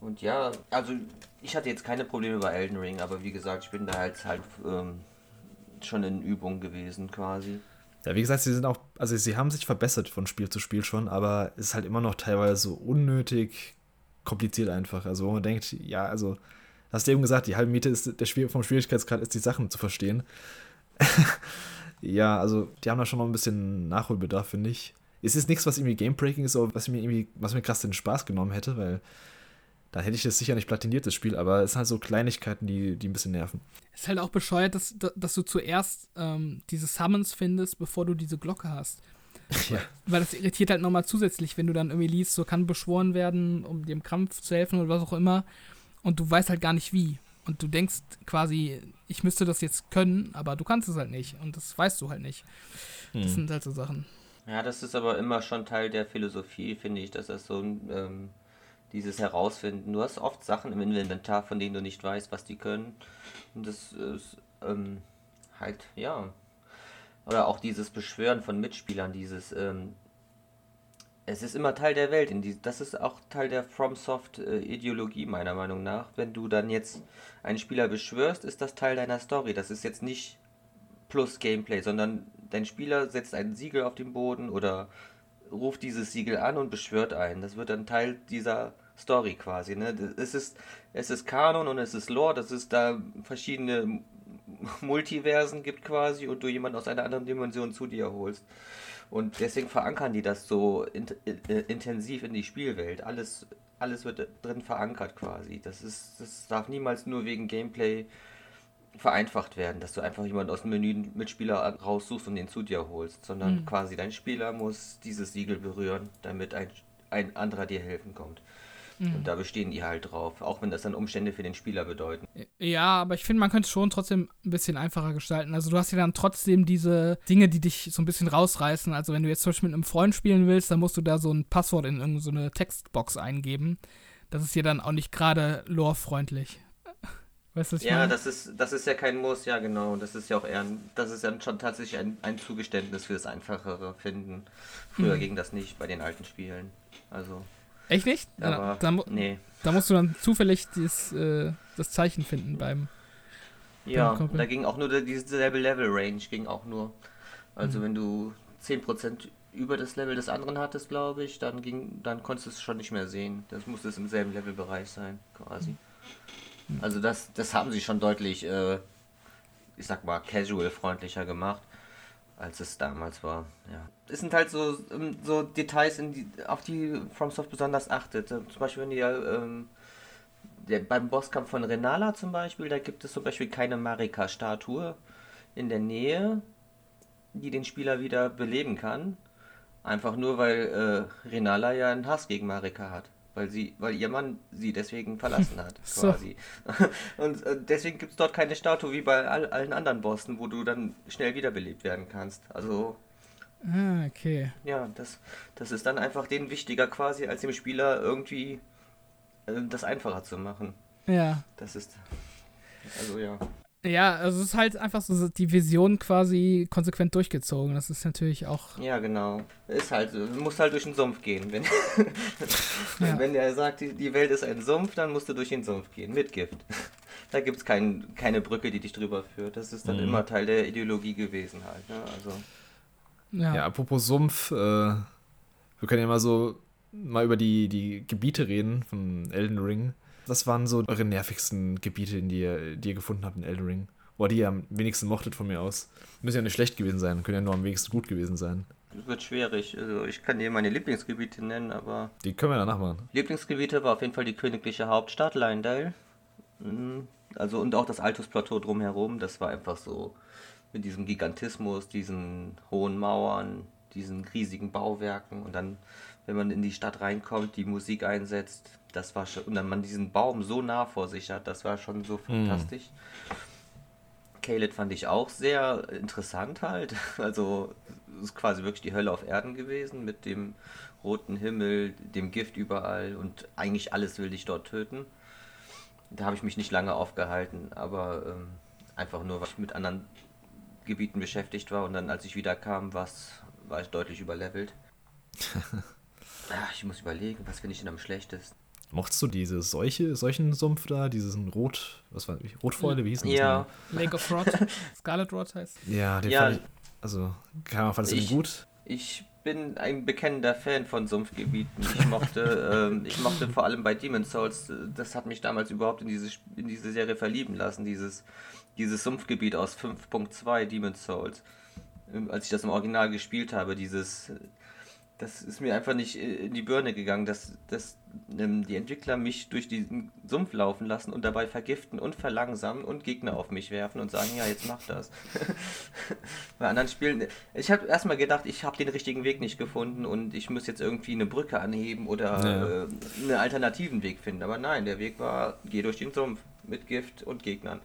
Und ja, also ich hatte jetzt keine Probleme bei Elden Ring, aber wie gesagt, ich bin da halt ähm, schon in Übung gewesen quasi. Ja, wie gesagt, sie sind auch, also sie haben sich verbessert von Spiel zu Spiel schon, aber es ist halt immer noch teilweise so unnötig kompliziert einfach. Also wo man denkt, ja, also hast du eben gesagt, die halbe Miete ist der Schwier vom Schwierigkeitsgrad ist, die Sachen zu verstehen. <laughs> ja, also die haben da schon noch ein bisschen Nachholbedarf, finde ich. Es ist nichts, was irgendwie Gamebreaking ist, oder was mir irgendwie, was mir krass den Spaß genommen hätte, weil dann hätte ich das sicher nicht platiniert, das Spiel, aber es sind halt so Kleinigkeiten, die, die ein bisschen nerven. Es ist halt auch bescheuert, dass, dass du zuerst ähm, diese Summons findest, bevor du diese Glocke hast. <laughs> Ja. Weil das irritiert halt nochmal zusätzlich, wenn du dann irgendwie liest, so kann beschworen werden, um dem Kampf zu helfen oder was auch immer. Und du weißt halt gar nicht wie. Und du denkst quasi, ich müsste das jetzt können, aber du kannst es halt nicht. Und das weißt du halt nicht. Das hm. sind halt so Sachen. Ja, das ist aber immer schon Teil der Philosophie, finde ich, dass das so ein, ähm, dieses Herausfinden. Du hast oft Sachen im Inventar, von denen du nicht weißt, was die können. Und das ist ähm, halt, ja, oder auch dieses Beschwören von Mitspielern, dieses, ähm, es ist immer Teil der Welt. Das ist auch Teil der FromSoft-Ideologie, äh, meiner Meinung nach. Wenn du dann jetzt einen Spieler beschwörst, ist das Teil deiner Story. Das ist jetzt nicht plus Gameplay, sondern dein Spieler setzt ein Siegel auf den Boden oder ruft dieses Siegel an und beschwört einen. Das wird dann Teil dieser Story quasi. Ne? Es, ist, es ist Kanon und es ist Lore, dass es da verschiedene Multiversen gibt quasi und du jemanden aus einer anderen Dimension zu dir holst. Und deswegen verankern die das so in, äh, intensiv in die Spielwelt. Alles, alles wird drin verankert quasi. Das, ist, das darf niemals nur wegen Gameplay vereinfacht werden, dass du einfach jemanden aus dem Menü Mitspieler raussuchst und den zu dir holst, sondern mhm. quasi dein Spieler muss dieses Siegel berühren, damit ein, ein anderer dir helfen kommt. Mhm. Und da bestehen die halt drauf, auch wenn das dann Umstände für den Spieler bedeuten. Ja, aber ich finde, man könnte es schon trotzdem ein bisschen einfacher gestalten. Also du hast ja dann trotzdem diese Dinge, die dich so ein bisschen rausreißen. Also wenn du jetzt zum Beispiel mit einem Freund spielen willst, dann musst du da so ein Passwort in irgendeine so Textbox eingeben. Das ist ja dann auch nicht gerade lore-freundlich. Weißt du, was ich Ja, meine? das ist, das ist ja kein Muss, ja genau. Das ist ja auch eher, ein- das ist ja schon tatsächlich ein, ein Zugeständnis für das einfachere Finden. Früher Mhm. ging das nicht bei den alten Spielen. Also, Echt nicht? aber, da, da, nee. da musst du dann zufällig dieses, äh, das Zeichen finden beim. Ja, Beim da ging auch nur dieselbe Level-Range, ging auch nur. Also Mhm. wenn du 10% über das Level des anderen hattest, glaube ich, dann ging, dann konntest du es schon nicht mehr sehen. Das musste es im selben Levelbereich sein, quasi. Also das, das haben sie schon deutlich, äh, ich sag mal, casual-freundlicher gemacht, als es damals war. Ja. Es sind halt so, ähm, so Details, die, auf die FromSoft besonders achtet. Zum Beispiel, wenn ihr ähm, der, beim Bosskampf von Renala zum Beispiel, da gibt es zum Beispiel keine Marika-Statue in der Nähe, die den Spieler wieder beleben kann. Einfach nur, weil äh, Renala ja einen Hass gegen Marika hat. Weil sie, weil ihr Mann sie deswegen <laughs> verlassen hat, So. quasi. <laughs> Und äh, deswegen gibt es dort keine Statue wie bei all, allen anderen Bossen, wo du dann schnell wiederbelebt werden kannst. Also Ah, okay. ja, das, das ist dann einfach denen wichtiger quasi, als dem Spieler irgendwie äh, das einfacher zu machen. Ja. Das ist. Also ja. Ja, also es ist halt einfach so die Vision quasi konsequent durchgezogen. Das ist natürlich auch. Ja, genau. Ist halt, musst halt durch den Sumpf gehen. Wenn, <laughs> Ja. wenn der sagt, die, die Welt ist ein Sumpf, dann musst du durch den Sumpf gehen. Mit Gift. <laughs> Da gibt es kein, keine Brücke, die dich drüber führt. Das ist dann Mhm. immer Teil der Ideologie gewesen halt. Ne? Also, Ja. Ja, apropos Sumpf, äh, wir können ja mal so mal über die, die Gebiete reden von Elden Ring. Was waren so eure nervigsten Gebiete, die ihr, die ihr gefunden habt in Elden Ring? Oder die ihr am wenigsten mochtet von mir aus? Müssen ja nicht schlecht gewesen sein, können ja nur am wenigsten gut gewesen sein. das wird schwierig. Also, ich kann dir meine Lieblingsgebiete nennen, aber Die können wir danach machen. Lieblingsgebiete war auf jeden Fall die königliche Hauptstadt, Leyndale. Mhm. Also und auch das Altus-Plateau drumherum, das war einfach so mit diesem Gigantismus, diesen hohen Mauern, diesen riesigen Bauwerken und dann, wenn man in die Stadt reinkommt, die Musik einsetzt, das war schon, und dann man diesen Baum so nah vor sich hat, das war schon so fantastisch. Caled fand ich auch sehr interessant halt. <laughs> Also es ist quasi wirklich die Hölle auf Erden gewesen mit dem roten Himmel, dem Gift überall und eigentlich alles will dich dort töten. Da habe ich mich nicht lange aufgehalten, aber ähm, einfach nur, weil ich mit anderen Gebieten beschäftigt war und dann, als ich wieder kam, war ich deutlich überlevelt. <laughs> Ah, ich muss überlegen, was finde ich denn am schlechtesten? Mochtest du diese Seuche, Seuchensumpf da, diesen Rot, was war, Rotfäule, wie hieß denn das Ja, nochmal? Lake of Rot, <laughs> Scarlet Rot heißt. Ja, den Ja. fand ich, also, keine Ahnung, fandest du den gut? Ich bin ein bekennender Fan von Sumpfgebieten. Ich mochte, <laughs> ähm, ich mochte vor allem bei Demon's Souls, äh, das hat mich damals überhaupt in diese, in diese Serie verlieben lassen, dieses, dieses Sumpfgebiet aus 5.2 Demon's Souls. Ähm, Als ich das im Original gespielt habe, dieses, das ist mir einfach nicht äh, in die Birne gegangen, dass, dass ähm, die Entwickler mich durch diesen Sumpf laufen lassen und dabei vergiften und verlangsamen und Gegner auf mich werfen und sagen, ja, jetzt mach das. <laughs> Bei anderen Spielen, ich habe erstmal gedacht, ich habe den richtigen Weg nicht gefunden und ich muss jetzt irgendwie eine Brücke anheben oder Ja. äh, einen alternativen Weg finden. Aber nein, der Weg war, geh durch den Sumpf mit Gift und Gegnern.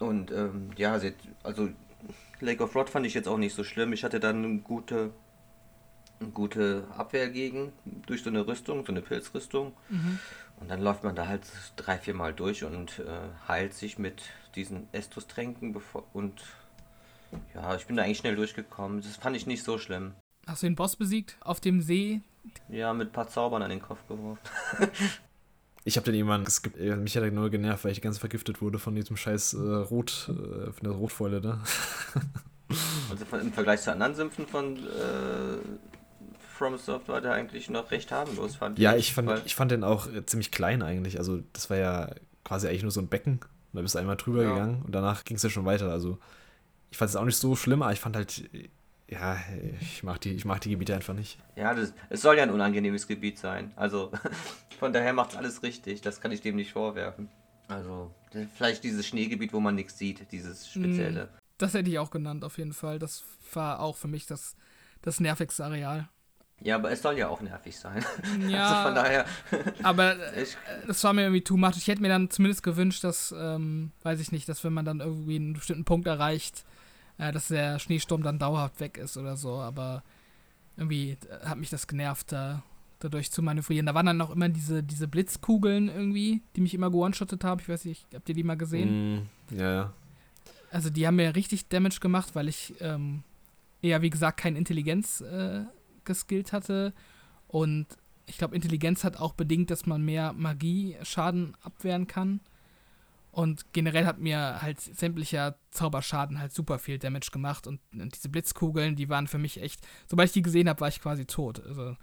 Und ähm, ja, also Lake of Rot fand ich jetzt auch nicht so schlimm. Ich hatte dann eine gute, eine gute Abwehr gegen, durch so eine Rüstung, so eine Pilzrüstung. Mhm. Und dann läuft man da halt drei, vier Mal durch und äh, heilt sich mit diesen Estus-Tränken bevor und ja, ich bin da eigentlich schnell durchgekommen. Das fand ich nicht so schlimm. Hast du den Boss besiegt auf dem See? Ja, mit ein paar Zaubern an den Kopf geworfen. <laughs> Ich habe den irgendwann, geskippt. Äh, mich hat er nur genervt, weil ich ganz vergiftet wurde von diesem scheiß äh, Rot, äh, von der Rotfäule da. <laughs> Also von, im Vergleich zu anderen Sümpfen von äh, FromSoft war der eigentlich noch recht harmlos, fand Ja, ich fand, ich fand den auch äh, ziemlich klein eigentlich. Also, das war ja quasi eigentlich nur so ein Becken. Und da bist du einmal drüber Ja. gegangen und danach ging es ja schon weiter. Also, ich fand es auch nicht so schlimm, aber ich fand halt, äh, ja, ich mag die, ich mag die Gebiete einfach nicht. Ja, das, es soll ja ein unangenehmes Gebiet sein. Also <laughs> von daher macht alles richtig. Das kann ich dem nicht vorwerfen. Also vielleicht dieses Schneegebiet, wo man nichts sieht, dieses spezielle. Das hätte ich auch genannt, auf jeden Fall. Das war auch für mich das, das nervigste Areal. Ja, aber es soll ja auch nervig sein. <laughs> Ja, Also von daher, <laughs> aber äh, ich, das war mir irgendwie too much. Ich hätte mir dann zumindest gewünscht, dass, ähm, weiß ich nicht, dass wenn man dann irgendwie einen bestimmten Punkt erreicht, äh, dass der Schneesturm dann dauerhaft weg ist oder so. Aber irgendwie äh, hat mich das genervt, da dadurch zu manövrieren. Da waren dann noch immer diese, diese Blitzkugeln irgendwie, die mich immer gewone-shottet haben. Ich weiß nicht, habt ihr die mal gesehen? Mm, ja, ja. Also die haben mir richtig Damage gemacht, weil ich ähm, eher, wie gesagt, keine Intelligenz äh, geskillt hatte. Und ich glaube, Intelligenz hat auch bedingt, dass man mehr Magie-Schaden abwehren kann. Und generell hat mir halt sämtlicher Zauberschaden halt super viel Damage gemacht. Und, und diese Blitzkugeln, die waren für mich echt. Sobald ich die gesehen habe, war ich quasi tot. Also,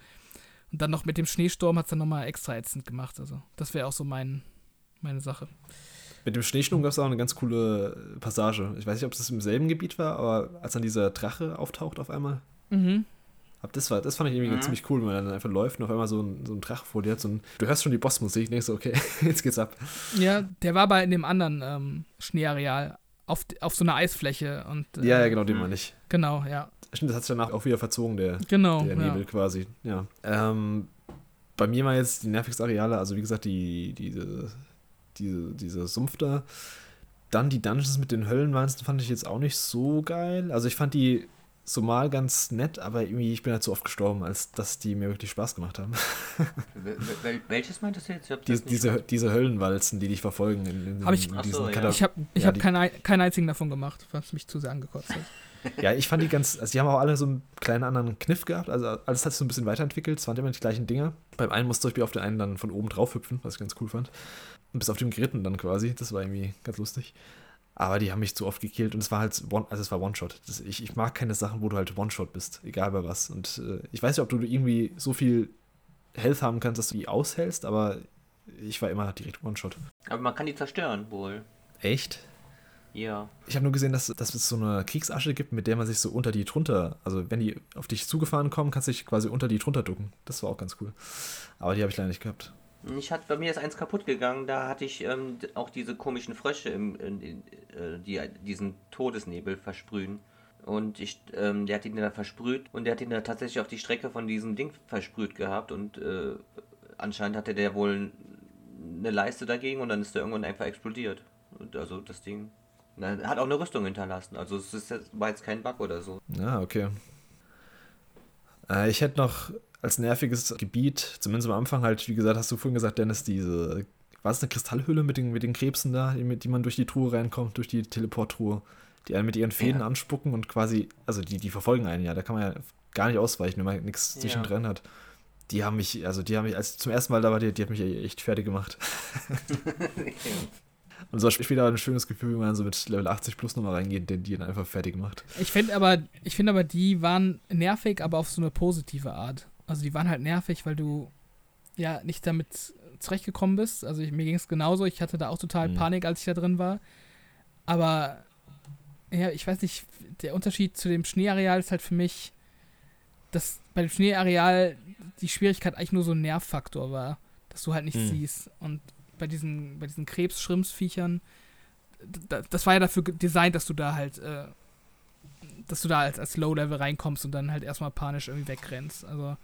und dann noch mit dem Schneesturm hat es dann nochmal extra ätzend gemacht. Also, das wäre auch so mein, meine Sache. Mit dem Schneesturm gab es auch eine ganz coole Passage. Ich weiß nicht, ob es im selben Gebiet war, aber als dann dieser Drache auftaucht auf einmal. Mhm. Das, war, das fand ich irgendwie mhm. ziemlich cool, wenn man dann einfach läuft und auf einmal so ein, so ein Drache vor dir hat. So ein, du hörst schon die Bossmusik, denkst du, okay, <laughs> jetzt geht's ab. Ja, der war bei in dem anderen ähm, Schneeareal auf, auf so einer Eisfläche. Und, äh, ja, ja, genau, den meine ich. Genau, ja. Stimmt, das hat sich danach auch wieder verzogen, der, genau, der Nebel ja. quasi. Ja. Ähm, bei mir mal jetzt die nervigsten Areale, also wie gesagt, die, diese, diese, diese Sumpf da. Dann die Dungeons mit den Höllenwanzen fand ich jetzt auch nicht so geil. Also ich fand die so mal ganz nett, aber irgendwie, ich bin halt so oft gestorben, als dass die mir wirklich Spaß gemacht haben. <laughs> Wel welches meintest du jetzt? Die, diese, diese Höllenwalzen, die dich verfolgen. In, in, hab ich, in so, ja. Ich habe ich ja, hab keinen kein einzigen davon gemacht, was mich zu sehr angekotzt hat. <laughs> Ja, ich fand die ganz, also die haben auch alle so einen kleinen anderen Kniff gehabt, also alles hat sich so ein bisschen weiterentwickelt, es waren immer die gleichen Dinge. Beim einen musste ich auf den einen dann von oben drauf hüpfen, was ich ganz cool fand. Und bis auf dem Geritten dann quasi, das war irgendwie ganz lustig. Aber die haben mich zu oft gekillt und es war halt, one, also es war One-Shot. Ich, ich mag keine Sachen, wo du halt One-Shot bist, egal bei was. Und äh, ich weiß nicht, ob du irgendwie so viel Health haben kannst, dass du die aushältst, aber ich war immer direkt One-Shot. Aber man kann die zerstören wohl. Echt? Ja. Ich habe nur gesehen, dass, dass es so eine Kriegsasche gibt, mit der man sich so unter die drunter, also wenn die auf dich zugefahren kommen, kannst du dich quasi unter die drunter ducken. Das war auch ganz cool. Aber die habe ich leider nicht gehabt. Ich hatte, bei mir ist eins kaputt gegangen, da hatte ich ähm, auch diese komischen Frösche, im, in, in, äh, die diesen Todesnebel versprühen. Und ich, ähm, der hat ihn dann versprüht und der hat ihn dann tatsächlich auf die Strecke von diesem Ding versprüht gehabt und äh, anscheinend hatte der wohl eine Leiste dagegen und dann ist der irgendwann einfach explodiert. Und also das Ding hat auch eine Rüstung hinterlassen. Also es ist, war jetzt kein Bug oder so. Ja, okay. Äh, ich hätte noch als nerviges Gebiet, zumindest am Anfang halt, wie gesagt, hast du vorhin gesagt, Dennis, diese, war es eine Kristallhülle mit den, mit den Krebsen da, die, die man durch die Truhe reinkommt, durch die Teleporttruhe, die einen mit ihren Fäden ja. anspucken und quasi, also die, die verfolgen einen ja, da kann man ja gar nicht ausweichen, wenn man nichts ja. zwischendrin hat. Die haben mich, also die haben mich, als zum ersten Mal da war, die, die hat mich echt fertig gemacht. <laughs> Und so später ein schönes Gefühl, wenn man so mit Level 80 plus nochmal reingeht, den die dann einfach fertig macht. Ich finde aber, ich finde aber, die waren nervig, aber auf so eine positive Art. Also die waren halt nervig, weil du ja nicht damit zurechtgekommen bist. Also ich, mir ging es genauso. Ich hatte da auch total mhm. Panik, als ich da drin war. Aber ja, ich weiß nicht, der Unterschied zu dem Schneeareal ist halt für mich, dass bei dem Schneeareal die Schwierigkeit eigentlich nur so ein Nervfaktor war, dass du halt nichts mhm. siehst. Und bei diesen, bei diesen Krebs-Schrimpsviechern, das war ja dafür designt, dass du da halt, äh, dass du da als, als Low-Level reinkommst und dann halt erstmal panisch irgendwie wegrennst. Also,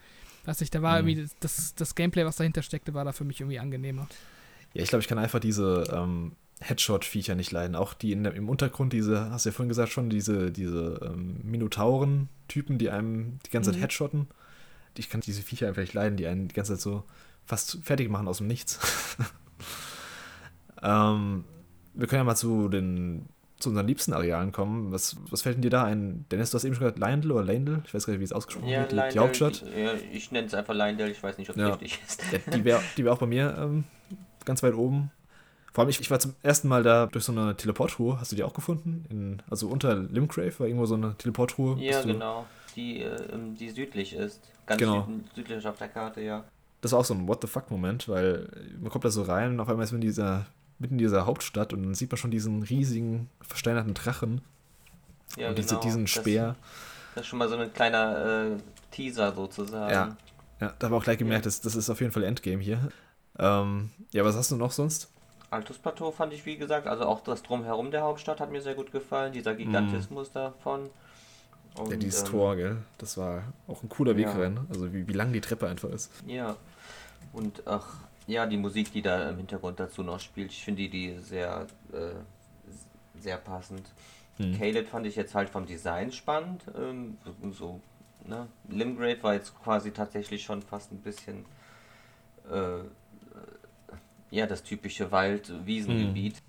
weiß ich, da war mhm. irgendwie das, das Gameplay, was dahinter steckte, war da für mich irgendwie angenehmer. Ja, ich glaube, ich kann einfach diese ähm, Headshot-Viecher nicht leiden. Auch die der, im Untergrund, diese, hast du ja vorhin gesagt schon, diese, diese ähm, Minotauren-Typen, die einem die ganze Zeit mhm. headshotten. Ich kann diese Viecher einfach nicht leiden, die einen die ganze Zeit so fast fertig machen aus dem Nichts. <laughs> ähm, wir können ja mal zu den zu unseren liebsten Arealen kommen. Was, was fällt denn dir da ein? Dennis, du hast eben schon gesagt, Lionel oder Lionel? Ich weiß gar nicht, wie es ausgesprochen ja, wird. Die, die Hauptstadt. Ja, ich nenne es einfach Lionel, ich weiß nicht, ob es ja. richtig ist. Ja, die wäre die wär auch bei mir ähm, ganz weit oben. Vor allem, ich, ich war zum ersten Mal da durch so eine Teleportruhe. Hast du die auch gefunden? In, also unter Limgrave war irgendwo so eine Teleportruhe. Ja, genau. Die, äh, die südlich ist. Ganz genau. südlich auf der Karte, ja das war auch so ein What the fuck-Moment, weil man kommt da so rein und auf einmal ist man in dieser, mitten in dieser Hauptstadt und dann sieht man schon diesen riesigen, versteinerten Drachen. Ja, und genau. diesen Speer. Das, das, ist schon mal so ein kleiner äh, Teaser sozusagen. Ja. ja, da haben wir auch gleich gemerkt, ja. das, das ist auf jeden Fall Endgame hier. Ähm, ja, was hast du noch sonst? Altus Plateau fand ich, wie gesagt, also auch das Drumherum der Hauptstadt hat mir sehr gut gefallen, dieser Gigantismus mm. davon. Und, ja, dieses ähm, Tor, gell? Das war auch ein cooler Weg rein. Also wie, wie lang die Treppe einfach ist. Ja, und ach, ja, die Musik, die da im Hintergrund dazu noch spielt, ich finde die, die sehr, äh, sehr passend. Hm. Caleb fand ich jetzt halt vom Design spannend. Ähm, so ne? Limgrave war jetzt quasi tatsächlich schon fast ein bisschen äh, ja, das typische Wald-Wiesengebiet.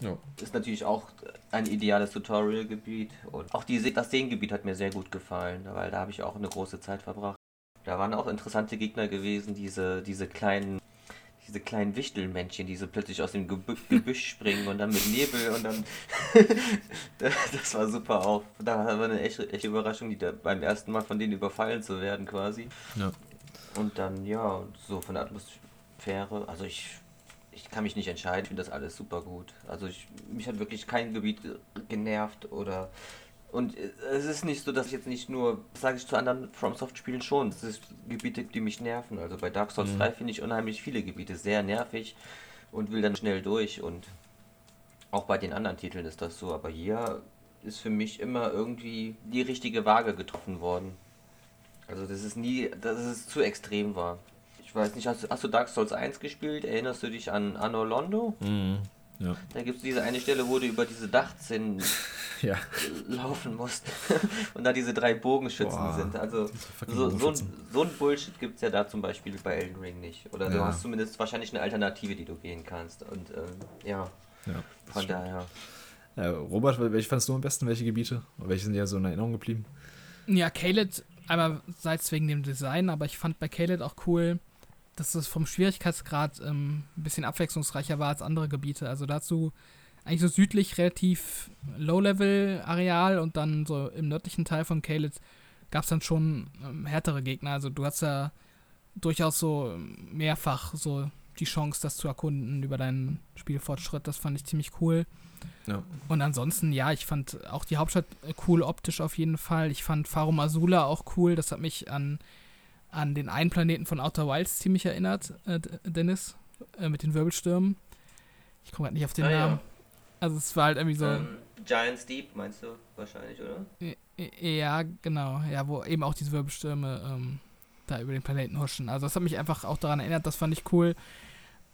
Mhm. Ja. Ist natürlich auch ein ideales Tutorial-Gebiet. Und auch die, das Seengebiet hat mir sehr gut gefallen, weil da habe ich auch eine große Zeit verbracht. Da waren auch interessante Gegner gewesen, diese, diese kleinen diese kleinen Wichtelmännchen, die so plötzlich aus dem Gebü <laughs> Gebüsch springen und dann mit Nebel und dann. <laughs> das war super auch. Da war eine echte, echte Überraschung, die da beim ersten Mal von denen überfallen zu werden quasi. Ja. Und dann, ja, so von der Atmosphäre. Also ich ich kann mich nicht entscheiden, ich finde das alles super gut. Also ich, mich hat wirklich kein Gebiet genervt oder und es ist nicht so, dass ich jetzt nicht nur, sage ich zu anderen FromSoft-Spielen schon, es ist Gebiete, die mich nerven. Also bei Dark Souls mhm. 3 finde ich unheimlich viele Gebiete sehr nervig und will dann schnell durch und auch bei den anderen Titeln ist das so, aber hier ist für mich immer irgendwie die richtige Waage getroffen worden. Also das ist nie, dass es zu extrem war. Ich weiß nicht, hast, hast du Dark Souls 1 gespielt? Erinnerst du dich an Anno Londo? Mhm. Ja. Da gibt es diese eine Stelle, wo du über diese Dachzinnen <laughs> ja. laufen musst <laughs> und da diese drei Bogenschützen Boah, sind. Also so, so, ein, so ein Bullshit gibt es ja da zum Beispiel bei Elden Ring nicht. Oder ja. du hast zumindest wahrscheinlich eine Alternative, die du gehen kannst. Und ähm, ja, ja von stimmt. daher. Ja, Robert, welche fandest du am besten? Welche Gebiete? Welche sind dir so in Erinnerung geblieben? Ja, Caled, einmal seits wegen dem Design, aber ich fand bei Caled auch cool, dass es vom Schwierigkeitsgrad ähm, ein bisschen abwechslungsreicher war als andere Gebiete. Also dazu eigentlich so südlich relativ Low-Level-Areal und dann so im nördlichen Teil von Caelid gab es dann schon ähm, härtere Gegner. Also du hast ja durchaus so mehrfach so die Chance, das zu erkunden über deinen Spielfortschritt. Das fand ich ziemlich cool. Ja. Und ansonsten, ja, ich fand auch die Hauptstadt cool optisch auf jeden Fall. Ich fand Farum Azula auch cool. Das hat mich an an den einen Planeten von Outer Wilds ziemlich erinnert, äh, Dennis, äh, mit den Wirbelstürmen. Ich komme gerade nicht auf den ah, Namen. Ja. Also es war halt irgendwie so. Ähm, Giants Deep meinst du wahrscheinlich, oder? Ja, genau. Ja, wo eben auch diese Wirbelstürme ähm, da über den Planeten huschen. Also das hat mich einfach auch daran erinnert, das fand ich cool.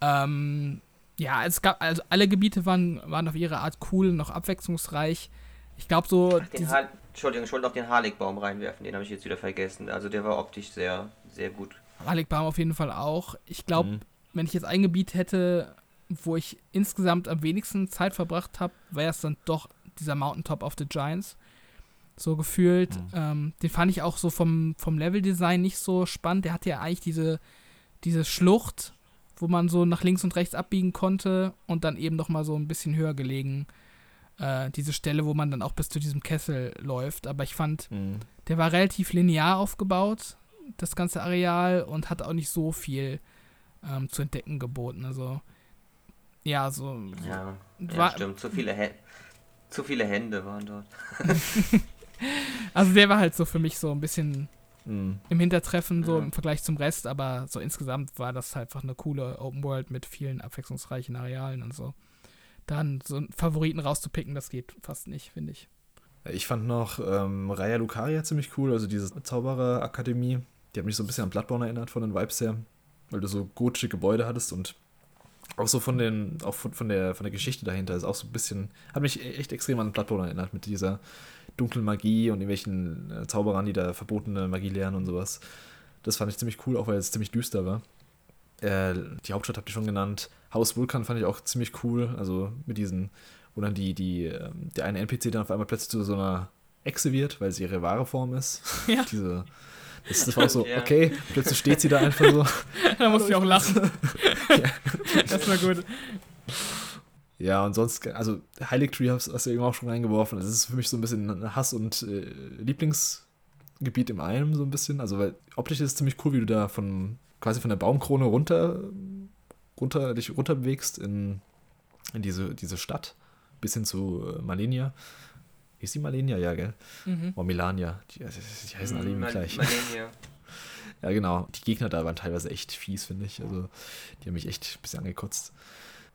Ähm, ja, es gab, also alle Gebiete waren, waren auf ihre Art cool, noch abwechslungsreich. Ich glaube so. Ach, den Entschuldigung, ich wollte noch den Harligbaum reinwerfen, den habe ich jetzt wieder vergessen. Also der war optisch sehr, sehr gut. Harligbaum auf jeden Fall auch. Ich glaube, mhm. wenn ich jetzt ein Gebiet hätte, wo ich insgesamt am wenigsten Zeit verbracht habe, wäre es dann doch dieser Mountaintop of the Giants. So gefühlt. Mhm. Ähm, den fand ich auch so vom, vom Leveldesign nicht so spannend. Der hatte ja eigentlich diese, diese Schlucht, wo man so nach links und rechts abbiegen konnte und dann eben noch mal so ein bisschen höher gelegen äh, diese Stelle, wo man dann auch bis zu diesem Kessel läuft. Aber ich fand, mhm. der war relativ linear aufgebaut, das ganze Areal, und hat auch nicht so viel ähm, zu entdecken geboten. Also, ja, so. Ja, ja stimmt. Zu viele, zu viele Hände waren dort. <laughs> also, der war halt so für mich so ein bisschen mhm. im Hintertreffen, so ja. im Vergleich zum Rest, aber so insgesamt war das halt einfach eine coole Open World mit vielen abwechslungsreichen Arealen und so dann so einen Favoriten rauszupicken, das geht fast nicht, finde ich. Ich fand noch ähm, Raya Lucaria ziemlich cool, also diese Zaubererakademie. Die hat mich so ein bisschen an Bloodborne erinnert von den Vibes her, weil du so gotische Gebäude hattest und auch so von den, auch von, von, der, von der Geschichte dahinter ist auch so ein bisschen, hat mich echt extrem an Bloodborne erinnert mit dieser dunklen Magie und irgendwelchen äh, Zauberern, die da verbotene Magie lernen und sowas. Das fand ich ziemlich cool, auch weil es ziemlich düster war. Äh, die Hauptstadt habt ihr schon genannt. Haus Vulkan fand ich auch ziemlich cool. Also mit diesen, wo dann die, die, ähm, der eine NPC dann auf einmal plötzlich zu so einer Echse wird, weil sie ihre wahre Form ist. Ja. <laughs> Diese, das, war auch so, ja. okay, plötzlich steht sie da einfach so. <laughs> da musste ich auch lachen. <laughs> ja. Das war gut. Ja, und sonst, also Heilig Tree hast, hast du eben auch schon reingeworfen. Das ist für mich so ein bisschen Hass- und äh, Lieblingsgebiet im einen, so ein bisschen. Also, weil optisch ist es ziemlich cool, wie du da von quasi von der Baumkrone runter runter, dich runterbewegst in, in diese, diese Stadt, bis hin zu äh, Malenia. Ist die Malenia, ja, gell? Mhm. Oh, Milania. Die, die heißen alle Mal gleich. Malenia. <laughs> ja, genau. Die Gegner da waren teilweise echt fies, finde ich. Also, die haben mich echt ein bisschen angekotzt.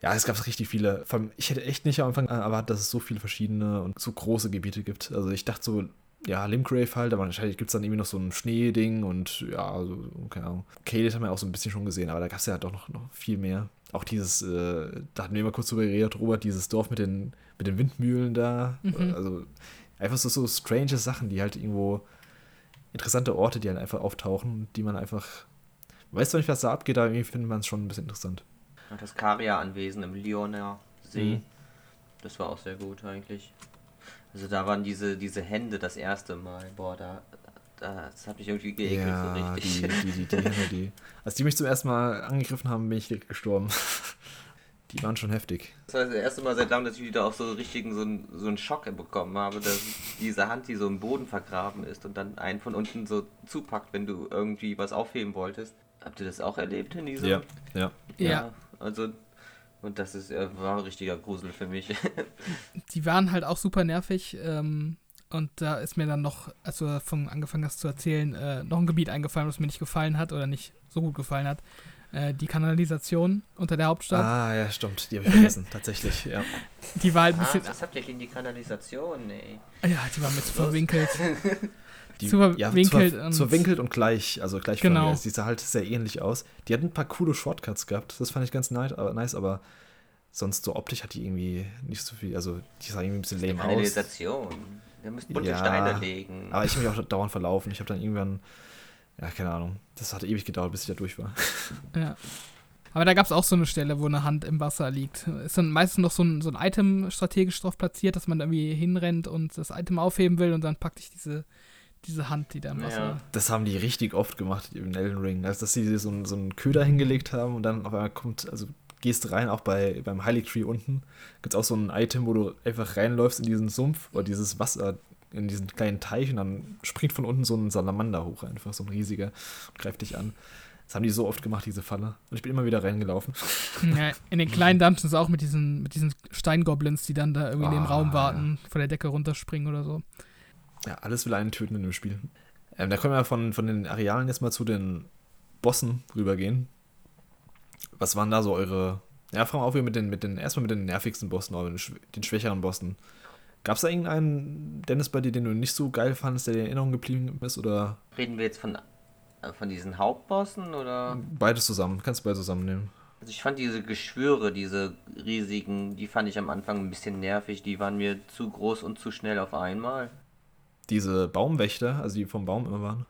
Ja, es gab richtig viele. Ich hätte echt nicht am Anfang erwartet, dass es so viele verschiedene und so große Gebiete gibt. Also ich dachte so, ja, Limgrave halt, aber wahrscheinlich gibt es dann irgendwie noch so ein Schneeding und ja, also, keine Ahnung. Kalis haben wir auch so ein bisschen schon gesehen, aber da gab es ja doch noch, noch viel mehr. Auch dieses, äh, da hatten wir mal kurz drüber geredet, Robert, dieses Dorf mit den, mit den Windmühlen da. Mhm. Also einfach so, so strange Sachen, die halt irgendwo interessante Orte, die halt einfach auftauchen, die man einfach. Weiß zwar nicht, was da abgeht, aber irgendwie findet man es schon ein bisschen interessant. Das Karia-Anwesen im Lyoner See. Mhm. Das war auch sehr gut eigentlich. Also da waren diese, diese Hände das erste Mal. Boah, da, das hat mich irgendwie geekelt ja, so richtig. Die, die, die, die, die, <laughs> Als die mich zum ersten Mal angegriffen haben, bin ich direkt gestorben. <laughs> Die waren schon heftig. Das war das erste Mal seit langem, dass ich wieder auch so richtigen so einen, so einen Schock bekommen habe, dass diese Hand, die so im Boden vergraben ist und dann einen von unten so zupackt, wenn du irgendwie was aufheben wolltest. Habt ihr das auch erlebt in diesem? Ja, ja. Ja, ja. also und das ist, äh, war ein richtiger Grusel für mich. <laughs> Die waren halt auch super nervig. Ähm, und da ist mir dann noch, als du davon angefangen hast zu erzählen, äh, noch ein Gebiet eingefallen, was mir nicht gefallen hat oder nicht so gut gefallen hat. Äh, die Kanalisation unter der Hauptstadt. Ah, ja, stimmt. Die habe ich vergessen, <laughs> tatsächlich, ja. Die war halt ein ah, bisschen. Ah, was habt ihr gegen die Kanalisation, ey? Ja, die war mit verwinkelt. <laughs> Die, zu verwinkelt, ja, und, verwinkelt und gleich, also gleich genau. Die sah halt sehr ähnlich aus. Die hat ein paar coole Shortcuts gehabt, das fand ich ganz nice, aber, nice, aber sonst so optisch hat die irgendwie nicht so viel, also die sah irgendwie ein bisschen lame aus. Kanalisation. Wir müssen bunte ja, Steine legen. Aber ich habe mich auch dauernd verlaufen. Ich habe dann irgendwann, ja, keine Ahnung, das hat ewig gedauert, bis ich da durch war. <laughs> Ja. Aber da gab es auch so eine Stelle, wo eine Hand im Wasser liegt. Ist dann meistens noch so ein, so ein Item strategisch drauf platziert, dass man irgendwie hinrennt und das Item aufheben will und dann packt ich diese diese Hand, die da im Wasser. Ja. Das haben die richtig oft gemacht im Elden Ring. Also, dass sie so, so einen Köder hingelegt haben und dann auf einmal kommt, also gehst rein, auch bei, beim Heilig Tree unten, gibt es auch so ein Item, wo du einfach reinläufst in diesen Sumpf oder dieses Wasser, in diesen kleinen Teich und dann springt von unten so ein Salamander hoch, einfach so ein riesiger und greift dich an. Das haben die so oft gemacht, diese Falle. Und ich bin immer wieder reingelaufen. <laughs> Ja, in den kleinen Dungeons auch mit diesen, mit diesen Steingoblins, die dann da irgendwie ah, in dem ah, Raum warten, ja. von der Decke runterspringen oder so. Ja, alles will einen töten in dem Spiel. Ähm, da können wir von, von den Arealen jetzt mal zu den Bossen rübergehen. Was waren da so eure. Ja, fragen wir auf, mit den, mit den, erstmal mit den nervigsten Bossen, oder den schwächeren Bossen. Gab es da irgendeinen, Dennis, bei dir, den du nicht so geil fandest, der dir in Erinnerung geblieben ist? Oder? Reden wir jetzt von, äh, von diesen Hauptbossen oder? Beides zusammen, kannst du beides zusammennehmen. Also ich fand diese Geschwüre, diese riesigen, die fand ich am Anfang ein bisschen nervig. Die waren mir zu groß und zu schnell auf einmal diese Baumwächter, also die vom Baum immer waren?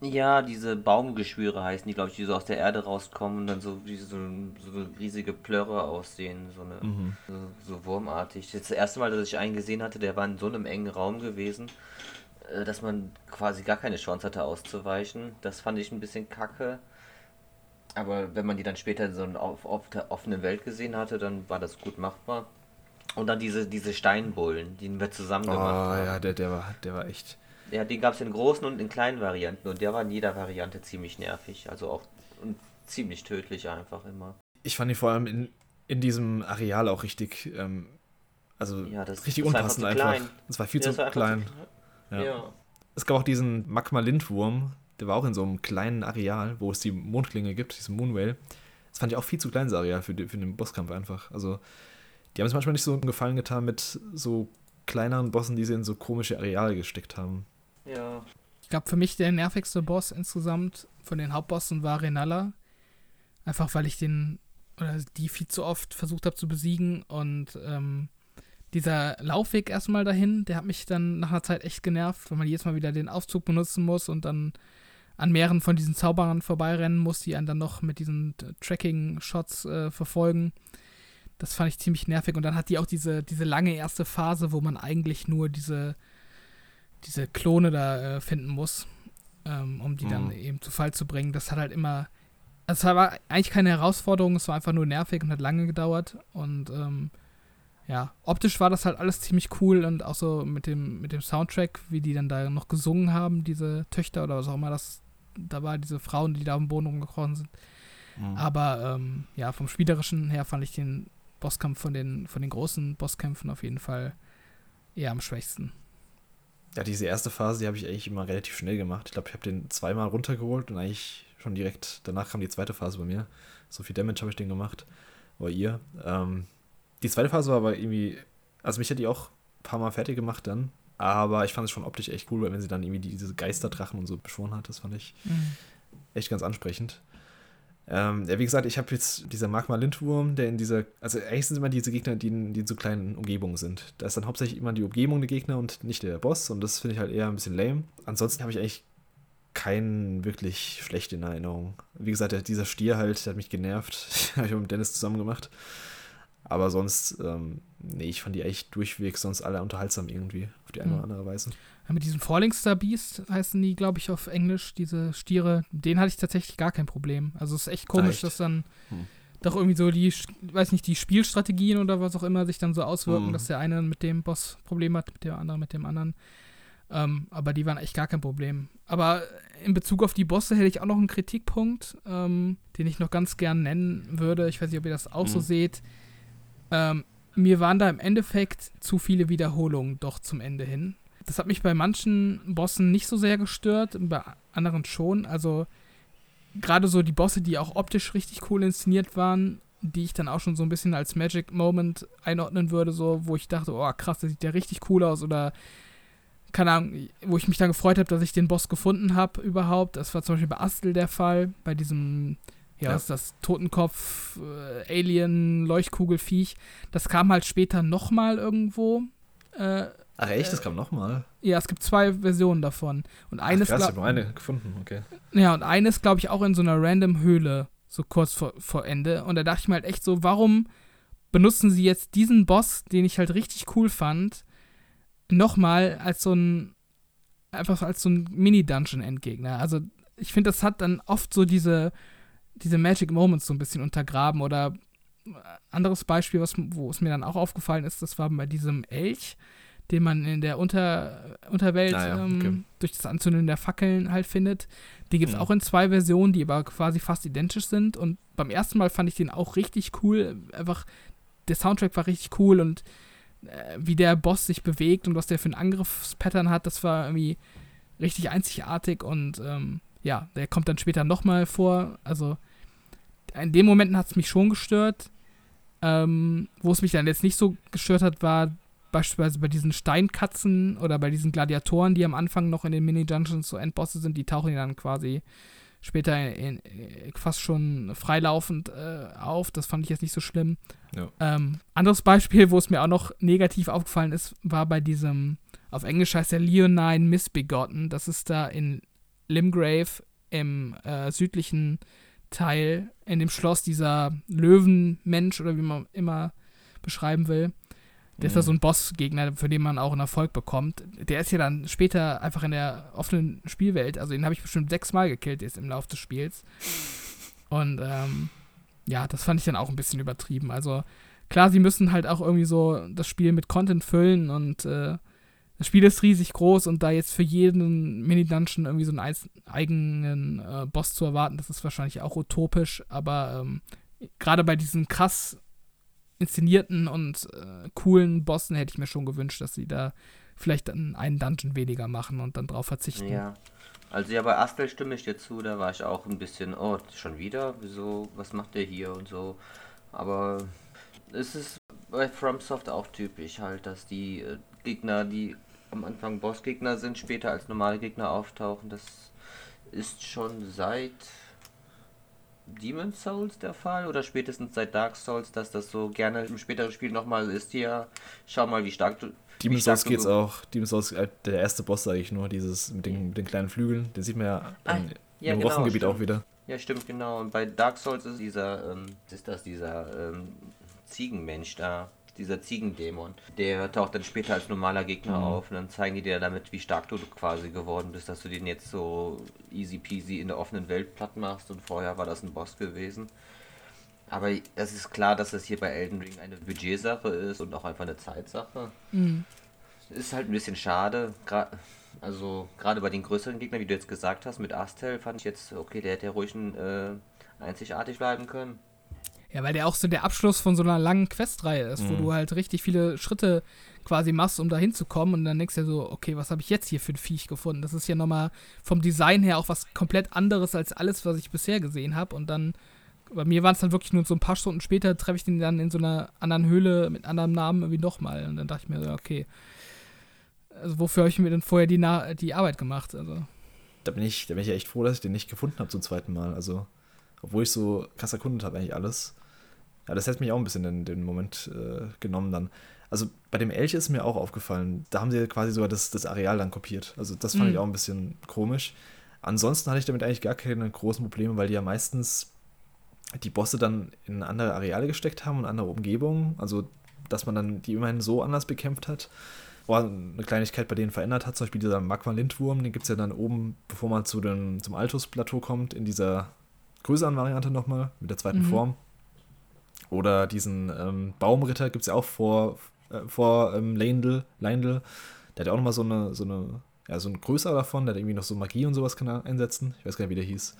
Ja, diese Baumgeschwüre heißen die, glaube ich, die so aus der Erde rauskommen und dann so wie so, so riesige Plörre aussehen, so eine mhm. so, so, wurmartig. Das erste Mal, dass ich einen gesehen hatte, der war in so einem engen Raum gewesen, äh, dass man quasi gar keine Chance hatte auszuweichen. Das fand ich ein bisschen kacke. Aber wenn man die dann später in so einer offenen Welt gesehen hatte, dann war das gut machbar. Und dann diese, diese Steinbullen, die wir zusammen gemacht oh, haben. ja, der, der, war, der war echt. Ja, den gab es in großen und in kleinen Varianten und der war in jeder Variante ziemlich nervig. Also auch ziemlich tödlich einfach immer. Ich fand ihn vor allem in, in diesem Areal auch richtig, ähm, also ja, richtig unpassend einfach. Es war viel ja, zu war klein. Zu, ja. ja. Es gab auch diesen Magma-Lindwurm, der war auch in so einem kleinen Areal, wo es die Mondklinge gibt, diesen Moonwell. Das fand ich auch viel zu kleines Areal für, für den Bosskampf einfach. Also die haben es manchmal nicht so einen Gefallen getan mit so kleineren Bossen, die sie in so komische Areale gesteckt haben. Ja. Ich glaube, für mich der nervigste Boss insgesamt von den Hauptbossen war Renala. Einfach weil ich den oder die viel zu oft versucht habe zu besiegen und ähm, dieser Laufweg erstmal dahin, der hat mich dann nach einer Zeit echt genervt, weil man jedes Mal wieder den Aufzug benutzen muss und dann an mehreren von diesen Zauberern vorbeirennen muss, die einen dann noch mit diesen Tracking-Shots äh, verfolgen. Das fand ich ziemlich nervig. Und dann hat die auch diese, diese lange erste Phase, wo man eigentlich nur diese, diese Klone da äh, finden muss, ähm, um die mhm. dann eben zu Fall zu bringen. Das hat halt immer. Also es war eigentlich keine Herausforderung, es war einfach nur nervig und hat lange gedauert. Und ähm, ja, optisch war das halt alles ziemlich cool und auch so mit dem, mit dem Soundtrack, wie die dann da noch gesungen haben, diese Töchter oder was auch immer das da war, diese Frauen, die da am Boden rumgekrochen sind. Mhm. Aber ähm, ja, vom Spielerischen her fand ich den Bosskampf von den, von den großen Bosskämpfen auf jeden Fall eher am schwächsten. Ja, diese erste Phase, die habe ich eigentlich immer relativ schnell gemacht. Ich glaube, ich habe den zweimal runtergeholt und eigentlich schon direkt danach kam die zweite Phase bei mir. So viel Damage habe ich den gemacht. Oder ihr. Ähm, die zweite Phase war aber irgendwie, also mich hat die auch ein paar Mal fertig gemacht dann. Aber ich fand es schon optisch echt cool, weil wenn sie dann irgendwie diese Geisterdrachen und so beschworen hat, das fand ich mhm. echt ganz ansprechend. Ähm, ja, wie gesagt, ich habe jetzt dieser Magma-Lindwurm, der in dieser, also eigentlich sind immer diese Gegner, die in, die in so kleinen Umgebungen sind. Da ist dann hauptsächlich immer die Umgebung der Gegner und nicht der Boss und das finde ich halt eher ein bisschen lame. Ansonsten habe ich eigentlich keinen wirklich schlecht in Erinnerung. Wie gesagt, dieser Stier halt, der hat mich genervt. <laughs> habe ich mit Dennis zusammen gemacht. Aber sonst, ähm, nee, ich fand die echt durchweg sonst alle unterhaltsam irgendwie, auf die eine oder andere Weise. Mit diesem Falling Star Beast heißen die, glaube ich, auf Englisch, diese Stiere, den hatte ich tatsächlich gar kein Problem. Also es ist echt komisch, echt? dass dann hm. doch irgendwie so die, weiß nicht, die Spielstrategien oder was auch immer sich dann so auswirken, hm. dass der eine mit dem Boss Problem hat, mit dem anderen mit dem anderen. Ähm, aber die waren echt gar kein Problem. Aber in Bezug auf die Bosse hätte ich auch noch einen Kritikpunkt, ähm, den ich noch ganz gern nennen würde. Ich weiß nicht, ob ihr das auch hm. so seht. Ähm, mir waren da im Endeffekt zu viele Wiederholungen doch zum Ende hin. Das hat mich bei manchen Bossen nicht so sehr gestört, bei anderen schon. Also gerade so die Bosse, die auch optisch richtig cool inszeniert waren, die ich dann auch schon so ein bisschen als Magic Moment einordnen würde, so, wo ich dachte, oh krass, das sieht ja richtig cool aus oder keine Ahnung, wo ich mich dann gefreut habe, dass ich den Boss gefunden habe überhaupt. Das war zum Beispiel bei Astel der Fall, bei diesem, ja, ja. ist das Totenkopf, äh, Alien, Leuchtkugelfiech. Das kam halt später nochmal irgendwo. Äh, Ach echt, das kam nochmal? Ja, es gibt zwei Versionen davon. Und eines. Ach, krass, ich habe nur eine gefunden, okay. Ja, und eines, glaube ich, auch in so einer random Höhle, so kurz vor, vor Ende. Und da dachte ich mir halt echt so, warum benutzen sie jetzt diesen Boss, den ich halt richtig cool fand, nochmal als so ein. Einfach als so ein Mini-Dungeon-Endgegner. Also, ich finde, das hat dann oft so diese, diese Magic Moments so ein bisschen untergraben. Oder anderes Beispiel, was, wo es mir dann auch aufgefallen ist, das war bei diesem Elch den man in der Unter Unterwelt ah, ja, okay. ähm, durch das Anzünden der Fackeln halt findet. Die gibt es ja. auch in zwei Versionen, die aber quasi fast identisch sind. Und beim ersten Mal fand ich den auch richtig cool. Einfach, der Soundtrack war richtig cool und äh, wie der Boss sich bewegt und was der für einen Angriffspattern hat, das war irgendwie richtig einzigartig. Und ähm, ja, der kommt dann später nochmal vor. Also in den Momenten hat es mich schon gestört. Ähm, wo es mich dann jetzt nicht so gestört hat, war beispielsweise bei diesen Steinkatzen oder bei diesen Gladiatoren, die am Anfang noch in den Mini-Dungeons so Endbosse sind, die tauchen dann quasi später in, in, fast schon freilaufend äh, auf. Das fand ich jetzt nicht so schlimm. Ja. Ähm, anderes Beispiel, wo es mir auch noch negativ aufgefallen ist, war bei diesem, auf Englisch heißt der Leonine Missbegotten. Das ist da in Limgrave im äh, südlichen Teil, in dem Schloss dieser Löwenmensch oder wie man immer beschreiben will. Der ist ja so ein Bossgegner, für den man auch einen Erfolg bekommt. Der ist ja dann später einfach in der offenen Spielwelt. Also den habe ich bestimmt sechsmal gekillt jetzt im Laufe des Spiels. Und ähm, ja, das fand ich dann auch ein bisschen übertrieben. Also klar, sie müssen halt auch irgendwie so das Spiel mit Content füllen und äh, das Spiel ist riesig groß und da jetzt für jeden Mini-Dungeon irgendwie so einen eigenen äh, Boss zu erwarten, das ist wahrscheinlich auch utopisch, aber ähm, gerade bei diesen krass inszenierten und äh, coolen Bossen hätte ich mir schon gewünscht, dass sie da vielleicht dann einen Dungeon weniger machen und dann drauf verzichten. Ja. Also ja, bei Astel stimme ich dir zu, da war ich auch ein bisschen, oh, schon wieder? Wieso, was macht der hier und so. Aber es ist bei FromSoft auch typisch halt, dass die äh, Gegner, die am Anfang Bossgegner sind, später als normale Gegner auftauchen. Das ist schon seit Demon's Souls der Fall oder spätestens seit Dark Souls, dass das so gerne im späteren Spiel nochmal ist hier, schau mal, wie stark du. Demon's Souls geht's auch. Demon's Souls, äh, der erste Boss, sage ich nur, dieses mit den, mit den kleinen Flügeln, den sieht man ja, ah, im, ja, im genau, Wochengebiet auch wieder. Ja, stimmt, genau. Und bei Dark Souls ist dieser, ähm, ist das dieser ähm, Ziegenmensch da, dieser Ziegendämon. Der taucht dann später als normaler Gegner mhm. auf und dann zeigen die dir damit, wie stark du quasi geworden bist, dass du den jetzt so easy peasy in der offenen Welt platt machst und vorher war das ein Boss gewesen. Aber es ist klar, dass das hier bei Elden Ring eine Budgetsache ist und auch einfach eine Zeitsache. Mhm. Ist halt ein bisschen schade. Gra also gerade bei den größeren Gegnern, wie du jetzt gesagt hast, mit Astel fand ich jetzt, okay, der hätte ja ruhig ein, äh, einzigartig bleiben können. Ja, weil der auch so der Abschluss von so einer langen Questreihe ist, mhm. wo du halt richtig viele Schritte quasi machst, um da hinzukommen. Und dann denkst du ja so, okay, was habe ich jetzt hier für ein Viech gefunden? Das ist ja nochmal vom Design her auch was komplett anderes als alles, was ich bisher gesehen habe. Und dann, bei mir waren es dann wirklich nur so ein paar Stunden später, treffe ich den dann in so einer anderen Höhle mit anderem Namen irgendwie nochmal. Und dann dachte ich mir so, okay, also wofür habe ich mir denn vorher die, Na die Arbeit gemacht? Also. Da bin ich, da bin ich ja echt froh, dass ich den nicht gefunden habe zum zweiten Mal. Also, obwohl ich so krass erkundet habe, eigentlich alles. Ja, das hätte mich auch ein bisschen in den Moment äh, genommen dann. Also bei dem Elch ist mir auch aufgefallen, da haben sie quasi sogar das, das Areal dann kopiert. Also das fand mhm. ich auch ein bisschen komisch. Ansonsten hatte ich damit eigentlich gar keine großen Probleme, weil die ja meistens die Bosse dann in andere Areale gesteckt haben und andere Umgebungen. Also, dass man dann die immerhin so anders bekämpft hat. Oder eine Kleinigkeit bei denen verändert hat. Zum Beispiel dieser Magma-Lindwurm, den gibt es ja dann oben, bevor man zu dem, zum Altus-Plateau kommt, in dieser größeren Variante nochmal, mit der zweiten mhm. Form. Oder diesen ähm, Baumritter gibt es ja auch vor, äh, vor ähm, Leindl, Leindl. Der hat ja auch nochmal so eine, so eine ja, so ein größerer davon, der hat irgendwie noch so Magie und sowas kann er einsetzen. Ich weiß gar nicht, wie der hieß.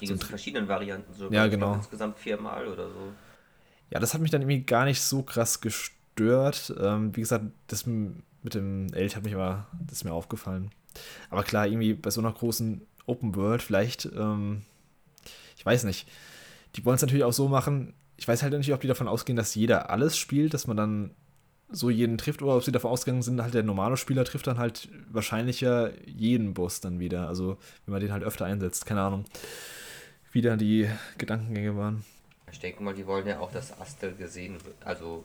Die so gibt verschiedenen Varianten, so ja, genau. insgesamt viermal oder so. Ja, das hat mich dann irgendwie gar nicht so krass gestört. Ähm, wie gesagt, das mit dem Elch hat mich aber, das ist mir aufgefallen. Aber klar, irgendwie bei so einer großen Open World, vielleicht, ähm, weiß nicht. Die wollen es natürlich auch so machen. Ich weiß halt nicht, ob die davon ausgehen, dass jeder alles spielt, dass man dann so jeden trifft oder ob sie davon ausgegangen sind, halt der normale Spieler trifft dann halt wahrscheinlicher jeden Boss dann wieder. Also wenn man den halt öfter einsetzt, keine Ahnung, wie da die Gedankengänge waren. Ich denke mal, die wollen ja auch, dass Astel gesehen wird. Also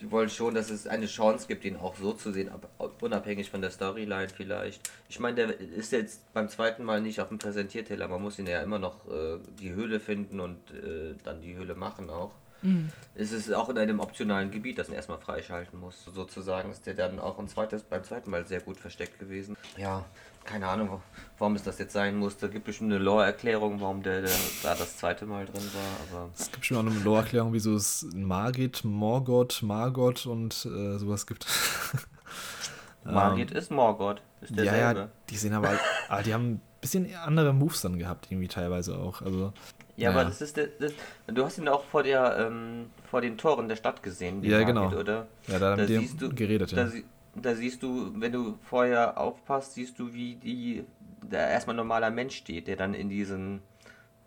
die wollen schon, dass es eine Chance gibt, ihn auch so zu sehen, aber unabhängig von der Storyline vielleicht. Ich meine, der ist jetzt beim zweiten Mal nicht auf dem Präsentierteller. Man muss ihn ja immer noch äh, die Höhle finden und äh, dann die Höhle machen auch. Mhm. Es ist auch in einem optionalen Gebiet, das man erstmal freischalten muss. Sozusagen ist der dann auch ein zweites, beim zweiten Mal sehr gut versteckt gewesen. Ja, keine Ahnung, warum es das jetzt sein musste. Gibt bestimmt eine Lore-Erklärung, warum der, der, da das zweite Mal drin war. Aber es gibt schon auch eine Lore-Erklärung, wieso es Margit, Morgoth, Margot und äh, sowas gibt. <laughs> Margit ähm, ist Morgoth. Ist ja, ja, die sehen aber, ah, <laughs> die haben ein bisschen andere Moves dann gehabt, irgendwie teilweise auch. Also ja, naja. aber das ist, das, du hast ihn auch vor der ähm, vor den Toren der Stadt gesehen, ja, genau. oder? Ja, da, da siehst du geredet, ja. Da, da, siehst du, wenn du vorher aufpasst, siehst du, wie die da erstmal normaler Mensch steht, der dann in diesen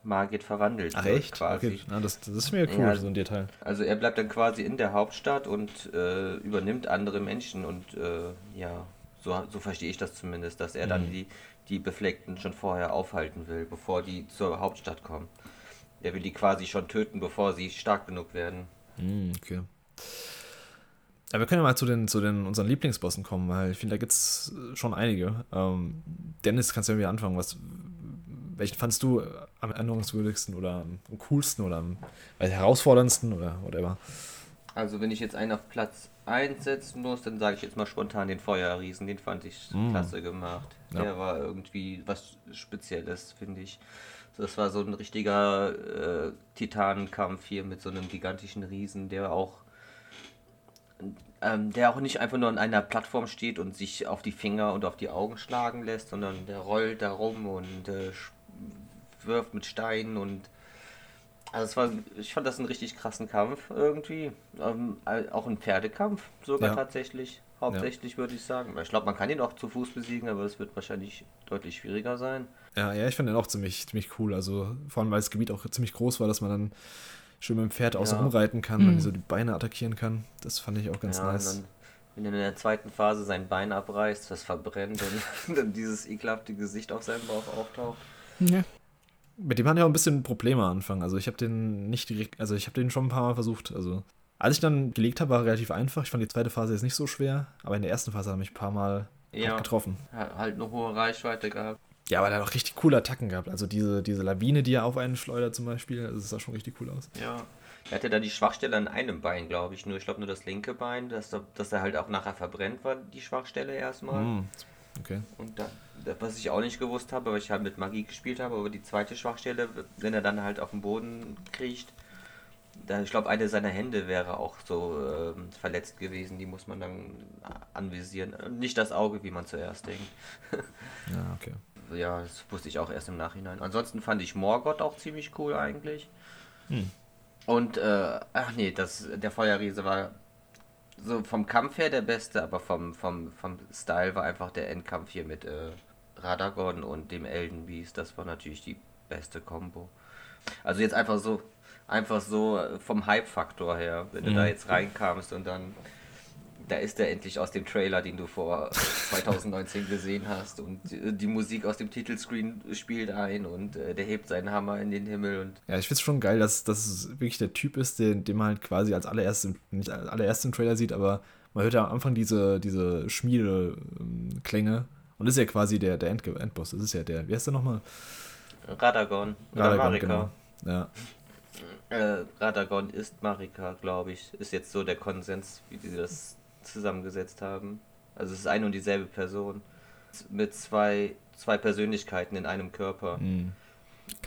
Margit verwandelt Ach, wird, echt? quasi. Okay. Na, das, das ist mir cool, ja, so ein Detail. Also er bleibt dann quasi in der Hauptstadt und äh, übernimmt andere Menschen und äh, ja, so, so verstehe ich das zumindest, dass er mhm. dann die, die Befleckten schon vorher aufhalten will, bevor die zur Hauptstadt kommen. Er will die quasi schon töten, bevor sie stark genug werden. Mm, okay. Ja, wir können ja mal zu den, zu den unseren Lieblingsbossen kommen, weil ich finde, da gibt es schon einige. Ähm, Dennis, kannst du irgendwie anfangen. Was, welchen fandest du am erinnerungswürdigsten oder am, coolsten oder am herausforderndsten oder whatever? Also, wenn ich jetzt einen auf Platz 1 setzen muss, dann sage ich jetzt mal spontan den Feuerriesen. Den fand ich mm. klasse gemacht. Ja. Der war irgendwie was Spezielles, finde ich. Das war so ein richtiger äh, Titanenkampf hier mit so einem gigantischen Riesen, der auch ähm, der auch nicht einfach nur an einer Plattform steht und sich auf die Finger und auf die Augen schlagen lässt, sondern der rollt da rum und äh, wirft mit Steinen und also es war, ich fand das einen richtig krassen Kampf irgendwie. Ähm, auch ein Pferdekampf sogar ja. tatsächlich. Hauptsächlich ja. würde ich sagen. Ich glaube, man kann ihn auch zu Fuß besiegen, aber es wird wahrscheinlich deutlich schwieriger sein. Ja, ja, ich finde den auch ziemlich, ziemlich cool. Also vor allem, weil das Gebiet auch ziemlich groß war, dass man dann schön mit dem Pferd außen ja. rumreiten kann mhm. und so die Beine attackieren kann. Das fand ich auch ganz ja, nice. Dann, wenn er in der zweiten Phase sein Bein abreißt, das verbrennt und <laughs> dann dieses ekelhafte Gesicht auf seinem Bauch auftaucht. Ja. Mit dem hatten ja auch ein bisschen Probleme am Anfang. Also ich habe den nicht direkt, also ich habe den schon ein paar Mal versucht. Also als ich dann gelegt habe, war er relativ einfach. Ich fand die zweite Phase jetzt nicht so schwer, aber in der ersten Phase habe ich ein paar Mal ja, getroffen. Halt eine hohe Reichweite gehabt. Ja, aber er hat auch richtig coole Attacken gehabt. Also diese, diese Lawine, die er auf einen schleudert zum Beispiel, das sah schon richtig cool aus. Ja. Er hatte da die Schwachstelle an einem Bein, glaube ich. Nur, ich glaube nur das linke Bein, dass, dass er halt auch nachher verbrennt war, die Schwachstelle erstmal. Mm, okay. Und da, was ich auch nicht gewusst habe, weil ich halt mit Magie gespielt habe, aber die zweite Schwachstelle, wenn er dann halt auf den Boden kriecht, da, ich glaube, eine seiner Hände wäre auch so äh, verletzt gewesen, die muss man dann anvisieren. Nicht das Auge, wie man zuerst denkt. <laughs> ja, okay. Ja, das wusste ich auch erst im Nachhinein. Ansonsten fand ich Morgoth auch ziemlich cool eigentlich. Hm. Und, äh, ach nee, das, der Feuerriese war so vom Kampf her der beste, aber vom, vom, vom Style war einfach der Endkampf hier mit äh, Radagon und dem Elden Beast. Das war natürlich die beste Combo. Also jetzt einfach so, einfach so äh, vom Hype-Faktor her, wenn mhm. du da jetzt reinkamst und dann da ist er endlich aus dem Trailer, den du vor <laughs> 2019 gesehen hast und die Musik aus dem Titelscreen spielt ein und äh, der hebt seinen Hammer in den Himmel und ja, ich finde es schon geil, dass das wirklich der Typ ist, den, den man halt quasi als allererstes, nicht als allererstes im Trailer sieht, aber man hört ja am Anfang diese, diese Schmiedeklänge und das ist ja quasi der, der End Endboss. Das ist ja der, wie heißt der nochmal? Radagon. Radagon, Marika. genau. Ja. Äh, Radagon ist Marika, glaube ich. Ist jetzt so der Konsens, wie sie das zusammengesetzt haben. Also es ist eine und dieselbe Person. Mit zwei, zwei Persönlichkeiten in einem Körper. Mhm.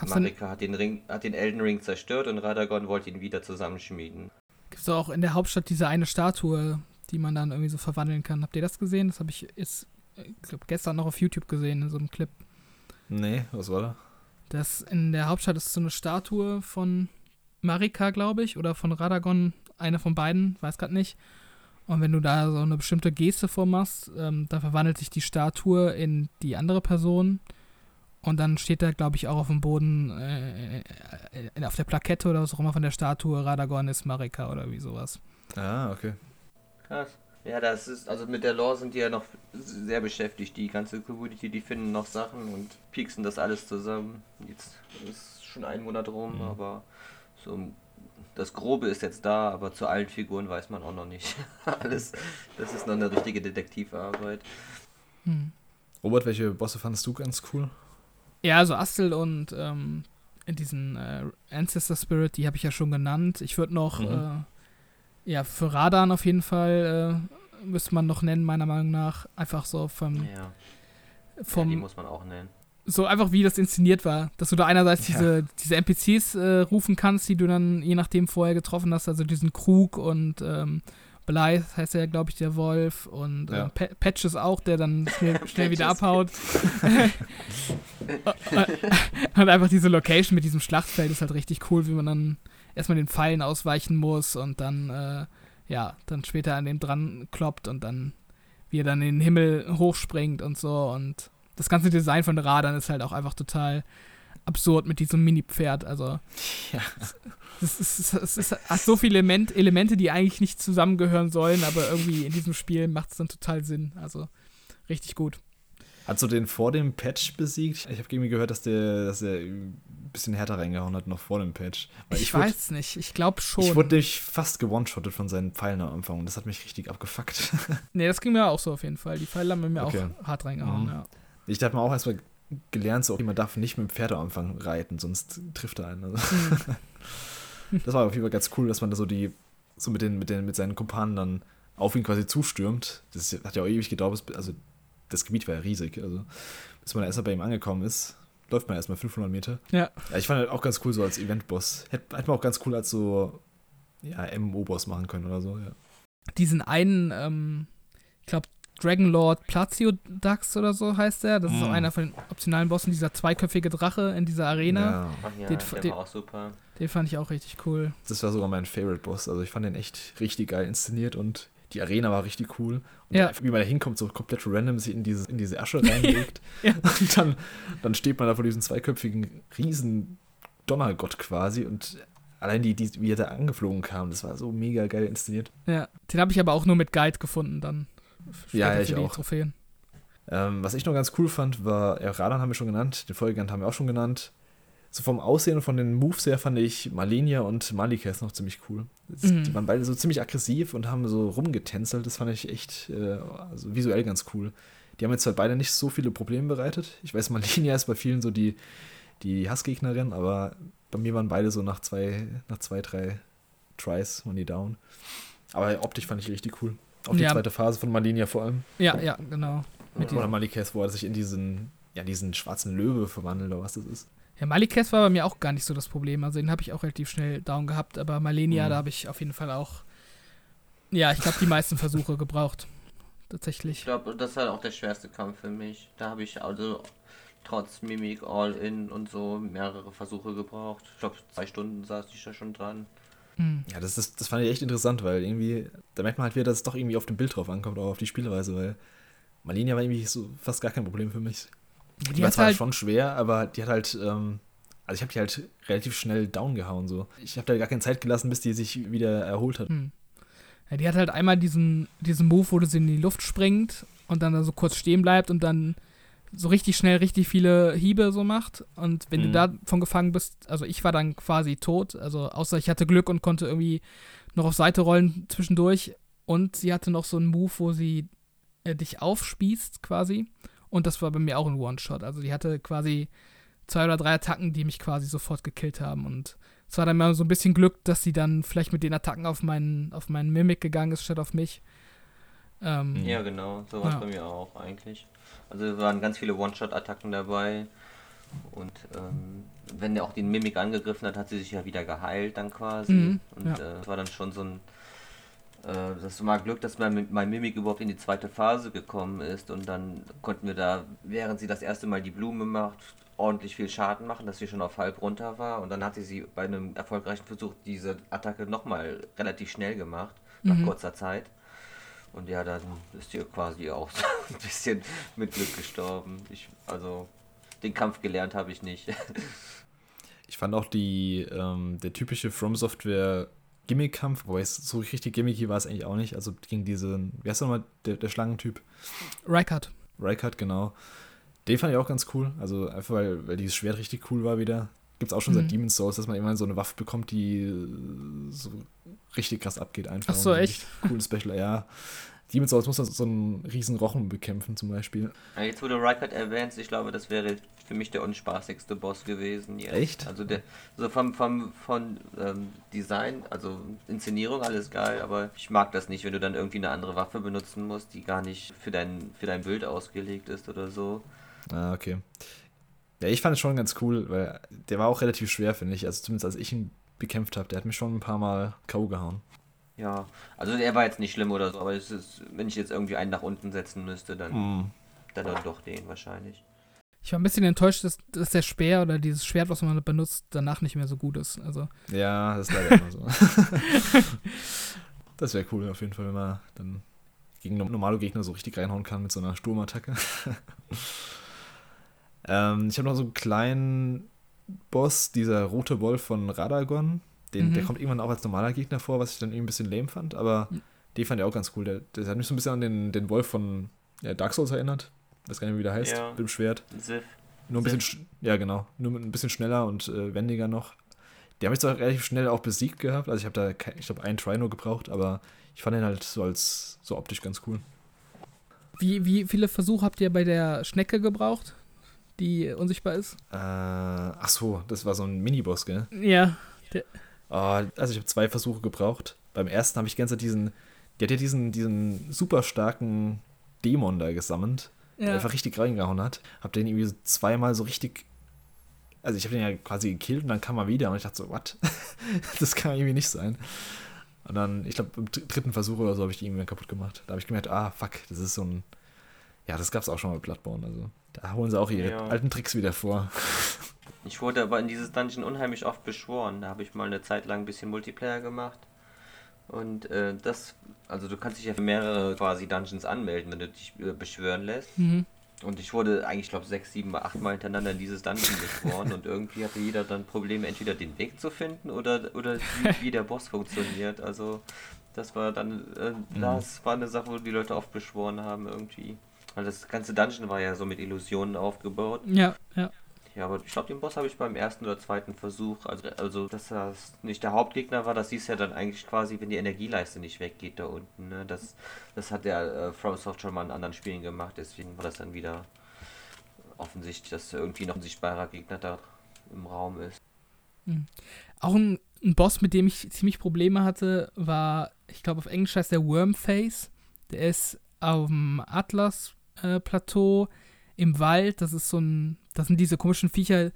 Marika hat den, Ring, hat den Elden Ring zerstört und Radagon wollte ihn wieder zusammenschmieden. Gibt es auch in der Hauptstadt diese eine Statue, die man dann irgendwie so verwandeln kann. Habt ihr das gesehen? Das habe ich jetzt, ich glaube, gestern noch auf YouTube gesehen, in so einem Clip. Nee, was war da? Das in der Hauptstadt ist so eine Statue von Marika, glaube ich, oder von Radagon, eine von beiden, weiß gerade nicht. Und wenn du da so eine bestimmte Geste vormachst, ähm, dann verwandelt sich die Statue in die andere Person. Und dann steht da, glaube ich, auch auf dem Boden, äh, äh, auf der Plakette oder was auch immer von der Statue, Radagon ist Marika oder wie sowas. Ah, okay. Krass. Ja, das ist, also mit der Lore sind die ja noch sehr beschäftigt. Die ganze Community, die finden noch Sachen und pieksen das alles zusammen. Jetzt ist schon ein Monat rum, mhm. aber so das Grobe ist jetzt da, aber zu allen Figuren weiß man auch noch nicht. <laughs> alles, das ist noch eine richtige Detektivarbeit. Mhm. Robert, welche Bosse fandest du ganz cool? Ja, also Astel und ähm, diesen äh, Ancestor Spirit, die habe ich ja schon genannt. Ich würde noch mhm. äh, ja, für Radan auf jeden Fall äh, müsste man noch nennen, meiner Meinung nach. Einfach so vom. Ja. Vom, ja, die muss man auch nennen. So einfach wie das inszeniert war, dass du da einerseits ja. diese, diese NPCs äh, rufen kannst, die du dann je nachdem vorher getroffen hast, also diesen Krug und ähm, Blythe heißt ja, glaube ich, der Wolf und äh, ja. äh, Patches auch, der dann schnell, <laughs> schnell wieder abhaut. <laughs> und einfach diese Location mit diesem Schlachtfeld ist halt richtig cool, wie man dann erstmal den Pfeilen ausweichen muss und dann, äh, ja, dann später an dem dran kloppt und dann wie er dann in den Himmel hochspringt und so. Und das ganze Design von Radern ist halt auch einfach total absurd mit diesem Mini-Pferd. Also, ja. es, ist, es, ist, es hat so viele Element, Elemente, die eigentlich nicht zusammengehören sollen, aber irgendwie in diesem Spiel macht es dann total Sinn. Also, richtig gut. Hast du den vor dem Patch besiegt? Ich habe irgendwie gehört, dass der, dass der ein bisschen härter reingehauen hat, noch vor dem Patch. Ich, ich weiß wurde, nicht, ich glaube schon. Ich wurde nämlich fast gewone-shottet von seinen Pfeilen am Anfang und das hat mich richtig abgefuckt. nee, das ging mir auch so auf jeden Fall. Die Pfeile haben mir okay. auch hart reingehauen, mhm. ja. Ich dachte mir auch erstmal gelernt, so, man darf nicht mit dem Pferd am Anfang reiten, sonst trifft er einen. Also. Mhm. <laughs> das war auf jeden Fall ganz cool, dass man da so die, so mit den, mit den, mit seinen Kumpanen dann auf ihn quasi zustürmt. Das hat ja auch ewig gedauert, also das Gebiet war ja riesig. Also, bis man erstmal bei ihm angekommen ist, läuft man erstmal 500 Meter. Ja. ja ich fand halt auch ganz cool so als Event-Boss. Hätte, hätte man auch ganz cool als so, ja, MMO-Boss machen können oder so, ja. Diesen einen, ähm, ich glaube, Dragonlord Platio Dax oder so heißt der. Das mm. ist auch mm. einer von den optionalen Bossen, dieser zweiköpfige Drache in dieser Arena. Ja. Ach ja, den, der den, war auch super. Den fand ich auch richtig cool. Das war sogar mein Favorite-Boss. Also ich fand den echt richtig geil inszeniert und die Arena war richtig cool. Und ja. wie man da hinkommt, so komplett random sich in diese, in diese Asche reinlegt. <laughs> ja. <laughs> Und dann, dann steht man da vor diesem zweiköpfigen riesen Donnergott quasi und allein die, die, wie er da angeflogen kam, das war so mega geil inszeniert. Ja, den habe ich aber auch nur mit Guide gefunden dann. Ja, ich auch. Trophäen. Ähm, was ich noch ganz cool fand, war, ja, Radan haben wir schon genannt, den Folgegant haben wir auch schon genannt so vom Aussehen und von den Moves her fand ich Malenia und Malikes noch ziemlich cool. Mhm. Die waren beide so ziemlich aggressiv und haben so rumgetänzelt. Das fand ich echt äh, also visuell ganz cool. Die haben jetzt zwar beide nicht so viele Probleme bereitet. Ich weiß, Malenia ist bei vielen so die, die Hassgegnerin, aber bei mir waren beide so nach zwei, nach zwei, drei Tries waren die down. Aber optisch fand ich richtig cool. Auch die ja. zweite Phase von Malenia vor allem. Ja, ja, genau. Mit Oder Malikes, wo er sich in diesen, ja, diesen schwarzen Löwe verwandelt, oder was das ist. Ja, Malikes war bei mir auch gar nicht so das Problem. Also den habe ich auch relativ schnell down gehabt. Aber Malenia, mhm. da habe ich auf jeden Fall auch, ja, ich glaube, die meisten Versuche gebraucht. Tatsächlich. Ich glaube, das war auch der schwerste Kampf für mich. Da habe ich also trotz Mimik All-In und so mehrere Versuche gebraucht. Ich glaube, zwei Stunden saß ich da schon dran. Mhm. Ja, das, ist, das fand ich echt interessant, weil irgendwie, da merkt man halt wieder, dass es doch irgendwie auf dem Bild drauf ankommt, auch auf die Spielweise, weil Malenia war irgendwie so fast gar kein Problem für mich. Die, die war zwar halt schon schwer, aber die hat halt, ähm, also ich habe die halt relativ schnell downgehauen so. Ich habe da gar keine Zeit gelassen, bis die sich wieder erholt hat. Hm. Ja, die hat halt einmal diesen, diesen Move, wo sie in die Luft springt und dann da so kurz stehen bleibt und dann so richtig schnell richtig viele Hiebe so macht. Und wenn mhm. du davon gefangen bist, also ich war dann quasi tot, also außer ich hatte Glück und konnte irgendwie noch auf Seite rollen zwischendurch. Und sie hatte noch so einen Move, wo sie äh, dich aufspießt quasi Und das war bei mir auch ein One-Shot. Also die hatte quasi zwei oder drei Attacken, die mich quasi sofort gekillt haben. Und es war dann mal so ein bisschen Glück, dass sie dann vielleicht mit den Attacken auf meinen, auf meinen Mimic gegangen ist, statt auf mich. Ähm, ja, genau, so war es ja. bei mir auch eigentlich. Also waren ganz viele One-Shot-Attacken dabei. Und ähm, wenn er auch den Mimik angegriffen hat, hat sie sich ja wieder geheilt dann quasi. Mhm, und ja. äh, war dann schon so ein äh, das war Glück, dass mein, mein Mimik überhaupt in die zweite Phase gekommen ist und dann konnten wir da, während sie das erste Mal die Blume macht, ordentlich viel Schaden machen, dass sie schon auf halb runter war und dann hatte sie bei einem erfolgreichen Versuch diese Attacke nochmal relativ schnell gemacht, nach mhm. kurzer Zeit. Und ja, dann ist sie quasi auch so <laughs> ein bisschen mit Glück gestorben. Ich, also, den Kampf gelernt habe ich nicht. <laughs> ich fand auch die, ähm, der typische From Software Gimmick-Kampf, wobei es so richtig gimmicky war es eigentlich auch nicht. Also gegen diesen, wie heißt nochmal der, der Schlangentyp? Rykard. Rykard, genau. Den fand ich auch ganz cool. Also einfach, weil, weil dieses Schwert richtig cool war wieder. Gibt es auch schon mhm. seit Demon's Souls, dass man immer so eine Waffe bekommt, die so richtig krass abgeht einfach. Ach so, echt? Cooles Special, ja. Demon's Souls muss so einen riesen Rochen bekämpfen zum Beispiel. Ja, jetzt wurde Rykard erwähnt, ich glaube, das wäre für mich der unspaßigste Boss gewesen. Jetzt. Echt? Also der, also vom, vom von ähm, Design, also Inszenierung, alles geil, aber ich mag das nicht, wenn du dann irgendwie eine andere Waffe benutzen musst, die gar nicht für dein, für dein Bild ausgelegt ist oder so. Ah, okay. Ja, ich fand es schon ganz cool, weil der war auch relativ schwer, finde ich. Also zumindest als ich ihn bekämpft habe, der hat mich schon ein paar Mal K.O. gehauen. Ja, also er war jetzt nicht schlimm oder so, aber es ist, wenn ich jetzt irgendwie einen nach unten setzen müsste, dann, mm. dann, dann doch den wahrscheinlich. Ich war ein bisschen enttäuscht, dass, dass der Speer oder dieses Schwert, was man benutzt, danach nicht mehr so gut ist. Also. Ja, das ist leider immer so. <laughs> das wäre cool auf jeden Fall, wenn man dann gegen normale Gegner so richtig reinhauen kann mit so einer Sturmattacke. Ähm, ich habe noch so einen kleinen Boss, dieser rote Wolf von Radagon. Den, mhm. Der kommt irgendwann auch als normaler Gegner vor, was ich dann irgendwie ein bisschen lame fand, aber mhm. den fand ich auch ganz cool. Der, der hat mich so ein bisschen an den, den Wolf von ja, Dark Souls erinnert. Weiß gar nicht, wie der heißt, ja. mit dem Schwert. Sif. Nur ein Sif. bisschen, ja genau, nur ein bisschen schneller und äh, wendiger noch. Der habe ich zwar relativ schnell auch besiegt gehabt, also ich habe da, ich glaube, einen Try nur gebraucht, aber ich fand den halt so als, so optisch ganz cool. Wie, wie viele Versuche habt ihr bei der Schnecke gebraucht, die unsichtbar ist? Äh, ach so, das war so ein Miniboss, gell? Ja. Oh, also ich habe zwei Versuche gebraucht. Beim ersten habe ich ganz diesen, der hat ja diesen, diesen super starken Dämon da gesammelt, ja. der einfach richtig reingehauen hat. Hab den irgendwie so zweimal so richtig, also ich habe den ja quasi gekillt und dann kam er wieder und ich dachte so, what? <laughs> das kann irgendwie nicht sein. Und dann, ich glaube, im dritten Versuch oder so habe ich die irgendwie kaputt gemacht. Da habe ich gemerkt, ah, fuck, das ist so ein, ja, das gab es auch schon mal bei Bloodborne, also da holen sie auch ihre ja. alten Tricks wieder vor. <laughs> Ich wurde aber in dieses Dungeon unheimlich oft beschworen. Da habe ich mal eine Zeit lang ein bisschen Multiplayer gemacht. Und äh, das, also du kannst dich ja für mehrere quasi Dungeons anmelden, wenn du dich äh, beschwören lässt. Mhm. Und ich wurde eigentlich, glaube sechs, sieben, acht Mal hintereinander in dieses Dungeon beschworen und irgendwie hatte jeder dann Probleme, entweder den Weg zu finden oder, oder wie, wie der Boss funktioniert. Also das war dann, äh, mhm. das war eine Sache, wo die Leute oft beschworen haben irgendwie. Weil das ganze Dungeon war ja so mit Illusionen aufgebaut. Ja, ja. Ja, aber ich glaube, den Boss habe ich beim ersten oder zweiten Versuch, also, also dass das nicht der Hauptgegner war, das siehst du ja dann eigentlich quasi, wenn die Energieleiste nicht weggeht da unten. Ne? Das, das hat der äh, FromSoft schon mal in anderen Spielen gemacht, deswegen war das dann wieder offensichtlich, dass irgendwie noch ein sichtbarer Gegner da im Raum ist. Mhm. Auch ein, ein, Boss, mit dem ich ziemlich Probleme hatte, war, ich glaube auf Englisch heißt der Wormface. Der ist auf dem Atlas-Plateau äh, im Wald. Das ist so ein das sind diese komischen Viecher,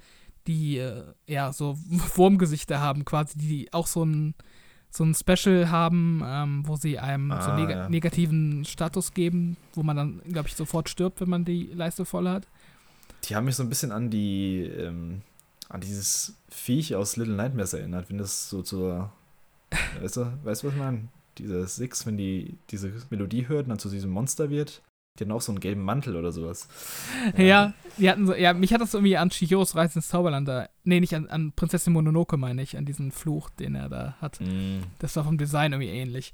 die äh, ja so <laughs> Wurmgesichter haben, quasi, die auch so ein, so ein Special haben, ähm, wo sie einem ah, so neg ja. negativen Status geben, wo man dann, glaube ich, sofort stirbt, wenn man die Leiste voll hat. Die haben mich so ein bisschen an die, ähm, an dieses Viech aus Little Nightmares erinnert, wenn das so zur, weißt du, weißt du, was ich meine? Diese Six, wenn die diese Melodie hört und dann zu diesem Monster wird. Die hatten auch so einen gelben Mantel oder sowas. Ja, ja die hatten so, ja, mich hat das irgendwie an Chihiros Reise ins Zauberland da. Nee, nicht an, an Prinzessin Mononoke, meine ich, an diesen Fluch, den er da hat. Mm. Das war vom Design irgendwie ähnlich.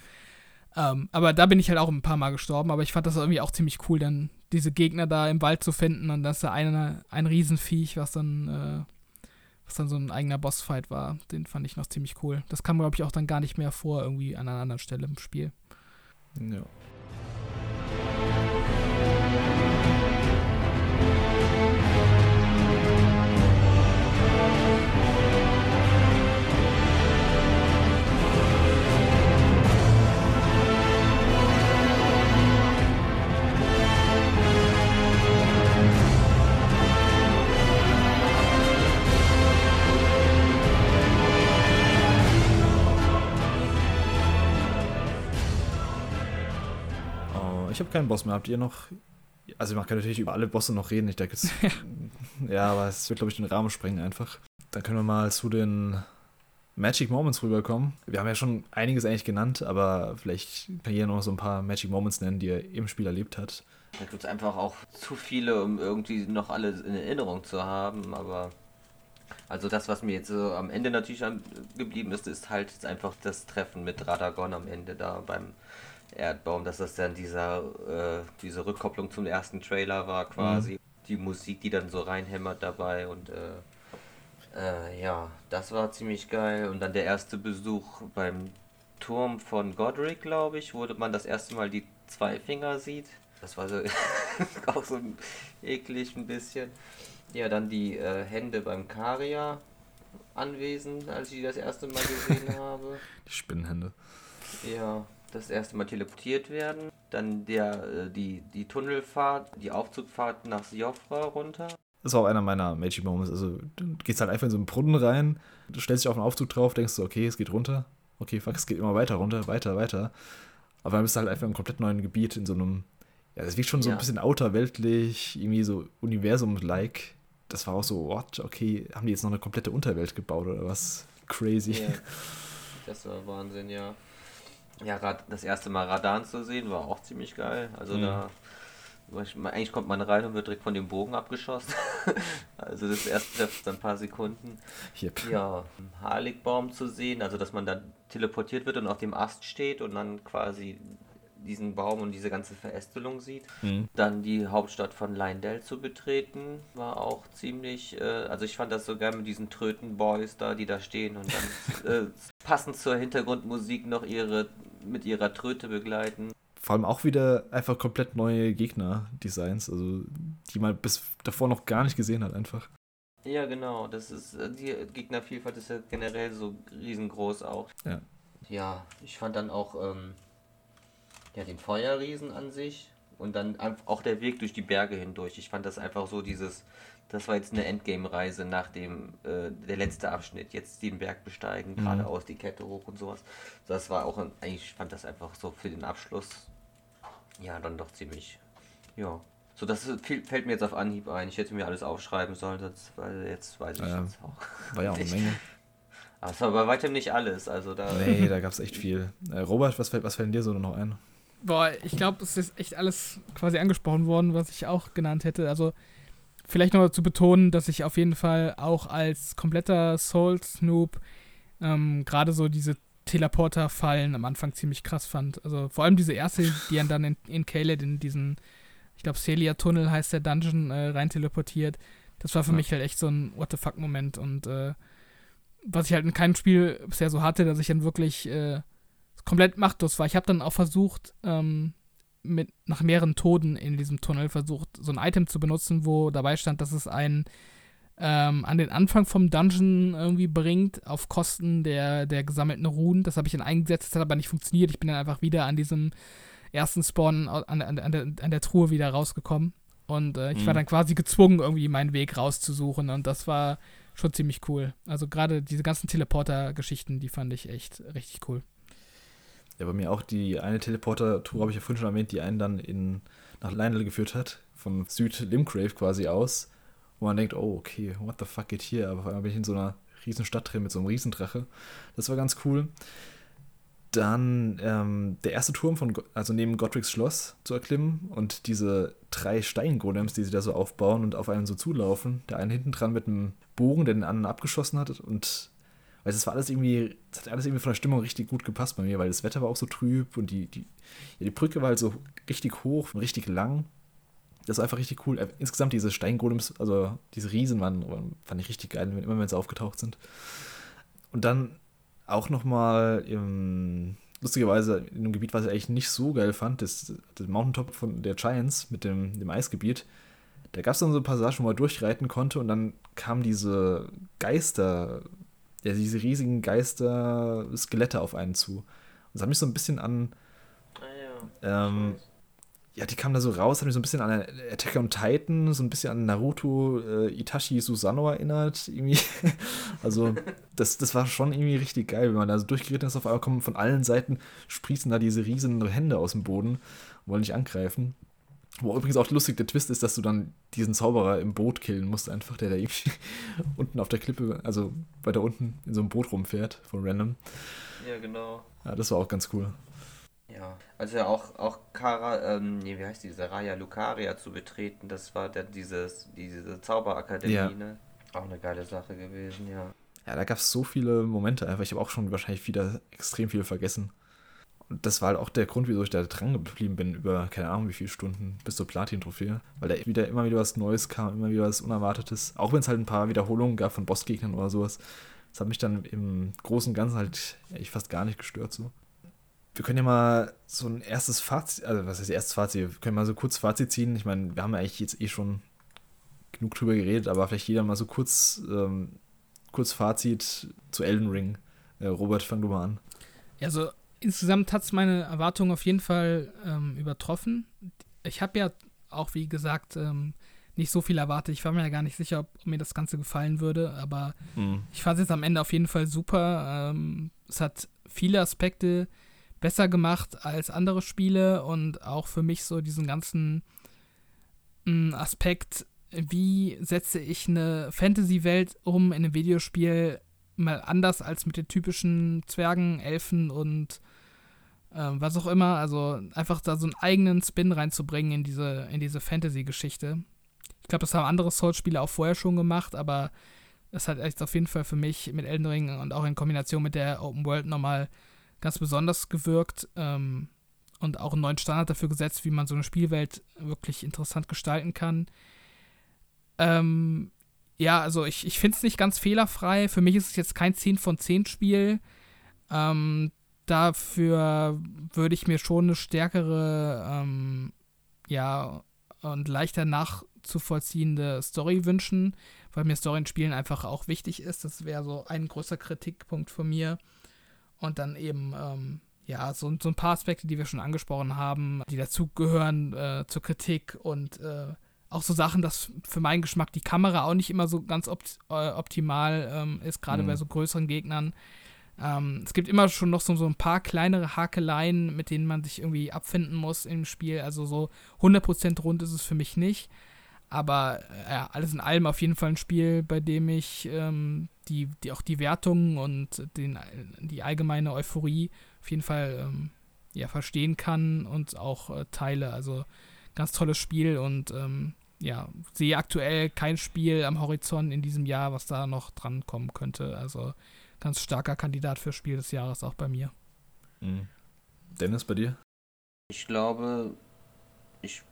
Ähm, aber da bin ich halt auch ein paar Mal gestorben, aber ich fand das irgendwie auch ziemlich cool, dann diese Gegner da im Wald zu finden und dass da eine, ein Riesenviech, was dann, äh, was dann so ein eigener Bossfight war, den fand ich noch ziemlich cool. Das kam, glaube ich, auch dann gar nicht mehr vor, irgendwie an einer anderen Stelle im Spiel. Ja. Ich habe keinen Boss mehr. Habt ihr noch. Also, man kann natürlich über alle Bosse noch reden. Ich denke, es. <laughs> ja, aber es wird, glaube ich, den Rahmen sprengen einfach. Dann können wir mal zu den Magic Moments rüberkommen. Wir haben ja schon einiges eigentlich genannt, aber vielleicht kann jeder noch so ein paar Magic Moments nennen, die er im Spiel erlebt hat. Da gibt es einfach auch zu viele, um irgendwie noch alle in Erinnerung zu haben, aber also das, was mir jetzt so am Ende natürlich geblieben ist, ist halt jetzt einfach das Treffen mit Radagon am Ende da beim Erdbaum, dass das dann dieser, äh, diese Rückkopplung zum ersten Trailer war quasi. Mhm. Die Musik, die dann so reinhämmert dabei und äh, äh, ja, das war ziemlich geil. Und dann der erste Besuch beim Turm von Godric, glaube ich, wo man das erste Mal die zwei Finger sieht. Das war so <laughs> auch so eklig ein bisschen. Ja, dann die äh, Hände beim Karia anwesend, als ich die das erste Mal gesehen <laughs> habe. Die Spinnenhände. Ja, das erste Mal teleportiert werden. Dann der, äh, die, die Tunnelfahrt, die Aufzugfahrt nach Siofra runter. Das war auch einer meiner Magic Moments. Also, du gehst halt einfach in so einen Brunnen rein, du stellst dich auf den Aufzug drauf, denkst du, okay, es geht runter. Okay, fuck, es geht immer weiter runter, weiter, weiter. Aber dann bist du halt einfach im komplett neuen Gebiet, in so einem, ja, das wirkt schon so ja. ein bisschen outerweltlich, irgendwie so Universum-like. Das war auch so, what, okay, haben die jetzt noch eine komplette Unterwelt gebaut oder was? Crazy. Ja. <laughs> Das war Wahnsinn, ja. Ja, das erste Mal Radan zu sehen, war auch ziemlich geil. Also mhm. da eigentlich kommt man rein und wird direkt von dem Bogen abgeschossen. <laughs> also das erste trifft dann ein paar Sekunden. Yep. Ja, Harligbaum zu sehen, also dass man dann teleportiert wird und auf dem Ast steht und dann quasi diesen Baum und diese ganze Verästelung sieht. Mhm. Dann die Hauptstadt von Lindell zu betreten, war auch ziemlich, äh, also ich fand das so geil mit diesen Tröten-Boys da, die da stehen und dann <laughs> äh, passend zur Hintergrundmusik noch ihre mit ihrer Tröte begleiten vor allem auch wieder einfach komplett neue Gegner-Designs, also die man bis davor noch gar nicht gesehen hat, einfach. Ja, genau, das ist, äh, die Gegnervielfalt ist ja generell so riesengroß auch. Ja. Ja, ich fand dann auch, ähm, ja, den Feuerriesen an sich und dann auch der Weg durch die Berge hindurch. Ich fand das einfach so dieses, das war jetzt eine Endgame-Reise nach dem, äh, der letzte Abschnitt, jetzt den Berg besteigen, mhm. geradeaus die Kette hoch und sowas. Das war auch, ein, eigentlich fand das einfach so für den Abschluss ja, dann doch ziemlich. Ja. So, das fällt mir jetzt auf Anhieb ein. Ich hätte mir alles aufschreiben sollen, das, weil jetzt weiß ich ja, jetzt auch. War ja auch eine Menge. Aber es war bei weitem nicht alles. Also da nee, da gab es echt viel. Äh, Robert, was fällt, was fällt dir so noch ein? Boah, ich glaube, es ist echt alles quasi angesprochen worden, was ich auch genannt hätte. Also vielleicht noch zu betonen, dass ich auf jeden Fall auch als kompletter Soul-Snoop ähm, gerade so diese Teleporter-Fallen am Anfang ziemlich krass fand. Also vor allem diese erste, die dann in, in Caled in diesen, ich glaube, Celia-Tunnel heißt der Dungeon, äh, rein teleportiert. Das war für ja. mich halt echt so ein What the fuck-Moment und äh, was ich halt in keinem Spiel bisher so hatte, dass ich dann wirklich äh, komplett machtlos war. Ich habe dann auch versucht, ähm, mit nach mehreren Toten in diesem Tunnel versucht, so ein Item zu benutzen, wo dabei stand, dass es ein ähm, an den Anfang vom Dungeon irgendwie bringt, auf Kosten der, der gesammelten Runen. Das habe ich dann eingesetzt, das hat aber nicht funktioniert. Ich bin dann einfach wieder an diesem ersten Spawn an, an, an, der, an der Truhe wieder rausgekommen. Und äh, ich mhm. war dann quasi gezwungen, irgendwie meinen Weg rauszusuchen. Und das war schon ziemlich cool. Also gerade diese ganzen Teleporter-Geschichten, die fand ich echt richtig cool. Ja, bei mir auch die eine Teleporter-Tour habe ich ja vorhin schon erwähnt, die einen dann in, nach Lionel geführt hat, von Süd-Limgrave quasi aus wo man denkt, oh, okay, what the fuck geht hier? Aber auf einmal bin ich in so einer riesen Stadt drin mit so einem Riesendrache. Das war ganz cool. Dann ähm, der erste Turm von, also neben Godric's Schloss zu erklimmen und diese drei Steingolems, die sie da so aufbauen und auf einen so zulaufen. Der eine hinten dran mit einem Bogen, der den anderen abgeschossen hat und weil es war alles irgendwie, es hat alles irgendwie von der Stimmung richtig gut gepasst bei mir, weil das Wetter war auch so trüb und die, die, ja, die Brücke war halt so richtig hoch und richtig lang. Das war einfach richtig cool. Äh, insgesamt diese Steingolems, also diese Riesen waren, fand ich richtig geil, immer wenn sie aufgetaucht sind. Und dann auch nochmal lustigerweise in einem Gebiet, was ich eigentlich nicht so geil fand, das, das Mountaintop von der Giants mit dem, dem Eisgebiet. Da gab es dann so Passagen, wo man durchreiten konnte und dann kamen diese Geister, ja, diese riesigen Geister-Skelette auf einen zu. Und das hat mich so ein bisschen an. Ah, ja. ähm, ja, die kam da so raus, hat mich so ein bisschen an Attack on Titan, so ein bisschen an Naruto äh, Itachi Susano erinnert, irgendwie. <laughs> also, das, das war schon irgendwie richtig geil, wenn man da so durchgeritten ist, auf einmal kommen von allen Seiten, sprießen da diese riesen Hände aus dem Boden, wollen dich angreifen. Wo übrigens auch lustig der Twist ist, dass du dann diesen Zauberer im Boot killen musst, einfach, der da irgendwie <laughs> unten auf der Klippe, also weiter unten in so einem Boot rumfährt, von Random. Ja, genau. Ja, das war auch ganz cool. Ja, also auch, auch Kara, ähm, nee, wie heißt diese Raya Lucaria zu betreten, das war dann dieses, diese Zauberakademie, ja. ne? Auch eine geile Sache gewesen, ja. Ja, da gab es so viele Momente einfach. Ich habe auch schon wahrscheinlich wieder extrem viel vergessen. Das war halt auch der Grund, wieso ich da dran geblieben bin, über keine Ahnung wie viele Stunden bis zur Platin-Trophäe. Weil da wieder immer wieder was Neues kam, immer wieder was Unerwartetes. Auch wenn es halt ein paar Wiederholungen gab von Bossgegnern oder sowas. Das hat mich dann im Großen und Ganzen halt echt fast gar nicht gestört so wir können ja mal so ein erstes Fazit, also was heißt erstes Fazit, wir können mal so kurz Fazit ziehen. Ich meine, wir haben ja eigentlich jetzt eh schon genug drüber geredet, aber vielleicht jeder mal so kurz, ähm, kurz Fazit zu Elden Ring. Äh, Robert, fang du mal an. Ja, also insgesamt hat es meine Erwartungen auf jeden Fall ähm, übertroffen. Ich habe ja auch, wie gesagt, ähm, nicht so viel erwartet. Ich war mir ja gar nicht sicher, ob mir das Ganze gefallen würde, aber mhm. ich fand es jetzt am Ende auf jeden Fall super. Ähm, es hat viele Aspekte, besser gemacht als andere Spiele und auch für mich so diesen ganzen mh, mm, Aspekt, wie setze ich eine Fantasy-Welt um in einem Videospiel mal anders als mit den typischen Zwergen, Elfen und äh, was auch immer. Also einfach da so einen eigenen Spin reinzubringen in diese, in diese Fantasy-Geschichte. Ich glaube, das haben andere Souls-Spiele auch vorher schon gemacht, aber es hat echt auf jeden Fall für mich mit Elden Ring und auch in Kombination mit der Open World nochmal ganz besonders gewirkt ähm, und auch einen neuen Standard dafür gesetzt, wie man so eine Spielwelt wirklich interessant gestalten kann. Ähm, ja, also ich, ich finde es nicht ganz fehlerfrei. Für mich ist es jetzt kein 10 von 10 Spiel. Ähm, dafür würde ich mir schon eine stärkere, ähm, ja, und leichter nachzuvollziehende Story wünschen, weil mir Story in Spielen einfach auch wichtig ist. Das wäre so ein großer Kritikpunkt von mir. Und dann eben, ähm, ja, so, so ein paar Aspekte, die wir schon angesprochen haben, die dazugehören äh, zur Kritik und äh, auch so Sachen, dass für meinen Geschmack die Kamera auch nicht immer so ganz opt äh, optimal ähm, ist, gerade mhm. bei so größeren Gegnern. Ähm, es gibt immer schon noch so, so ein paar kleinere Hakeleien, mit denen man sich irgendwie abfinden muss im Spiel. Also so 100% rund ist es für mich nicht. Aber äh, ja, alles in allem auf jeden Fall ein Spiel, bei dem ich ähm, die, die auch die Wertungen und den, die allgemeine Euphorie auf jeden Fall ähm, ja, verstehen kann und auch äh, teile. Also ganz tolles Spiel und ähm, ja, sehe aktuell kein Spiel am Horizont in diesem Jahr, was da noch dran kommen könnte. Also ganz starker Kandidat für Spiel des Jahres auch bei mir. Mhm. Dennis, bei dir? Ich glaube, ich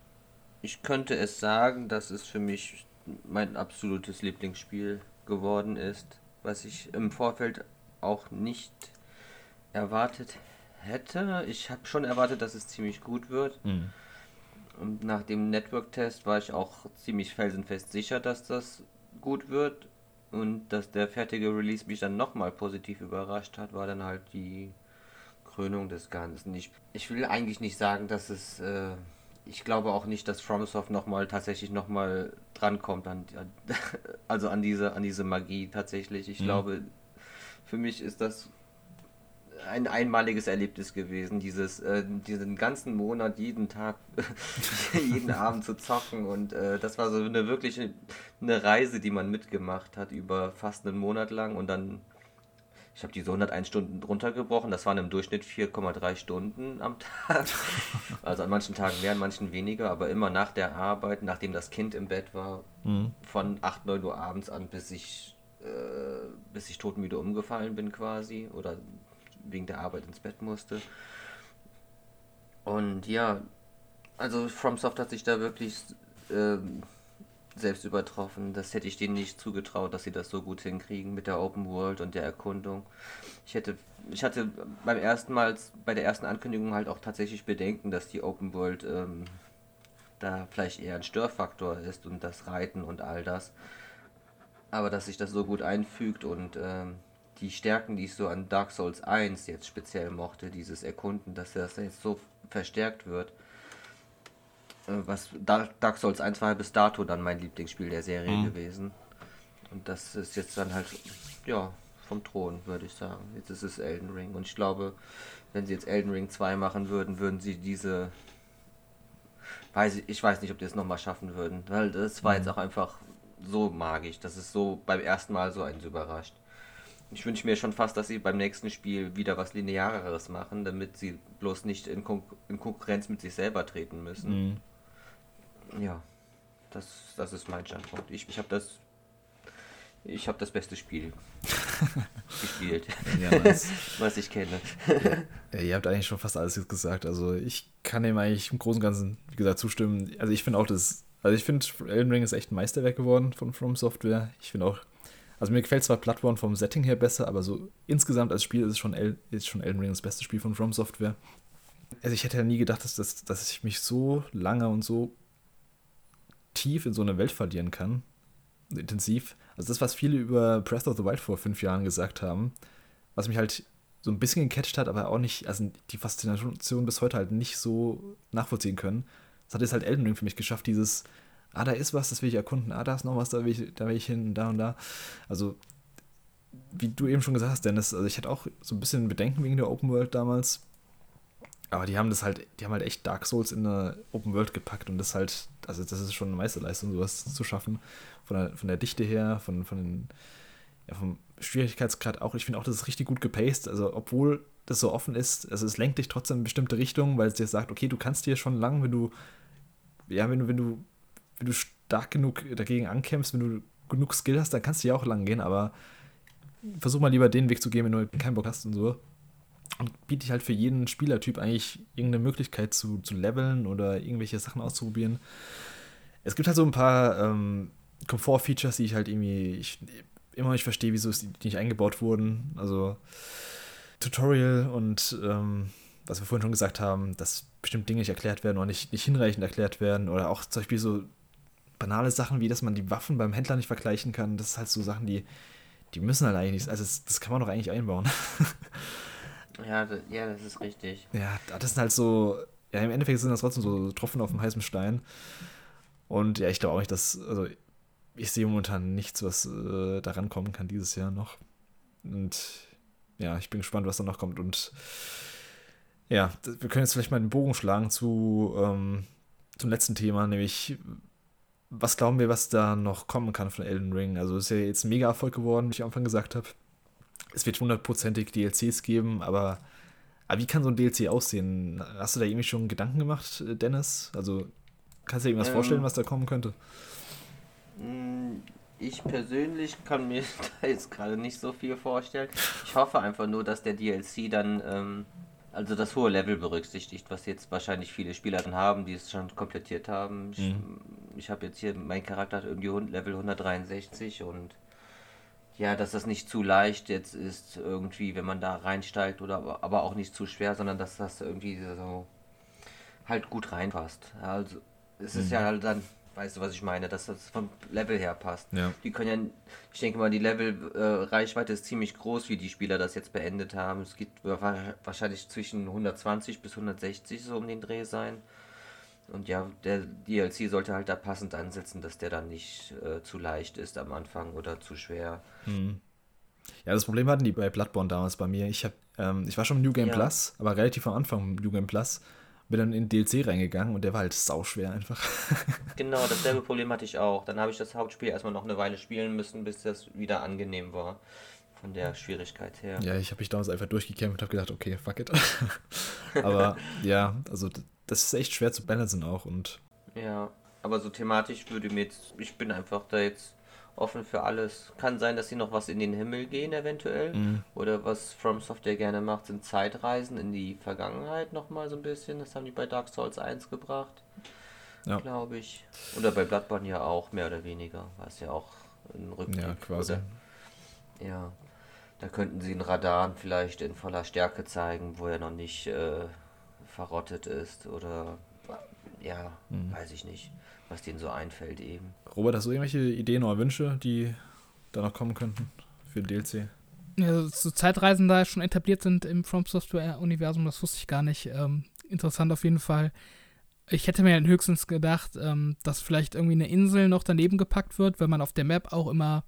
ich könnte es sagen, dass es für mich mein absolutes Lieblingsspiel geworden ist, was ich im Vorfeld auch nicht erwartet hätte. Ich habe schon erwartet, dass es ziemlich gut wird. Mhm. Und nach dem Network-Test war ich auch ziemlich felsenfest sicher, dass das gut wird. Und dass der fertige Release mich dann nochmal positiv überrascht hat, war dann halt die Krönung des Ganzen. Ich, ich will eigentlich nicht sagen, dass es äh, ich glaube auch nicht, dass FromSoft nochmal tatsächlich nochmal drankommt an, <laughs> also an diese, an diese Magie tatsächlich. Ich mhm. glaube, für mich ist das ein einmaliges Erlebnis gewesen, dieses, äh, diesen ganzen Monat, jeden Tag, <laughs> jeden Abend zu zocken und äh, das war so eine wirkliche eine Reise, die man mitgemacht hat über fast einen Monat lang und dann ich habe diese 101 Stunden runtergebrochen. Das waren im Durchschnitt 4,3 Stunden am Tag. <laughs> Also an manchen Tagen mehr, an manchen weniger, aber immer nach der Arbeit, nachdem das Kind im Bett war, mhm. von 8, 9 Uhr abends an, bis ich, äh, bis ich todmüde umgefallen bin quasi oder wegen der Arbeit ins Bett musste. Und ja, also FromSoft hat sich da wirklich äh, selbst übertroffen. Das hätte ich denen nicht zugetraut, dass sie das so gut hinkriegen mit der Open World und der Erkundung. Ich hätte, ich hatte beim ersten Mal, bei der ersten Ankündigung halt auch tatsächlich Bedenken, dass die Open World ähm, da vielleicht eher ein Störfaktor ist und das Reiten und all das. Aber dass sich das so gut einfügt und ähm, die Stärken, die ich so an Dark Souls 1 jetzt speziell mochte, dieses Erkunden, dass das jetzt so verstärkt wird, äh, was Dark Souls 1 war bis dato dann mein Lieblingsspiel der Serie mhm. gewesen. Und das ist jetzt dann halt, ja, vom Thron, würde ich sagen. Jetzt ist es Elden Ring. Und ich glaube, wenn sie jetzt Elden Ring 2 machen würden, würden sie diese. Weiß ich, ich weiß nicht, ob die es nochmal schaffen würden. Weil das war mhm. jetzt auch einfach so magisch. Das ist so beim ersten Mal so eins überrascht. Ich wünsche mir schon fast, dass sie beim nächsten Spiel wieder was Lineareres machen, damit sie bloß nicht in, Kon in Konkurrenz mit sich selber treten müssen. Mhm. Ja, das, das ist mein Standpunkt. Ich, ich habe das ich habe das beste Spiel <laughs> gespielt, ja, <laughs> was ich kenne. Ja, ihr habt eigentlich schon fast alles gesagt. Also ich kann dem eigentlich im Großen und Ganzen, wie gesagt, zustimmen. Also ich finde auch, das, also ich finde, Elden Ring ist echt ein Meisterwerk geworden von From Software. Ich finde auch, also mir gefällt zwar Plattform vom Setting her besser, aber so insgesamt als Spiel ist es schon, El, ist schon Elden Ring das beste Spiel von From Software. Also ich hätte ja nie gedacht, dass, dass, dass ich mich so lange und so tief in so eine Welt verlieren kann intensiv. Also das, was viele über Breath of the Wild vor fünf Jahren gesagt haben, was mich halt so ein bisschen gecatcht hat, aber auch nicht, also die Faszination bis heute halt nicht so nachvollziehen können. Das hat jetzt halt Elden Ring für mich geschafft, dieses, ah, da ist was, das will ich erkunden, ah, da ist noch was, da will ich, da will ich hin, da und da. Also, wie du eben schon gesagt hast, Dennis, also ich hatte auch so ein bisschen Bedenken wegen der Open World damals. Aber die haben das halt, die haben halt echt Dark Souls in eine Open World gepackt und das halt, also das ist schon eine Meisterleistung, sowas zu schaffen von der, von der Dichte her, von, von den, ja, vom Schwierigkeitsgrad auch. Ich finde auch, das ist richtig gut gepaced. Also, obwohl das so offen ist, also es lenkt dich trotzdem in bestimmte Richtungen, weil es dir sagt, okay, du kannst dir schon lang, wenn du, ja, wenn du, wenn du, wenn du stark genug dagegen ankämpfst, wenn du genug Skill hast, dann kannst du ja auch lang gehen, aber versuch mal lieber den Weg zu gehen, wenn du keinen Bock hast und so. Und biete ich halt für jeden Spielertyp eigentlich irgendeine Möglichkeit zu, zu leveln oder irgendwelche Sachen auszuprobieren. Es gibt halt so ein paar ähm, Komfort-Features, die ich halt irgendwie ich immer nicht verstehe, wieso die nicht eingebaut wurden. Also Tutorial und ähm, was wir vorhin schon gesagt haben, dass bestimmte Dinge nicht erklärt werden oder nicht, nicht hinreichend erklärt werden. Oder auch zum Beispiel so banale Sachen wie, dass man die Waffen beim Händler nicht vergleichen kann. Das ist halt so Sachen, die, die müssen halt eigentlich, also das, das kann man doch eigentlich einbauen. <laughs> ja, das, ja, das ist richtig. Ja, das sind halt so, ja, im Endeffekt sind das trotzdem so Tropfen auf dem heißen Stein. Und ja, ich glaube auch nicht, dass, also ich sehe momentan nichts, was äh, daran kommen kann dieses Jahr noch. Und ja, ich bin gespannt, was da noch kommt. Und ja, wir können jetzt vielleicht mal den Bogen schlagen zu, ähm, zum letzten Thema, nämlich was glauben wir, was da noch kommen kann von Elden Ring? Also ist ja jetzt ein mega Erfolg geworden, wie ich am Anfang gesagt habe. Es wird hundertprozentig DLCs geben, aber, aber wie kann so ein DLC aussehen? Hast du da irgendwie schon Gedanken gemacht, Dennis? Also kannst du dir irgendwas ähm, vorstellen, was da kommen könnte? Hm, ich persönlich kann mir <laughs> da jetzt gerade nicht so viel vorstellen. Ich hoffe einfach nur, dass der DLC dann ähm, also das hohe Level berücksichtigt, was jetzt wahrscheinlich viele Spieler dann haben, die es schon komplettiert haben. Mhm. Ich habe jetzt hier, mein Charakter hat irgendwie Level 163 und ja, dass das nicht zu leicht jetzt ist, irgendwie, wenn man da reinsteigt oder aber auch nicht zu schwer, sondern dass das irgendwie so halt gut reinpasst. Also es ist mhm. ja halt dann Weißt du, was ich meine? Dass das vom Level her passt. Ja. Die können ja, ich denke mal, die Level-Reichweite äh, ist ziemlich groß, wie die Spieler das jetzt beendet haben. Es geht wahrscheinlich zwischen 120 bis 160 so um den Dreh sein. Und ja, der DLC sollte halt da passend ansetzen, dass der dann nicht äh, zu leicht ist am Anfang oder zu schwer. Hm. Ja, das Problem hatten die bei Bloodborne damals bei mir. Ich, hab, ähm, ich war schon im New Game ja. Plus, aber relativ am Anfang im New Game Plus bin dann in DLC reingegangen und der war halt sauschwer einfach. <laughs> genau, dasselbe Problem hatte ich auch. Dann habe ich das Hauptspiel erstmal noch eine Weile spielen müssen, bis das wieder angenehm war. Von der Schwierigkeit her. Ja, ich habe mich damals einfach durchgekämpft und habe gedacht, okay, fuck it. <laughs> aber ja, also das ist echt schwer zu balancen auch und. Ja, aber so thematisch würde mir jetzt, ich bin einfach da jetzt offen für alles. Kann sein, dass sie noch was in den Himmel gehen, eventuell. Mhm. Oder was From Software gerne macht, sind Zeitreisen in die Vergangenheit nochmal so ein bisschen. Das haben die bei Dark Souls 1 gebracht. Ja. Glaube ich. Oder bei Bloodborne ja auch, mehr oder weniger. War es ja auch ein Rückblick. Ja, quasi. Oder, ja. Da könnten sie einen Radar vielleicht in voller Stärke zeigen, wo er noch nicht äh, verrottet ist. Oder ja, mhm. weiß ich nicht was denen so einfällt eben. Robert, hast du irgendwelche Ideen oder Wünsche, die da noch kommen könnten für DLC? Ja, so Zeitreisen da schon etabliert sind im From Software Universum, das wusste ich gar nicht. Ähm, interessant auf jeden Fall. Ich hätte mir höchstens gedacht, ähm, dass vielleicht irgendwie eine Insel noch daneben gepackt wird, weil man auf der Map auch immer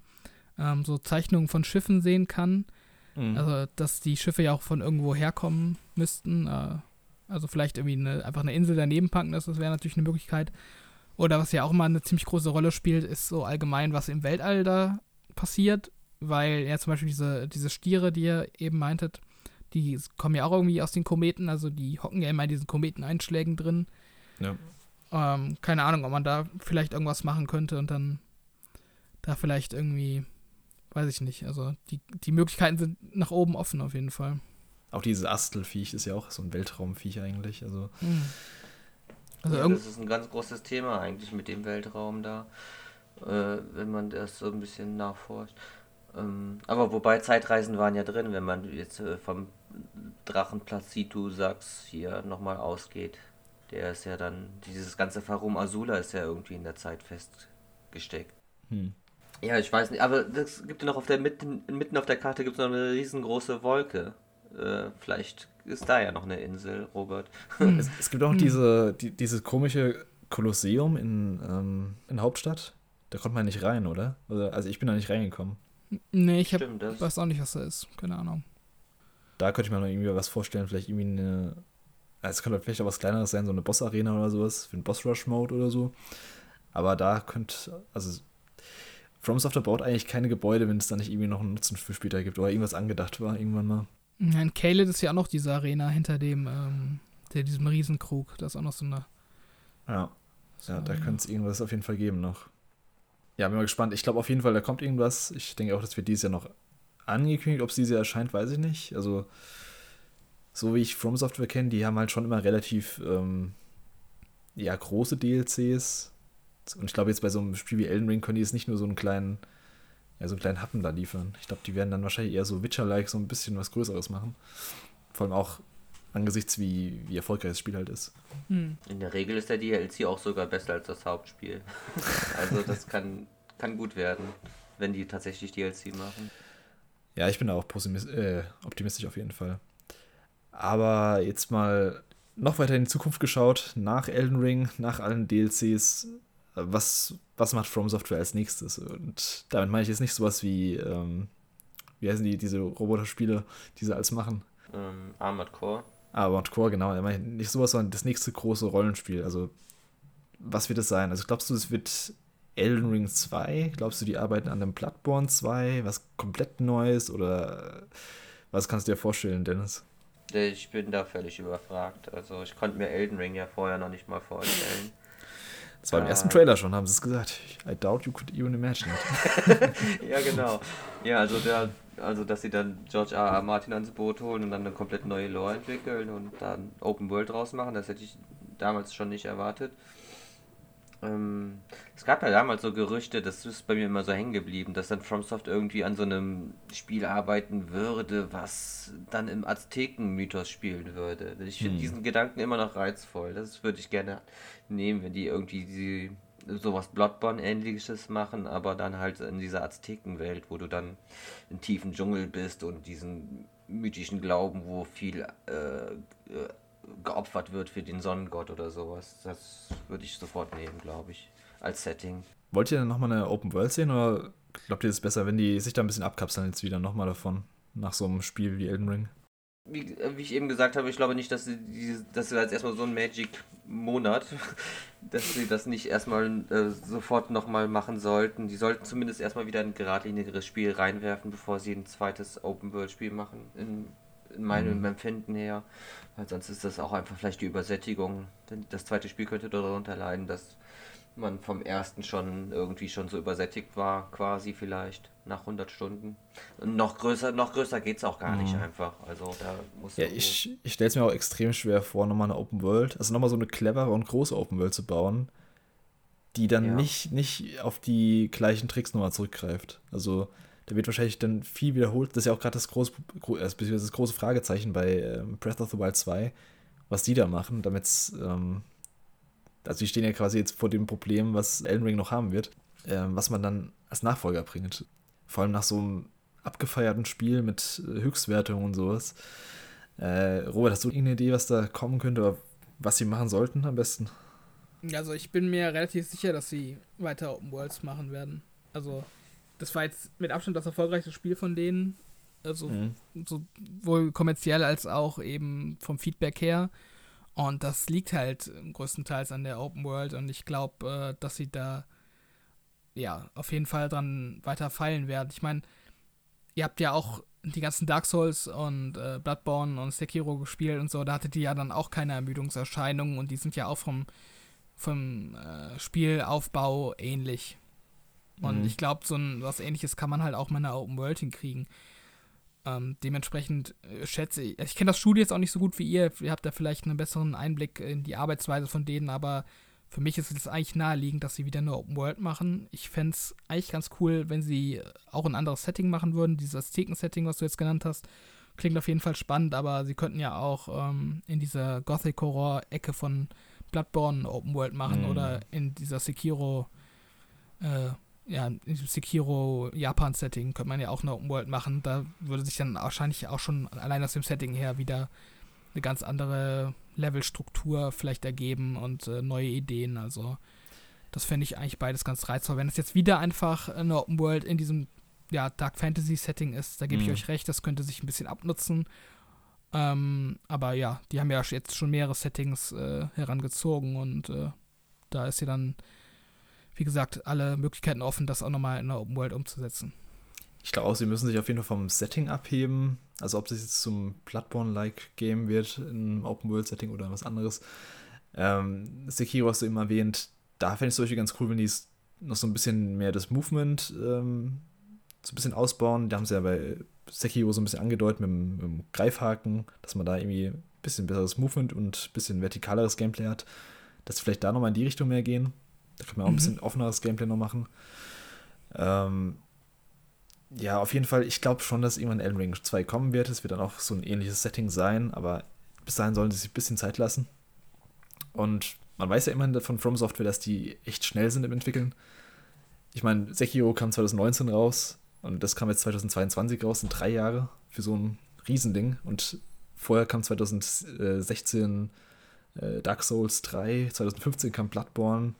ähm, so Zeichnungen von Schiffen sehen kann. Mhm. Also, dass die Schiffe ja auch von irgendwo herkommen müssten. Äh, also vielleicht irgendwie eine, einfach eine Insel daneben packen, das, das wäre natürlich eine Möglichkeit. Oder was ja auch immer eine ziemlich große Rolle spielt, ist so allgemein, was im Weltall da passiert. Weil ja zum Beispiel diese, diese Stiere, die ihr eben meintet, die kommen ja auch irgendwie aus den Kometen, also die hocken ja immer in diesen Kometeneinschlägen drin. Ja. Ähm, keine Ahnung, ob man da vielleicht irgendwas machen könnte und dann da vielleicht irgendwie, weiß ich nicht. Also die, die Möglichkeiten sind nach oben offen auf jeden Fall. Auch dieses Astelfiech ist ja auch so ein Weltraumviech eigentlich. Also, mhm. also ja, das ist ein ganz großes Thema eigentlich mit dem Weltraum da, äh, wenn man das so ein bisschen nachforscht. Ähm, aber wobei Zeitreisen waren ja drin, wenn man jetzt äh, vom Drachenplatz Situ Sax hier nochmal ausgeht. Der ist ja dann, dieses ganze Farum Azula ist ja irgendwie in der Zeit festgesteckt. Hm. Ja, ich weiß nicht, aber es gibt ja noch auf der mitten, mitten auf der Karte gibt es noch eine riesengroße Wolke. Äh, vielleicht ist da ja noch eine Insel, Robert. <laughs> Hm. Es, es, gibt auch hm. diese, die, dieses komische Kolosseum in, ähm, in Hauptstadt. Da kommt man nicht rein, oder? Also ich bin da nicht reingekommen. Nee, ich hab, weiß auch nicht, was da ist. Keine Ahnung. Da könnte ich mir noch irgendwie was vorstellen. Vielleicht irgendwie eine. Es könnte vielleicht auch was Kleineres sein, so eine Boss-Arena oder sowas. Für einen Boss-Rush-Mode oder so. Aber da könnte. Also. From Software baut eigentlich keine Gebäude, wenn es da nicht irgendwie noch einen Nutzen für später gibt oder irgendwas angedacht war, irgendwann mal. Ja, in Caled ist ja auch noch diese Arena hinter dem, ähm, der, diesem Riesenkrug. Da ist auch noch so eine. Ja. So, ja, da könnte es irgendwas auf jeden Fall geben noch. Ja, bin mal gespannt. Ich glaube auf jeden Fall, da kommt irgendwas. Ich denke auch, dass wir dieses Jahr noch angekündigt. Ob es dieses Jahr erscheint, weiß ich nicht. Also, so wie ich From Software kenne, die haben halt schon immer relativ ähm, ja, große DLCs. Und ich glaube, jetzt bei so einem Spiel wie Elden Ring können die jetzt nicht nur so einen kleinen, ja, so einen kleinen Happen da liefern. Ich glaube, die werden dann wahrscheinlich eher so Witcher-like so ein bisschen was Größeres machen. Vor allem auch angesichts, wie, wie erfolgreich das Spiel halt ist. Hm. In der Regel ist der DLC auch sogar besser als das Hauptspiel. <laughs> also das kann, kann gut werden, wenn die tatsächlich DLC machen. Ja, ich bin da auch äh, optimistisch auf jeden Fall. Aber jetzt mal noch weiter in die Zukunft geschaut, nach Elden Ring, nach allen DLCs, was, was macht From Software als nächstes? Und damit meine ich jetzt nicht sowas wie, ähm, wie heißen die, diese Roboter-Spiele, die sie alles machen? Ähm, Armored Core. Armored Core, genau. Nicht sowas, sondern das nächste große Rollenspiel. Also, was wird es sein? Also, glaubst du, es wird Elden Ring 2? Glaubst du, die arbeiten an einem Bloodborne 2? Was komplett Neues? Oder was kannst du dir vorstellen, Dennis? Ich bin da völlig überfragt. Also, ich konnte mir Elden Ring ja vorher noch nicht mal vorstellen. Das war im ersten Trailer schon, haben sie es gesagt. I doubt you could even imagine it. <laughs> ja, genau. Ja, also der also, dass sie dann George R. R. Martin ans Boot holen und dann eine komplett neue Lore entwickeln und dann Open World draus machen, das hätte ich damals schon nicht erwartet. Ähm, es gab ja damals so Gerüchte, das ist bei mir immer so hängen geblieben, dass dann FromSoft irgendwie an so einem Spiel arbeiten würde, was dann im Azteken-Mythos spielen würde. Ich finde hm. diesen Gedanken immer noch reizvoll. Das würde ich gerne nehmen, wenn die irgendwie die sowas Bloodborne-ähnliches machen, aber dann halt in dieser Aztekenwelt, wo du dann im tiefen Dschungel bist und diesen mythischen Glauben, wo viel äh, äh, geopfert wird für den Sonnengott oder sowas. Das würde ich sofort nehmen, glaube ich, als Setting. Wollt ihr dann nochmal eine Open World sehen oder glaubt ihr, es ist besser, wenn die sich da ein bisschen abkapseln jetzt wieder nochmal davon, nach so einem Spiel wie Elden Ring? wie, äh, wie, ich eben gesagt habe, ich glaube nicht, dass sie, die, dass sie jetzt erstmal so einen Magic-Monat, <laughs> dass sie das nicht erstmal äh, sofort nochmal machen sollten. Die sollten zumindest erstmal wieder ein geradlinigeres Spiel reinwerfen, bevor sie ein zweites Open-World-Spiel machen, in, in meinem mhm. Empfinden her. Weil sonst ist das auch einfach vielleicht die Übersättigung. Das zweite Spiel könnte darunter leiden, dass man vom ersten schon irgendwie schon so übersättigt war, quasi vielleicht nach 100 Stunden. noch größer, noch größer geht es auch gar mhm. nicht einfach. Also da muss ja, ich, ich stelle es mir auch extrem schwer vor, nochmal eine Open World, also nochmal so eine clevere und große Open World zu bauen, die dann ja. nicht, nicht auf die gleichen Tricks nochmal zurückgreift. Also da wird wahrscheinlich dann viel wiederholt. Das ist ja auch gerade das große, das große Fragezeichen bei ähm, Breath of the Wild 2, was die da machen, damit ähm, also die stehen ja quasi jetzt vor dem Problem, was Elden Ring noch haben wird, äh, was man dann als Nachfolger bringt. Vor allem nach so einem abgefeierten Spiel mit äh, Höchstwertung und sowas. Äh, Robert, hast du irgendeine Idee, was da kommen könnte oder was sie machen sollten am besten? Also ich bin mir relativ sicher, dass sie weiter Open Worlds machen werden. Also das war jetzt mit Abstand das erfolgreichste Spiel von denen. Also mhm. sowohl kommerziell als auch eben vom Feedback her. Und das liegt halt größtenteils an der Open World und ich glaube, äh, dass sie da ja auf jeden Fall dran weiter feilen werden. Ich meine, ihr habt ja auch die ganzen Dark Souls und äh, Bloodborne und Sekiro gespielt und so, da hattet ihr ja dann auch keine Ermüdungserscheinungen und die sind ja auch vom, vom äh, Spielaufbau ähnlich. Und mhm. ich glaube, so ein, was ähnliches kann man halt auch mit einer Open World hinkriegen. Ähm, dementsprechend äh, schätze ich, ich kenne das Studio jetzt auch nicht so gut wie ihr, ihr habt da vielleicht einen besseren Einblick in die Arbeitsweise von denen, aber für mich ist es eigentlich naheliegend, dass sie wieder eine Open World machen. Ich fände es eigentlich ganz cool, wenn sie auch ein anderes Setting machen würden. Dieses Azteken-Setting, was du jetzt genannt hast, klingt auf jeden Fall spannend, aber sie könnten ja auch ähm, in dieser Gothic-Horror-Ecke von Bloodborne Open World machen mhm. oder in dieser Sekiro, äh, ja, in diesem Sekiro Japan-Setting könnte man ja auch eine Open World machen. Da würde sich dann wahrscheinlich auch schon allein aus dem Setting her wieder eine ganz andere Levelstruktur vielleicht ergeben und äh, neue Ideen. Also das fände ich eigentlich beides ganz reizvoll. Wenn es jetzt wieder einfach eine Open World in diesem ja, Dark Fantasy Setting ist, da gebe ich mhm. euch recht, das könnte sich ein bisschen abnutzen. Ähm, aber ja, die haben ja jetzt schon mehrere Settings äh, herangezogen und äh, da ist ja dann, wie gesagt, alle Möglichkeiten offen, das auch nochmal in der Open World umzusetzen. Ich glaube auch, sie müssen sich auf jeden Fall vom Setting abheben. Also ob es jetzt zum Bloodborne-like Game wird, im Open-World-Setting oder was anderes. Ähm, Sekiro hast du eben erwähnt. Da fände ich solche ganz cool, wenn die noch so ein bisschen mehr das Movement ähm, so ein bisschen ausbauen. Da haben sie ja bei Sekiro so ein bisschen angedeutet mit dem, mit dem Greifhaken, dass man da irgendwie ein bisschen besseres Movement und ein bisschen vertikaleres Gameplay hat. Dass vielleicht da nochmal in die Richtung mehr gehen. Da kann man auch mhm. ein bisschen offeneres Gameplay noch machen. Ähm, ja, auf jeden Fall, ich glaube schon, dass irgendwann Elden Ring 2 kommen wird. Es wird dann auch so ein ähnliches Setting sein, aber bis dahin sollen sie sich ein bisschen Zeit lassen. Und man weiß ja immerhin von From Software, dass die echt schnell sind im Entwickeln. Ich meine, Sekiro kam 2019 raus und das kam jetzt 2022 raus, sind drei Jahre für so ein Riesending. Und vorher kam 2016 äh, Dark Souls 3, 2015 kam Bloodborne,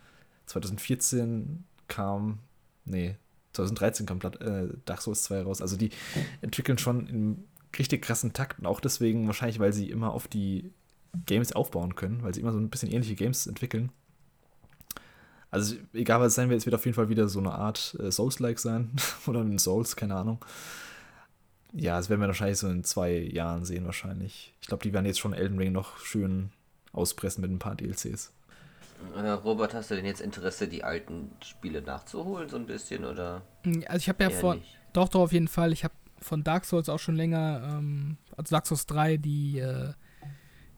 2014 kam, nee, 2013 kam äh, Dark Souls 2 raus. Also die entwickeln schon in richtig krassen Takt und auch deswegen wahrscheinlich, weil sie immer auf die Games aufbauen können, weil sie immer so ein bisschen ähnliche Games entwickeln. Also egal was es sein wird, es wird auf jeden Fall wieder so eine Art äh, Souls-like sein <laughs> oder ein Souls, keine Ahnung. Ja, das werden wir wahrscheinlich so in zwei Jahren sehen wahrscheinlich. Ich glaube, die werden jetzt schon Elden Ring noch schön auspressen mit ein paar DLCs. Robert, hast du denn jetzt Interesse, die alten Spiele nachzuholen, so ein bisschen, oder? Hm, also ich habe ja von, doch, doch, auf jeden Fall, ich habe von Dark Souls auch schon länger, ähm, also Dark Souls 3, die, äh,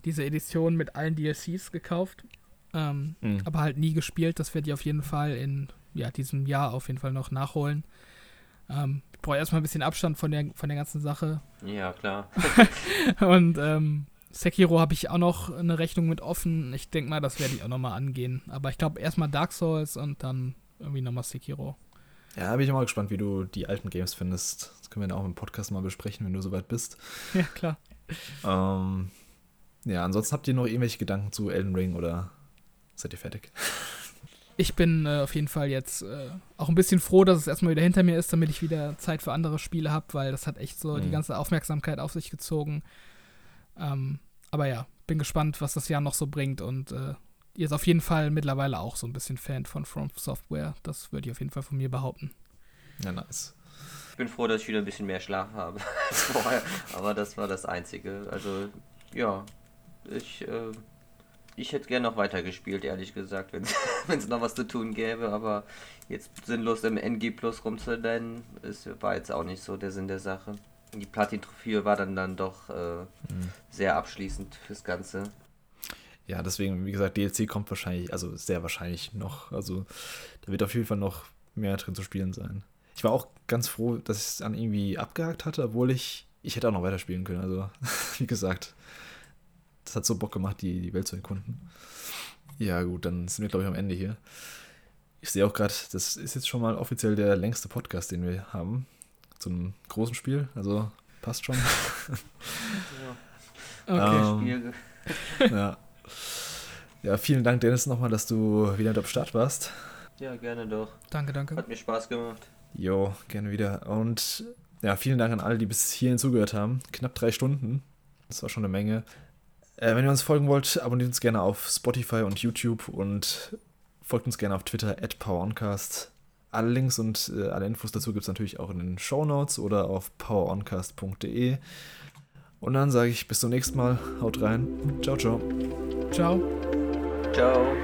diese Edition mit allen DLCs gekauft, ähm, mhm. aber halt nie gespielt, das werde ich auf jeden Fall in, ja, diesem Jahr auf jeden Fall noch nachholen. Ähm, ich brauche erstmal ein bisschen Abstand von der, von der ganzen Sache. Ja, klar. <laughs> <laughs> Und, ähm, Sekiro habe ich auch noch eine Rechnung mit offen. Ich denke mal, das werde ich auch nochmal angehen. Aber ich glaube erstmal Dark Souls und dann irgendwie nochmal Sekiro. Ja, bin ich mal gespannt, wie du die alten Games findest. Das können wir dann auch im Podcast mal besprechen, wenn du soweit bist. <laughs> Ja, klar. Ähm, ja, ansonsten habt ihr noch irgendwelche Gedanken zu Elden Ring oder seid ihr fertig? <laughs> Ich bin äh, auf jeden Fall jetzt äh, auch ein bisschen froh, dass es erstmal wieder hinter mir ist, damit ich wieder Zeit für andere Spiele habe, weil das hat echt so mhm. die ganze Aufmerksamkeit auf sich gezogen. Ähm, aber ja, bin gespannt, was das Jahr noch so bringt und äh, ihr ist auf jeden Fall mittlerweile auch so ein bisschen Fan von From Software. Das würde ich auf jeden Fall von mir behaupten. Ja, nice. Ich bin froh, dass ich wieder ein bisschen mehr Schlaf habe <laughs> als vorher, aber das war das Einzige. Also, ja, ich, äh, ich hätte gerne noch weiter gespielt, ehrlich gesagt, <laughs> wenn es noch was zu tun gäbe, aber jetzt sinnlos im NG Plus rumzurennen, ist, war jetzt auch nicht so der Sinn der Sache die Platin-Trophäe war dann, dann doch äh, mhm. sehr abschließend fürs Ganze. Ja, deswegen, wie gesagt, DLC kommt wahrscheinlich, also sehr wahrscheinlich noch. Also da wird auf jeden Fall noch mehr drin zu spielen sein. Ich war auch ganz froh, dass ich es dann irgendwie abgehakt hatte, obwohl ich, ich hätte auch noch weiterspielen können. Also, <laughs> wie gesagt, das hat so Bock gemacht, die, die Welt zu erkunden. Ja, gut, dann sind wir, glaube ich, am Ende hier. Ich sehe auch gerade, das ist jetzt schon mal offiziell der längste Podcast, den wir haben zu einem großen Spiel. Also passt schon. <laughs> ja. Okay, ähm, Spiel. ja. Ja, vielen Dank, Dennis, nochmal, dass du wieder am Start warst. Ja, gerne doch. Danke, danke. Hat mir Spaß gemacht. Jo, gerne wieder. Und ja, vielen Dank an alle, die bis hierhin zugehört haben. Knapp drei Stunden. Das war schon eine Menge. Äh, wenn ihr uns folgen wollt, abonniert uns gerne auf Spotify und YouTube und folgt uns gerne auf Twitter at PowerOncast. Alle Links und äh, alle Infos dazu gibt es natürlich auch in den Show Notes oder auf poweroncast.de. Und dann sage ich bis zum nächsten Mal. Haut rein. Ciao, ciao. Ciao. Ciao.